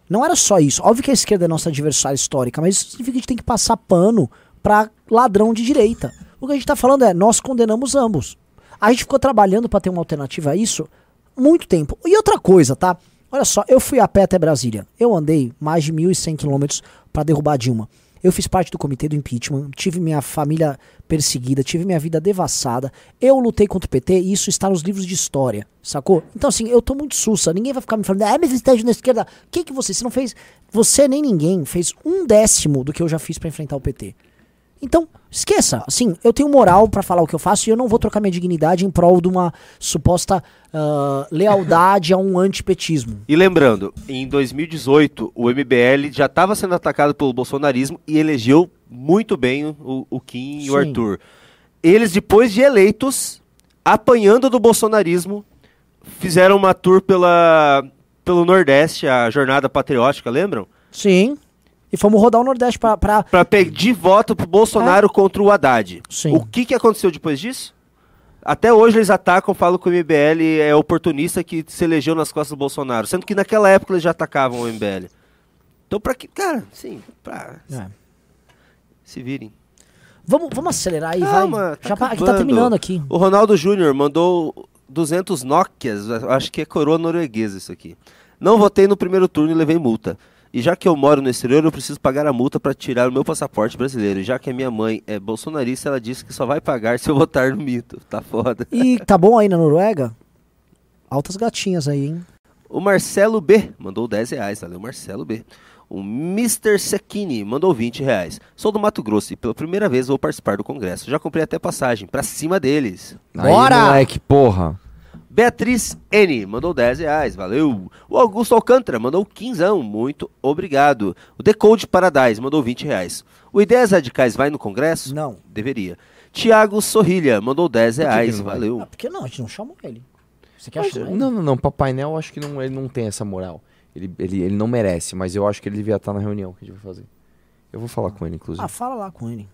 Não era só isso. Óbvio que a esquerda é nossa adversária histórica, mas isso significa que a gente tem que passar pano pra ladrão de direita. O que a gente tá falando é, nós condenamos ambos. A gente ficou trabalhando pra ter uma alternativa a isso muito tempo. E outra coisa, tá? Olha só, eu fui a pé até Brasília. Eu andei mais de 1.100 quilômetros pra derrubar Dilma. Eu fiz parte do comitê do impeachment, tive minha família perseguida, tive minha vida devassada. Eu lutei contra o PT e isso está nos livros de história, sacou? Então, assim, eu tô muito sussa. Ninguém vai ficar me falando, ah, mas está na esquerda. O que que você? Você não fez. Você nem ninguém fez um décimo do que eu já fiz pra enfrentar o PT. Então, esqueça. Assim, eu tenho moral pra falar o que eu faço e eu não vou trocar minha dignidade em prol de uma suposta ah, lealdade a um antipetismo. E lembrando, em 2018, o MBL já estava sendo atacado pelo bolsonarismo e elegeu muito bem o, o Kim e o Sim. Arthur. Eles, depois de eleitos, apanhando do bolsonarismo, fizeram uma tour pela, pelo Nordeste, a Jornada Patriótica, lembram? Sim. E fomos rodar o Nordeste pra. pra... Pra pedir voto pro Bolsonaro contra o Haddad. Sim. O que, que aconteceu depois disso? Até hoje eles atacam, falam que o MBL é oportunista que se elegeu nas costas do Bolsonaro. Sendo que naquela época eles já atacavam o MBL. Então pra que. Cara, sim, pra. É. Se virem. Vamos, vamos acelerar aí, Calma, vai. tá Já tá acabando. terminando aqui. O Ronaldo Júnior mandou 200 Nokias, acho que é coroa norueguesa isso aqui. Não votei no primeiro turno e levei multa. E já que eu moro no exterior, eu preciso pagar a multa para tirar o meu passaporte brasileiro. E já que a minha mãe é bolsonarista, ela disse que só vai pagar se eu votar no mito. Tá foda. E tá bom aí na Noruega? Altas gatinhas aí, hein? O Marcelo B mandou 10 reais. Valeu, Marcelo B. O Mr. Sekini mandou 20 reais. Sou do Mato Grosso e pela primeira vez vou participar do congresso. Já comprei até passagem pra cima deles. Bora! Aí, moleque, porra. Beatriz N mandou 10 reais, valeu. O Augusto Alcântara mandou 15, muito obrigado. O Decode Paradise mandou 20 reais. O Ideias Radicais vai no Congresso? Não. Deveria. Tiago Sorrilha mandou 10 que que reais, não vai? valeu. Ah, por que não? A gente não chamou ele. Você quer Mas, chamar ele? não, não, não. Papai Noel, acho que não, ele não tem essa moral. Ele, ele, ele não merece, mas eu acho que ele devia estar na reunião que a gente vai fazer. Eu vou falar com ele, inclusive. Ah, fala lá com ele.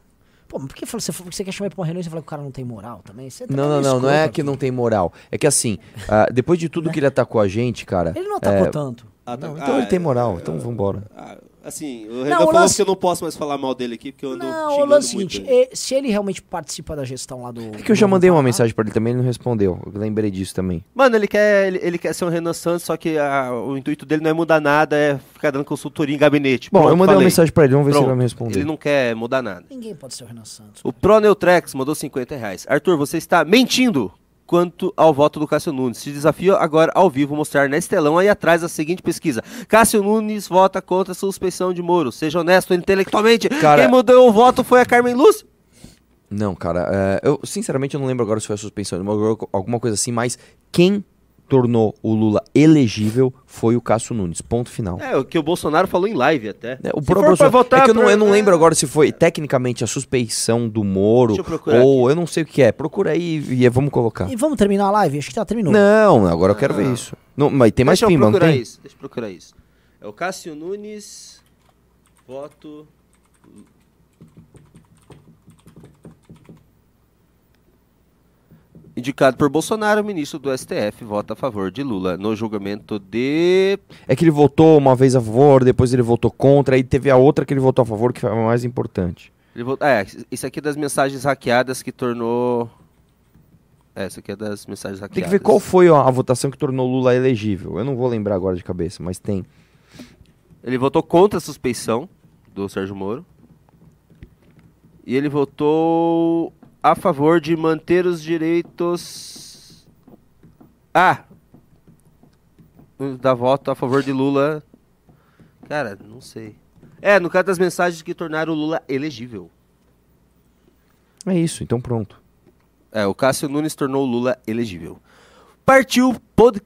Pô, mas por que você, você quer chamar ele pra uma reunião e você fala que o cara não tem moral também? Você tá Não, não, não, não é que não tem moral. É que assim, ah, depois de tudo que ele atacou a gente, cara. Ele não atacou é, tanto. não, então ele tem moral, então vambora. Assim, o Renan falou lance- que eu não posso mais falar mal dele aqui, porque eu ando Não, o lance é muito seguinte, ele. eh, se ele realmente participa da gestão lá do... É que eu já mandei uma mensagem pra ele também, ele não respondeu. Eu lembrei disso também. Mano, ele quer, ele, ele quer ser um Renan Santos, só que ah, o intuito dele não é mudar nada, é ficar dando consultoria em gabinete. Bom, Pronto, eu mandei uma falei. mensagem pra ele, vamos ver se ele Pronto. vai me responder. Ele não quer mudar nada. Ninguém pode ser o Renan Santos. O Pro Neutrex mandou 50 reais. Arthur, você está mentindo quanto ao voto do Cássio Nunes. Te desafio agora ao vivo mostrar nesse telão aí atrás a seguinte pesquisa. Cássio Nunes vota contra a suspeição de Moro. Seja honesto intelectualmente. Cara- Quem mudou o voto foi a Carmen Lúcia. Não, cara, é, eu sinceramente eu não lembro agora se foi a suspensão, alguma coisa assim, mas quem tornou o Lula elegível foi o Cássio Nunes. Ponto final. É, o que o Bolsonaro falou em live até. É, o próprio Bolsonaro- votar é que eu não, pra- eu não é. lembro agora se foi tecnicamente a suspeição do Moro Deixa eu procurar ou eu não sei o que é. Procura aí e vamos colocar. E vamos terminar a live? Acho que já terminou. Não, agora eu quero ver isso. Não, mas tem mais Deixa pimba, não tem? isso. Deixa eu procurar isso. É o Cássio Nunes, voto... Indicado por Bolsonaro, o ministro do STF vota a favor de Lula no julgamento de. É que ele votou uma vez a favor, depois ele votou contra, aí teve a outra que ele votou a favor, que foi a mais importante. Ele vo- É, isso aqui é das mensagens hackeadas que tornou. É, isso aqui é das mensagens hackeadas. Tem que ver qual foi a, a votação que tornou Lula elegível. Eu não vou lembrar agora de cabeça, mas tem. Ele votou contra a suspeição do Sérgio Moro. E ele votou a favor de manter os direitos. Ah! Da voto a favor de Lula. Cara, não sei. É, no caso das mensagens que tornaram o Lula elegível. É isso, então pronto. É, o Cássio Nunes tornou o Lula elegível. Partiu pod,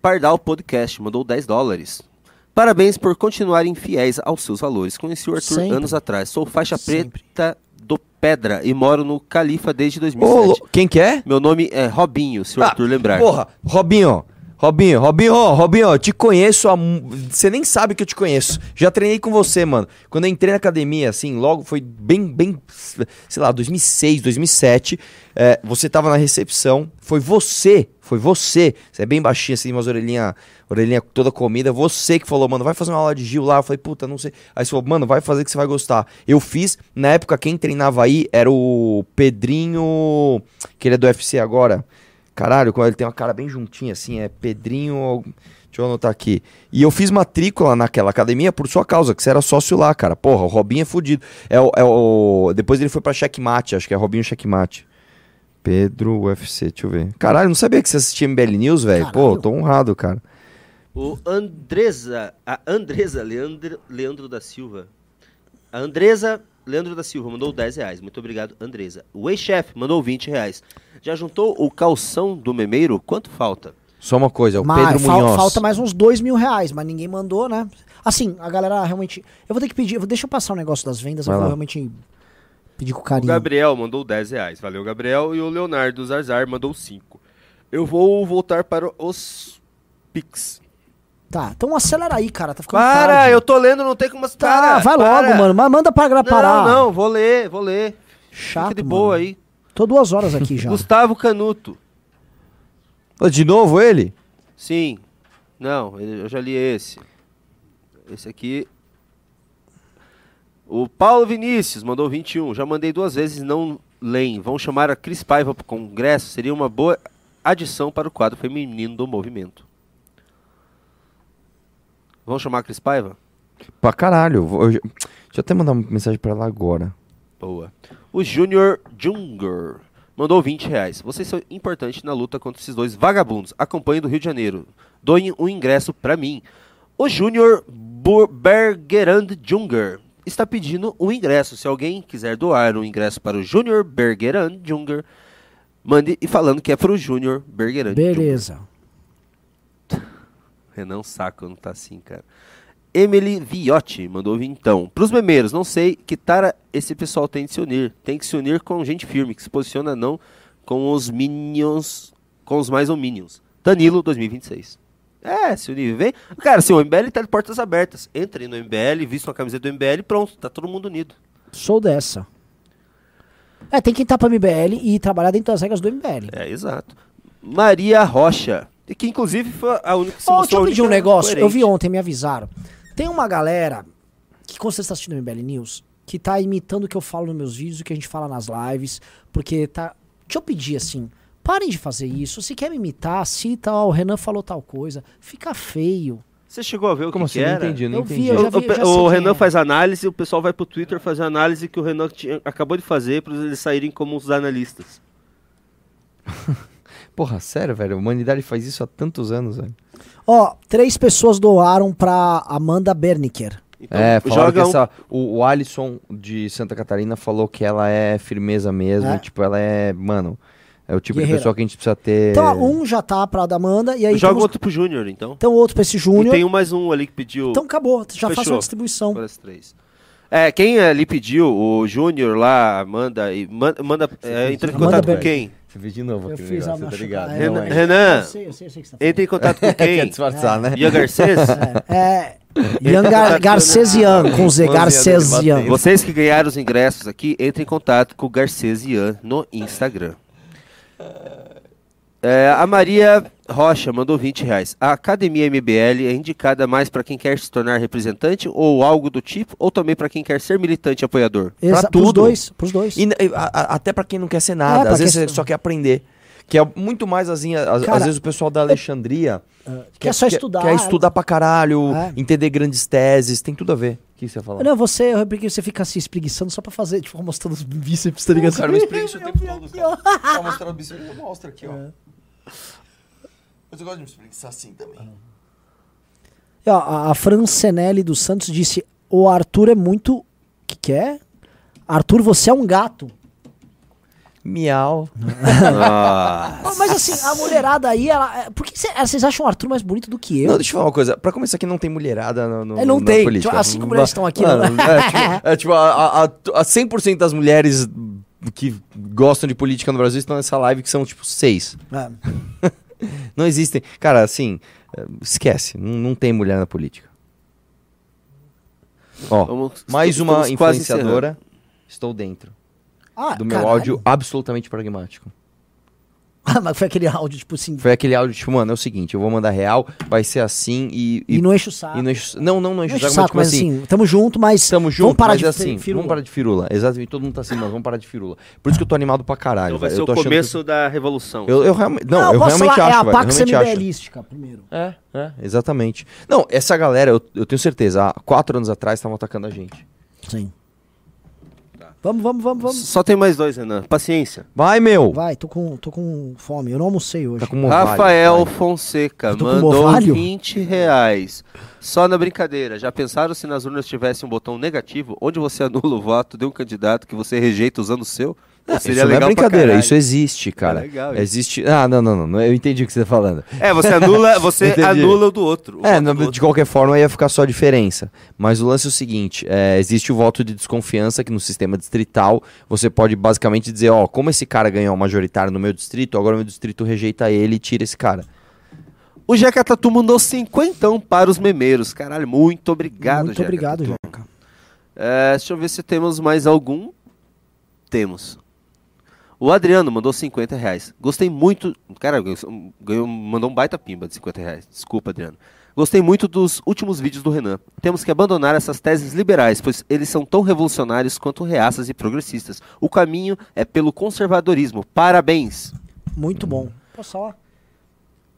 Pardal Podcast, mandou 10 dólares. Parabéns por continuarem fiéis aos seus valores. Conheci o Arthur Sempre. anos atrás. Sou faixa Sempre. preta do Pedra e moro no Califa desde Ô, 2007. Lo- quem que é? Meu nome é Robinho, se o Ah, Arthur lembrar. Porra, Robinho. Robinho, Robinho, Robinho, eu te conheço Você nem sabe que eu te conheço. Já treinei com você, mano. Quando eu entrei na academia, assim, logo foi bem, bem, sei lá, 2006, 2007. é, você tava na recepção. Foi você, foi você. Você é bem baixinho, assim, umas orelhinhas orelhinha toda comida. Você que falou, mano, vai fazer uma aula de Gil lá. Eu falei, puta, não sei. Aí você falou, mano, vai fazer que você vai gostar. Eu fiz. Na época, quem treinava aí era o Pedrinho, que ele é do UFC agora. Caralho, quando ele tem uma cara bem juntinha, assim, é Pedrinho. Deixa eu anotar aqui. E eu fiz matrícula naquela academia por sua causa, que você era sócio lá, cara. Porra, o Robinho é fudido. É o, é o... Depois ele foi pra Checkmate, acho que é Robinho Checkmate. Pedro UFC, deixa eu ver. Caralho, não sabia que você assistia MBL News, velho. Pô, tô honrado, cara. O Andresa, a Andresa Leandro, Leandro da Silva. A Andresa Leandro da Silva mandou 10 reais. Muito obrigado, Andresa. O ex-chefe mandou 20 reais. Já juntou o calção do memeiro? Quanto falta? Só uma coisa, é o Mas Pedro fal- Munhoz. falta mais uns dois mil reais, mas ninguém mandou, né? Assim, a galera realmente. Eu vou ter que pedir. eu vou- Deixa eu passar o negócio das vendas, Vai eu vou lá. realmente pedir com O carinho. Gabriel mandou 10 reais. Valeu, Gabriel. E o Leonardo Zarzar mandou 5. Eu vou voltar para os Pix. Tá, então acelera aí, cara. Tá ficando Para, tarde. eu tô lendo, não tem como... Tá, Para, vai para. logo, mano. Mas manda pra gra- parar. Não, não, vou ler, vou ler. Chato, Fica de mano. boa aí. Tô duas horas aqui já. Gustavo Canuto. De novo ele? Sim. Não, eu já li esse. Esse aqui. O Paulo Vinícius mandou 21. Já mandei duas vezes não leem. Vão chamar a Cris Paiva para o congresso. Seria uma boa adição para o quadro feminino do movimento. Vão chamar a Cris Paiva? Pra caralho. Vou- eu já- Deixa eu até mandar uma mensagem pra ela agora. Boa. O Júnior Junger mandou 20 reais. Vocês são importantes na luta contra esses dois vagabundos. Acompanhe do Rio de Janeiro. Doem um ingresso pra mim. O Júnior Bergerand Junger está pedindo um ingresso. Se alguém quiser doar um ingresso para o Júnior Bergerand Junger, mande e falando que é para o Júnior Bergerand Junger. Renan Saco não tá assim, cara. Emily Viotti mandou então. Pros memeiros, não sei que tara esse pessoal tem de se unir. Tem que se unir com gente firme, que se posiciona não com os minions, com os mais ou minions. Danilo 2026. É, se unir, vem. Cara, assim, o MBL tá de portas abertas. Entrem no MBL, vistam a camiseta do MBL e pronto, tá todo mundo unido. Sou dessa. É, tem que entrar pra MBL e trabalhar dentro das regras do MBL. É, exato. Maria Rocha, que inclusive foi a única que se Ó, deixa eu pedir um negócio. Eu vi coerente. ontem, me avisaram. Tem uma galera que, quando você está assistindo o MBL News, que tá imitando o que eu falo nos meus vídeos, o que a gente fala nas lives, porque tá. Deixa eu pedir assim. Parem de fazer isso. Se quer me imitar, cita, ó, o Renan falou tal coisa. Fica feio. Você chegou a ver o Como que, assim? que Não era? entendi, não Eu vi, entendi. eu já O, o vi, pe- já sei o quem Renan é. faz análise, o pessoal vai pro Twitter fazer análise que o Renan tinha- acabou de fazer para eles saírem como os analistas. Porra, sério, velho? A humanidade faz isso há tantos anos, velho. Ó, três pessoas doaram pra Amanda Berniker. Então, é, falaram que joga um, essa, o, o Alisson de Santa Catarina falou que ela é firmeza mesmo. É? Tipo, ela é, mano, é o tipo Guerreira. de pessoa que a gente precisa ter. Então, ó, um já tá pra da Amanda, e aí joga temos- outro pro Júnior, então. então outro pra esse E Júnior. tem um mais um ali que pediu Então acabou, já Fechou. uma distribuição. para as três. É, quem ali pediu, o Júnior lá, Amanda, e manda, manda é, entra em Amanda contato com Berg. quem? Você fez de novo Eu aquele fiz a negócio, tá ligado? É, Renan, é. Renan, Eu sei, eu sei, eu sei que você tá falando. entra em contato com Quer quem? disfarçar, né? Ian Garcês? É, é Ian Gar Garcesian, com Z, Garcesian. Vocês que ganharam os ingressos aqui, entrem em contato com o Garcês Ian no Instagram. É, a Maria Rocha mandou 20 reais. A Academia MBL é indicada mais para quem quer se tornar representante ou algo do tipo, ou também para quem quer ser militante e apoiador? Pros tudo. dois, pros dois. E, a- a- até pra quem não quer ser É, nada, pra às vezes você só quer aprender. Que é muito mais assim, às, Cara, às vezes o pessoal da Alexandria quer só estudar. Quer estudar pra caralho, É. entender grandes teses, tem tudo a ver. O que você ia falar? Não, você, eu porque você fica se espreguiçando só pra fazer, tipo, mostrando os bíceps, tá ligado? Cara, me espreguiça o tempo vi todo, cara. ó. Pra mostrar o bíceps, eu mostro aqui, ó. Mas eu gosto de me espreguiçar assim também. E, ó, a, a Francenelli dos Santos disse: O Arthur é muito. que que é? Arthur, você é um gato. Miau. Ah, Ah, Mas assim, a mulherada aí, ela. é- Por que cê- vocês acham o Arthur mais bonito do que eu? Não, deixa eu falar uma coisa. Pra começar aqui, não tem mulherada no, no, É, não tem. política. Tipo, as cinco mulheres estão aqui, Mano, não- é, tipo, é, tipo, a, a, a, a 100% das mulheres que gostam de política no Brasil estão nessa live, que são, tipo, seis. É. Não existem. Cara, assim, é, esquece. Não, não tem mulher na política. Ó, vamos- mais uma estamos influenciadora. Estou dentro Ah, do meu caralho. áudio absolutamente pragmático. Ah, mas foi aquele áudio, tipo assim. Foi aquele áudio, tipo, mano, é o seguinte, eu vou mandar real, vai ser assim e... E, não enche o saco. e não enche- não, não, não Não enche o enche o saco, saco, mas, mas tipo assim, assim, tamo junto, mas. Tamo junto, vamos parar mas de assim, fi- firula. vamos parar de firula. Exatamente, todo mundo tá assim, mano, vamos parar de firula. Por isso que eu tô animado pra caralho, Então vai ser Eu o começo da revolução. que- Eu, eu realmente, não, eu posso realmente falar, acho, é a eu Pax. MBLística, primeiro. É, é, exatamente. Não, essa galera, eu, eu tenho certeza, há quatro anos atrás estavam atacando a gente. Sim. Vamos, vamos, vamos, vamos. Só tem mais dois, Renan. Paciência. Vai, meu! Vai, tô com, tô com fome. Eu não almocei hoje. Tá com movalho, Rafael vai. Fonseca mandou movalho? 20 reais. Só na brincadeira. Já pensaram se nas urnas tivesse um botão negativo, onde você anula o voto de um candidato que você rejeita usando o seu? Pô, Isso não é brincadeira, isso existe, cara. É legal existe. Ah, não, não, não, não. Eu entendi o que você tá falando. É, você anula, você anula o do outro. o É, não, do de outro. qualquer forma ia ficar só a diferença. Mas o lance é o seguinte: é, existe o voto de desconfiança que no sistema distrital você pode basicamente dizer, ó, como esse cara ganhou o majoritário no meu distrito, agora o meu distrito rejeita ele e tira esse cara. O Jeca Tatu mandou cinquentão para os memeiros. Caralho, muito obrigado, Muito Jeca obrigado, Tatu. Jeca. É, deixa eu ver se temos mais algum. Temos. O Adriano mandou 50 reais. Gostei muito. Cara, ganhou- mandou um baita pimba de 50 reais. Desculpa, Adriano. Gostei muito dos últimos vídeos do Renan. Temos que abandonar essas teses liberais, pois eles são tão revolucionários quanto reaças e progressistas. O caminho é pelo conservadorismo. Parabéns! Muito bom. Posso falar?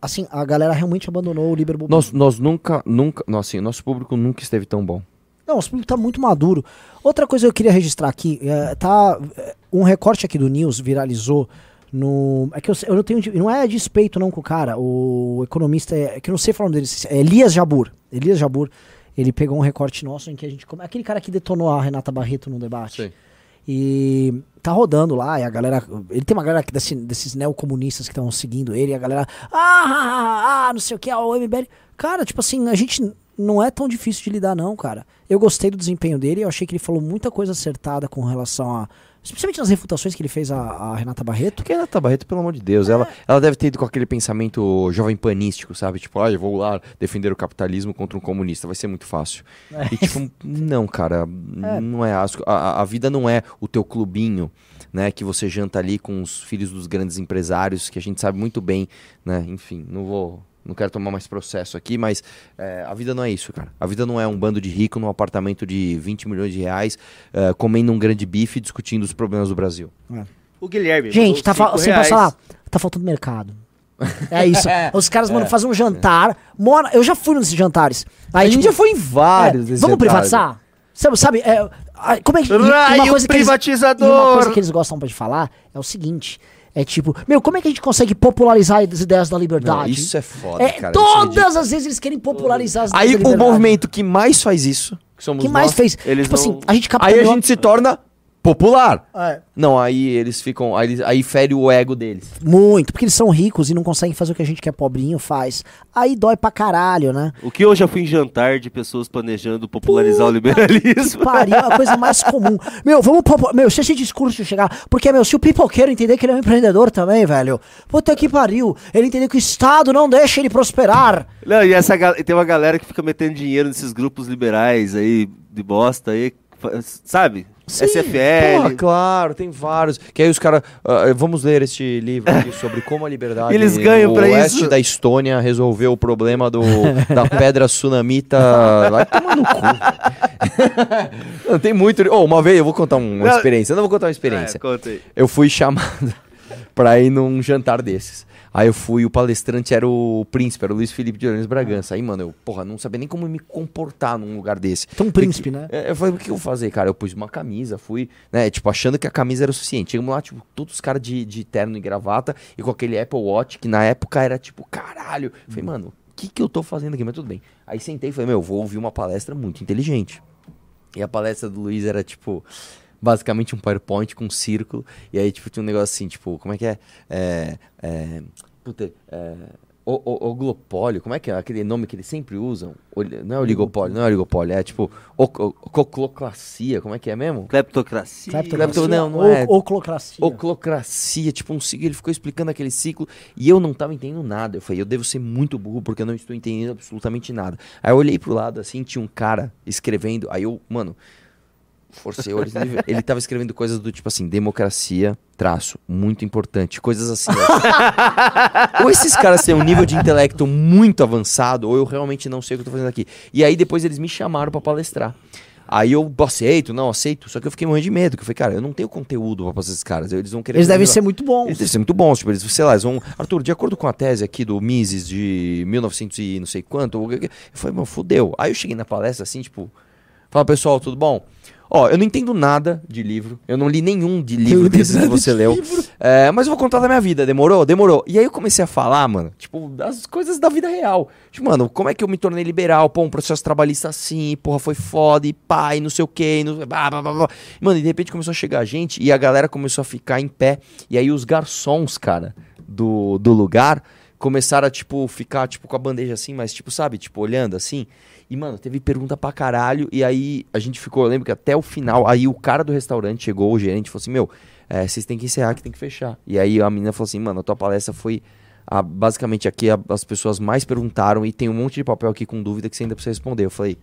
Assim, a galera realmente abandonou o Liberal Nós, nós nunca, nunca, nossa, assim, nosso público nunca esteve tão bom. Não, o público tá muito maduro. Outra coisa que eu queria registrar aqui, é, tá é, um recorte aqui do News viralizou no é que eu, eu não tenho não é despeito não com o cara, o economista é, é que eu não sei falar o nome dele, é Elias Jabur. Elias Jabur, ele pegou um recorte nosso em que a gente aquele cara que detonou a Renata Barreto no debate. Sim. E tá rodando lá, e a galera. Ele tem uma galera desse- desses neocomunistas que estão seguindo ele, e a galera. Ah, ah, ah, ah, não sei o que, ah, o MBL. Cara, tipo assim, a gente não é tão difícil de lidar, não, cara. Eu gostei do desempenho dele, eu achei que ele falou muita coisa acertada com relação a. Especialmente nas refutações que ele fez a, a Renata Barreto. Porque a Renata Barreto, pelo amor de Deus, ela, ela deve ter ido com aquele pensamento jovem panístico, sabe? Tipo, ah, eu vou lá defender o capitalismo contra um comunista, vai ser muito fácil. E tipo, não, cara, não é. As- A, a- a vida não é o teu clubinho, né? Que você janta ali com os filhos dos grandes empresários, que a gente sabe muito bem, né? Enfim, não vou. Não quero tomar mais processo aqui, mas é, a vida não é isso, cara. A vida não é um bando de rico num apartamento de 20 milhões de reais, é, comendo um grande bife e discutindo os problemas do Brasil. O Guilherme. Gente, tá, fa- assim, falar? Tá faltando mercado. É isso. Os caras, mano, fazem um jantar. Mora, eu já fui nesses jantares. Aí, a gente tipo, já foi em vários É, vamos jantares. privatizar? Sabe, sabe é, como é que. e- e Raio que eles- privatizador! uma coisa que eles gostam de falar é o seguinte: é tipo, meu, como é que a gente consegue popularizar as ideias da Não, liberdade? isso é foda, É, cara. é todas as vezes eles querem popularizar as Aí ideias da o liberdade. movimento que mais faz isso, que somos que mais nós, fez? eles tipo não- assim, a gente Aí a gente se torna popular. É, Não, aí eles ficam. Aí, eles- aí fere o ego deles. muito, porque eles são ricos e não conseguem fazer o que a gente que é pobrinho faz. Aí dói pra caralho, né? O que eu já fui em jantar de pessoas planejando popularizar o liberalismo. Pariu, é a coisa mais comum. Meu, vamos. popu- Meu, se esse discurso chegar. Porque, meu, se o pipoqueiro entender que ele é um empreendedor também, velho. Puta que pariu. Ele entender que o Estado não deixa ele prosperar. Não, e essa, ga- e tem uma galera que fica metendo dinheiro nesses grupos liberais aí, de bosta aí, fa- sabe? Sim. SFL. Porra, claro, tem vários. Que aí os caras. ah, vamos ler este livro aqui sobre como a liberdade. Eles ganham pra oeste isso. da Estônia resolveu o problema do, da pedra tsunamita. Vai tomar no cu. Não, tem muito. Oh, uma vez eu vou contar uma Não. experiência. Eu não vou contar uma É, experiência. aí. eu fui chamado pra ir num jantar desses. Aí eu fui, o palestrante era o príncipe, era o Luiz Felipe de Orleans Bragança. Aí, mano, eu, porra, não sabia nem como me comportar num lugar desse. Então, um príncipe, né? É, Eu falei, o que eu vou fazer, cara? Eu pus uma camisa, fui, né, tipo, achando que a camisa era o suficiente. Chegamos lá, tipo, todos os caras de, de terno e gravata e com aquele Apple Watch, que na época era tipo, caralho. Eu falei, mano, o que que eu tô fazendo aqui? Mas tudo bem. Aí sentei e falei, meu, vou ouvir uma palestra muito inteligente. E a palestra do Luiz era, tipo, basicamente um PowerPoint com um círculo. E aí, tipo, tinha um negócio assim, tipo, como é que é? É. é puta, é. O, o, oligopólio, como é que é aquele nome que eles sempre usam? Não é oligopólio, não é oligopólio, é tipo o- o- oclocracia, como é que é mesmo? Cleptocracia. Cleptocracia não, não é. Oclocracia. Oclocracia, tipo um ciclo, ele ficou explicando aquele ciclo e eu não tava entendendo nada. Eu falei, eu devo ser muito burro porque eu não estou entendendo absolutamente nada. Aí eu olhei pro lado assim, tinha um cara escrevendo, aí eu, mano, forcei o ele, tava escrevendo coisas do tipo assim, democracia, traço, muito importante, coisas assim. ou esses caras têm um nível de intelecto muito avançado, ou eu realmente não sei o que eu tô fazendo aqui. E aí depois eles me chamaram pra palestrar. Aí eu aceito, não aceito, só que eu fiquei morrendo de medo, que eu falei, cara, eu não tenho conteúdo pra passar esses caras, eles vão querer... Eles fazer devem ser muito bons. Eles devem ser muito bons, tipo, eles, sei lá, eles vão. Arthur, de acordo com a tese aqui do Mises de 1900 e não sei quanto, eu falei, mano, fudeu. Aí eu cheguei na palestra assim, tipo, fala pessoal, tudo bom? Ó, eu não entendo nada de livro, eu não li nenhum de livro desses que você de leu. É, mas eu vou contar da minha vida, demorou? Demorou. E aí eu comecei a falar, mano, tipo, das coisas da vida real. Tipo, mano, como é que eu me tornei liberal? Pô, um processo trabalhista assim, porra, foi foda, e e não sei o quê, e não... blá, blá, blá, blá. Mano, e de repente começou a chegar gente e a galera começou a ficar em pé. E aí os garçons, cara, do, do lugar começaram a, tipo, ficar, tipo, com a bandeja assim, mas, tipo, sabe, tipo, olhando assim. E, mano, teve pergunta pra caralho. E aí a gente ficou, eu lembro que até o final, aí o cara do restaurante chegou, o gerente, falou assim: Meu, é, vocês têm que encerrar, que tem que fechar. E aí a menina falou assim: Mano, a tua palestra foi a- basicamente aqui a- as pessoas mais perguntaram e tem um monte de papel aqui com dúvida que você ainda precisa responder. Eu falei,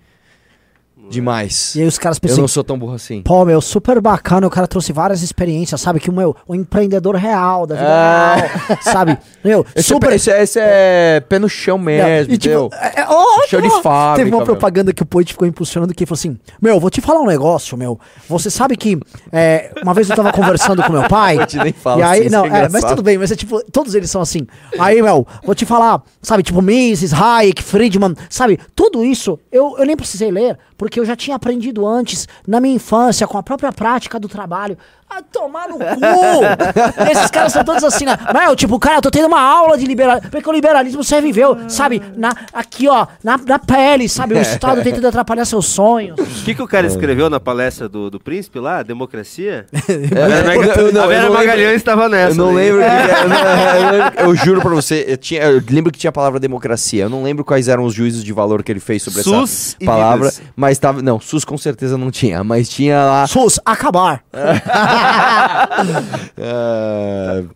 demais. E aí os caras Eu pensam, não sou tão burro assim. pô, meu, super bacana, o cara trouxe várias experiências, sabe? Que o meu, o empreendedor real, da vida É. real, sabe? Meu, Esse, super... é, esse, é, esse é pé no chão mesmo, E, tipo, entendeu? é, é, ó, Show de fábrica, Teve uma meu. propaganda que o Poit ficou impulsionando que falou assim: Meu, vou te falar um negócio, meu. Você sabe que é, uma vez eu tava conversando com meu pai. Poit nem fala e aí, assim, não, é é, mas tudo bem, mas é tipo, todos eles são assim. Aí, meu, vou te falar, sabe, tipo, Mises, Hayek, Friedman, sabe, tudo isso eu, eu nem precisei ler, porque eu já tinha aprendido antes, na minha infância, com a própria prática do trabalho. Ah, tomar no cu! Esses caras são todos assim, né? Meu, tipo, cara, eu tô tendo uma aula de liberalismo, porque o liberalismo você viveu, sabe, na, aqui, ó, na, na pele, sabe, o Estado tentando atrapalhar seus sonhos. O que, que o cara escreveu na palestra do, do príncipe lá? Democracia? É, a Vera, eu- eu não- a eu Vera não Magalhães estava nessa. Eu não lembro. que- eu, não- eu lembro- eu juro pra você, eu, tinha, eu lembro que tinha a palavra democracia. Eu não lembro quais eram os juízos de valor que ele fez sobre SUS essa palavra. Mas tava. Não, SUS com certeza não tinha. Mas tinha lá. SUS, acabar.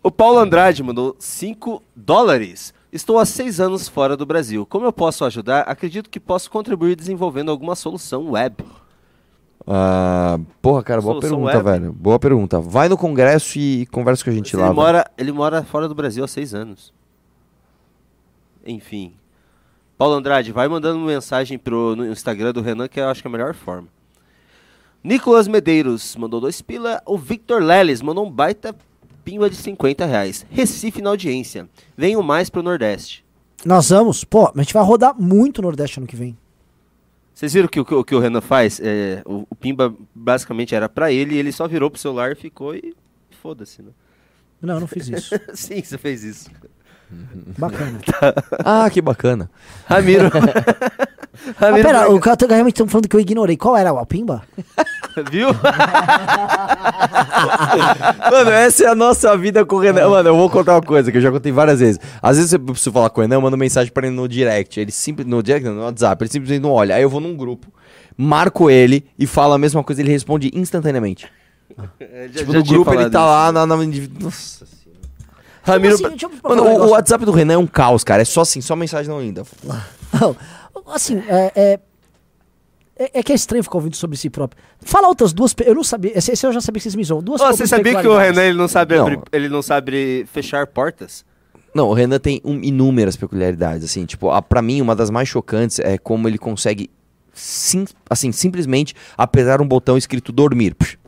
O Paulo Andrade mandou 5 dólares. Estou há seis anos fora do Brasil. Como eu posso ajudar? Acredito que posso contribuir desenvolvendo alguma solução web. ah, porra, cara, boa Solução pergunta, web. velho. Boa pergunta. Vai no congresso e conversa com a gente Ele lá. velho. mora, ele mora fora do Brasil há seis anos. Enfim. Paulo Andrade, vai mandando mensagem pro, no Instagram do Renan, que eu acho que é a melhor forma. Nicolas Medeiros mandou dois pila. O Victor Leles mandou um baita pimba de 50 reais. Recife na audiência. Venham mais pro Nordeste. Nós vamos, pô, a gente vai rodar muito o Nordeste ano que vem. Vocês viram que o que, o que o Renan faz? É, o, o Pimba basicamente era pra ele e ele só virou pro celular e ficou e foda-se, né? Não, eu não fiz isso. Sim, você fez isso. Bacana. Ah, que bacana. Ramiro. Ah, pera, o cara tá realmente estão falando que eu ignorei. Qual era o Pimba? Viu? Mano, essa é a nossa vida com o Renan. Mano, eu vou contar uma coisa que eu já contei várias vezes. Às vezes eu preciso falar com o Renan, eu mando mensagem pra ele no direct. Ele simples no direct, não, no WhatsApp, ele simplesmente não olha. Aí eu vou num grupo, marco ele e falo a mesma coisa, ele responde instantaneamente. É, já- Tipo, já no grupo ele tá isso. lá na, na Nossa senhora. Ramiro, Como assim? Mano, um o, o. WhatsApp do Renan é um caos, cara. É só assim, só mensagem não linda. Assim, é, é, é, é que é estranho ficar ouvindo sobre si próprio. Fala outras duas. Eu não sabia. Esse, esse eu já sabia que vocês me zoam. Duas Ô, você sabia que o. Renan ele não sabe Não. abrir- ele não sabe fechar portas? Não, o Renan tem um- inúmeras peculiaridades, assim, tipo, a, pra mim uma das mais chocantes é como ele consegue, sim, assim, simplesmente apertar um botão escrito dormir.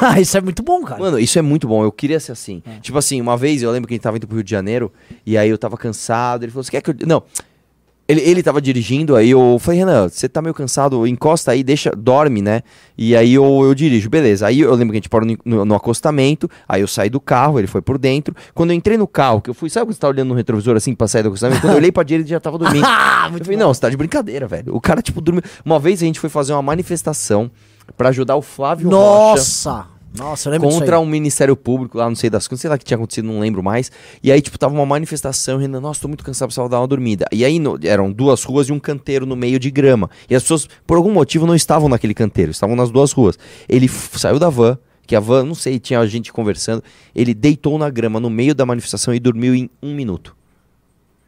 Ah, isso é muito bom, cara. Mano, isso é muito bom, eu queria ser assim. Tipo assim, uma vez eu lembro que a gente tava indo pro Rio de Janeiro, e aí eu tava cansado, ele falou, você quer que eu... Não, ele, ele tava dirigindo, aí eu falei, Renan, você tá meio cansado, encosta aí, deixa, dorme, né? E aí eu, eu dirijo, beleza. Aí eu lembro que a gente parou no, no- acostamento, aí eu saí do carro, ele foi por dentro. Quando eu entrei no carro, que eu fui, sabe quando você tá olhando no retrovisor assim pra sair do acostamento? Quando eu olhei pra direita, ele já tava dormindo. Ah, eu falei, não, você tá de brincadeira, velho. O cara, tipo, dormiu. Uma vez a gente foi fazer uma manifestação pra ajudar o Flávio Rocha Nossa! Nossa, eu lembro contra um Ministério Público lá, não sei das coisas, sei lá o que tinha acontecido, não lembro mais. E aí, tipo, tava uma manifestação, Renan, nossa, tô muito cansado, precisava dar uma dormida. E aí, no- eram duas ruas e um canteiro no meio de grama. E as pessoas, por algum motivo, não estavam naquele canteiro, estavam nas duas ruas. Ele saiu da van, que a van, não sei, tinha gente conversando, ele deitou na grama no meio da manifestação e dormiu em um minuto.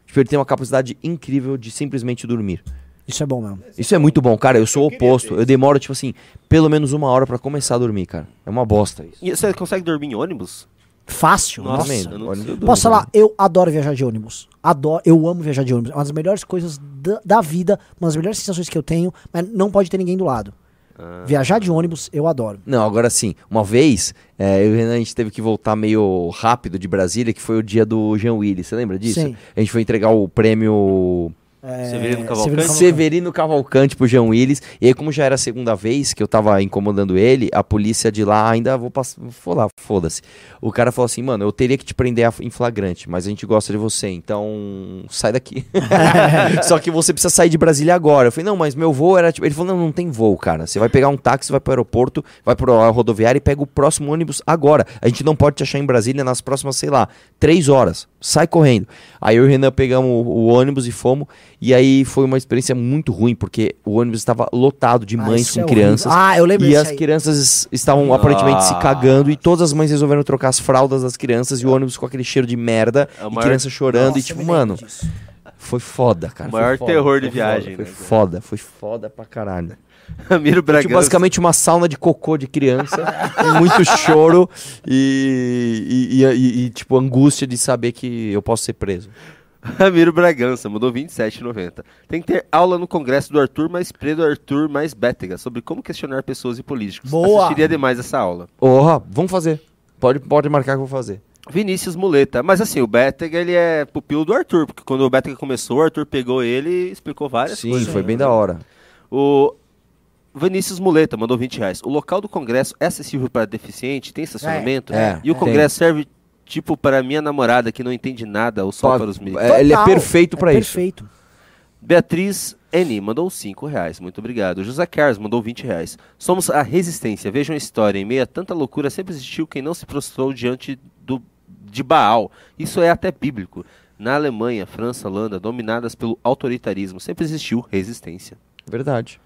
Tipo, ele tem uma capacidade incrível de simplesmente dormir. Isso é bom mesmo. Isso é muito bom, cara. Eu sou o oposto. Eu demoro, tipo assim, pelo menos uma hora pra começar a dormir, cara. É uma bosta isso. E você consegue dormir em ônibus? Fácil. Nossa, Nossa. Não Posso falar? Eu adoro viajar de ônibus. Adoro, eu amo viajar de ônibus. É uma das melhores coisas da, da vida, uma das melhores sensações que eu tenho, mas não pode ter ninguém do lado. Ah. Viajar de ônibus, eu adoro. Não, agora sim. Uma vez, é, eu e Renan, a gente teve que voltar meio rápido de Brasília, que foi o dia do Jean Willis. Você lembra disso? Sim. A gente foi entregar o prêmio É, Severino Cavalcante? Severino Cavalcante pro Jean Willis. E aí, como já era a segunda vez que eu tava incomodando ele, a polícia de lá ainda vou passar. Vou lá, foda-se. O cara falou assim, mano, eu teria que te prender em flagrante, mas a gente gosta de você, então sai daqui. Só que você precisa sair de Brasília agora. Eu falei, não, mas meu voo era tipo. Ele falou, não, não tem voo, cara. Você vai pegar um táxi, vai pro aeroporto, vai pro rodoviário e pega o próximo ônibus agora. A gente não pode te achar em Brasília nas próximas, sei lá, três horas. Sai correndo. Aí eu e o Renan pegamos o, o ônibus e fomos. E aí foi uma experiência muito ruim, porque o ônibus estava lotado de Ah, mães isso com é crianças. horrível. Ah, eu lembro E as aí. crianças estavam aparentemente se cagando e todas as mães resolveram trocar as fraldas das crianças e o ônibus com aquele cheiro de merda É e maior- criança chorando Nossa, e tipo, mano, disso. foi foda, cara. O foi maior foda, terror de foi viagem, Foda, né, foi foda, foi foda pra caralho. Ramiro Bragança. Tipo, basicamente uma sauna de cocô de criança, com muito choro e, e, e- e- e, tipo, angústia de saber que eu posso ser preso. Ramiro Bragança, mudou 27,90. Tem que ter aula no congresso do Arthur mais preto Arthur mais Bétega sobre como questionar pessoas e políticos. Boa. Assistiria demais essa aula. Porra, vamos fazer. Pode, pode marcar que eu vou fazer. Vinícius Muleta. Mas assim, o Bétega, ele é pupilo do Arthur, porque quando o Bétega começou, o Arthur pegou ele e explicou várias Sim, coisas. foi bem da hora. O Vinícius Muleta mandou 20 reais. O local do congresso é acessível para deficiente? Tem estacionamento? É, E o é. congresso serve, tipo, para minha namorada que não entende nada ou só Pode- para os militares? É, ele é perfeito pra É isso. Perfeito. Beatriz N mandou 5 reais, muito obrigado. José Carlos mandou 20 reais. Somos a resistência. Vejam a história. Em meio a tanta loucura, sempre existiu quem não se prostrou diante do, de Baal. Isso é até bíblico. Na Alemanha, França, Holanda, dominadas pelo autoritarismo, sempre existiu resistência. Verdade.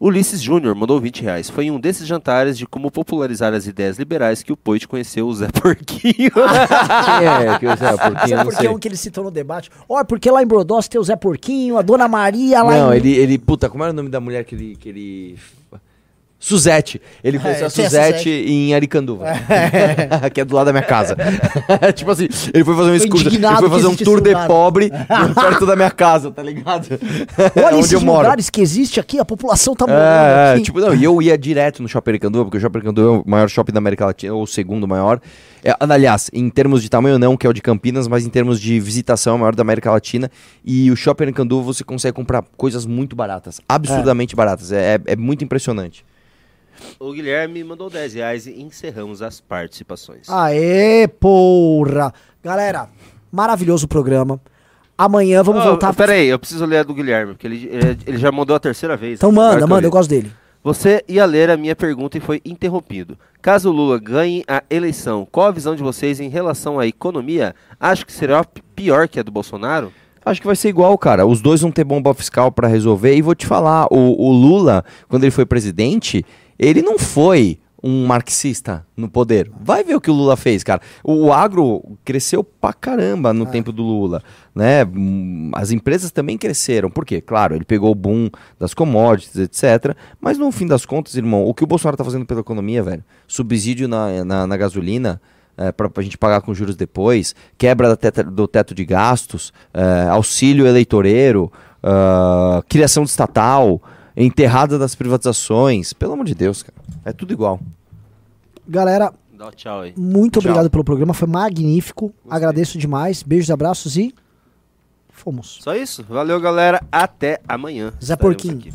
Ulisses Júnior mandou 20 reais. Foi em um desses jantares de como popularizar as ideias liberais que o Poit conheceu o Zé Porquinho. Quem é que sei? Porque Zé eu não Porquinho é um que ele citou no debate. Ó, porque lá em Brodós tem o Zé Porquinho, a Dona Maria lá Não, em... ele, ele. Puta, como era o nome da mulher que ele. Que ele... Suzete. Ele conheceu a tem a Suzete, Suzete. em Aricanduva. que é do lado da minha casa. tipo assim, ele foi fazer um excursão. Ele foi fazer um tour de pobre perto da minha casa, tá ligado? Olha Onde esses lugares que existe aqui, a população tá morando É, é, aqui. tipo, não, e eu ia direto no Shopping Aricanduva, porque o Shopping Aricanduva é o maior shopping da América Latina, ou o segundo maior. É, aliás, em termos de tamanho não, que é o de Campinas, mas em termos de visitação é o maior da América Latina. E o Shopping Aricanduva você consegue comprar coisas muito baratas, absurdamente baratas. É, é- é muito impressionante. O Guilherme mandou 10 reais e encerramos as participações. Aê, porra. Galera, maravilhoso o programa. Amanhã vamos Oh, voltar... Peraí, eu preciso ler a do Guilherme, porque ele, ele, já mandou a terceira vez. Então manda, manda, li. eu gosto dele. Você ia ler a minha pergunta e foi interrompido. Caso o Lula ganhe a eleição, qual a visão de vocês em relação à economia? Acho que será pior que a do Bolsonaro? Acho que vai ser igual, cara. Os dois vão ter bomba fiscal pra resolver. E vou te falar, o, o Lula, quando ele foi presidente, ele não foi um marxista no poder. Vai ver o que o Lula fez, cara. O, agro cresceu pra caramba no tempo do Lula, né? As empresas também cresceram. Por quê? Claro, ele pegou o boom das commodities, etc. Mas no fim das contas, irmão, o que o Bolsonaro tá fazendo pela economia, velho? Subsídio na, na, na gasolina, é, para a gente pagar com juros depois, quebra da teta- do teto de gastos, é, auxílio eleitoreiro, ah, criação de estatal, enterrada das privatizações. Pelo amor de Deus, cara. É tudo igual. Galera, Dá tchau aí. muito Tchau. obrigado pelo programa, foi magnífico. Agradeço demais. Beijos, abraços e fomos. Só isso? Valeu, galera. Até amanhã. Zé Estaremos Porquinho. aqui.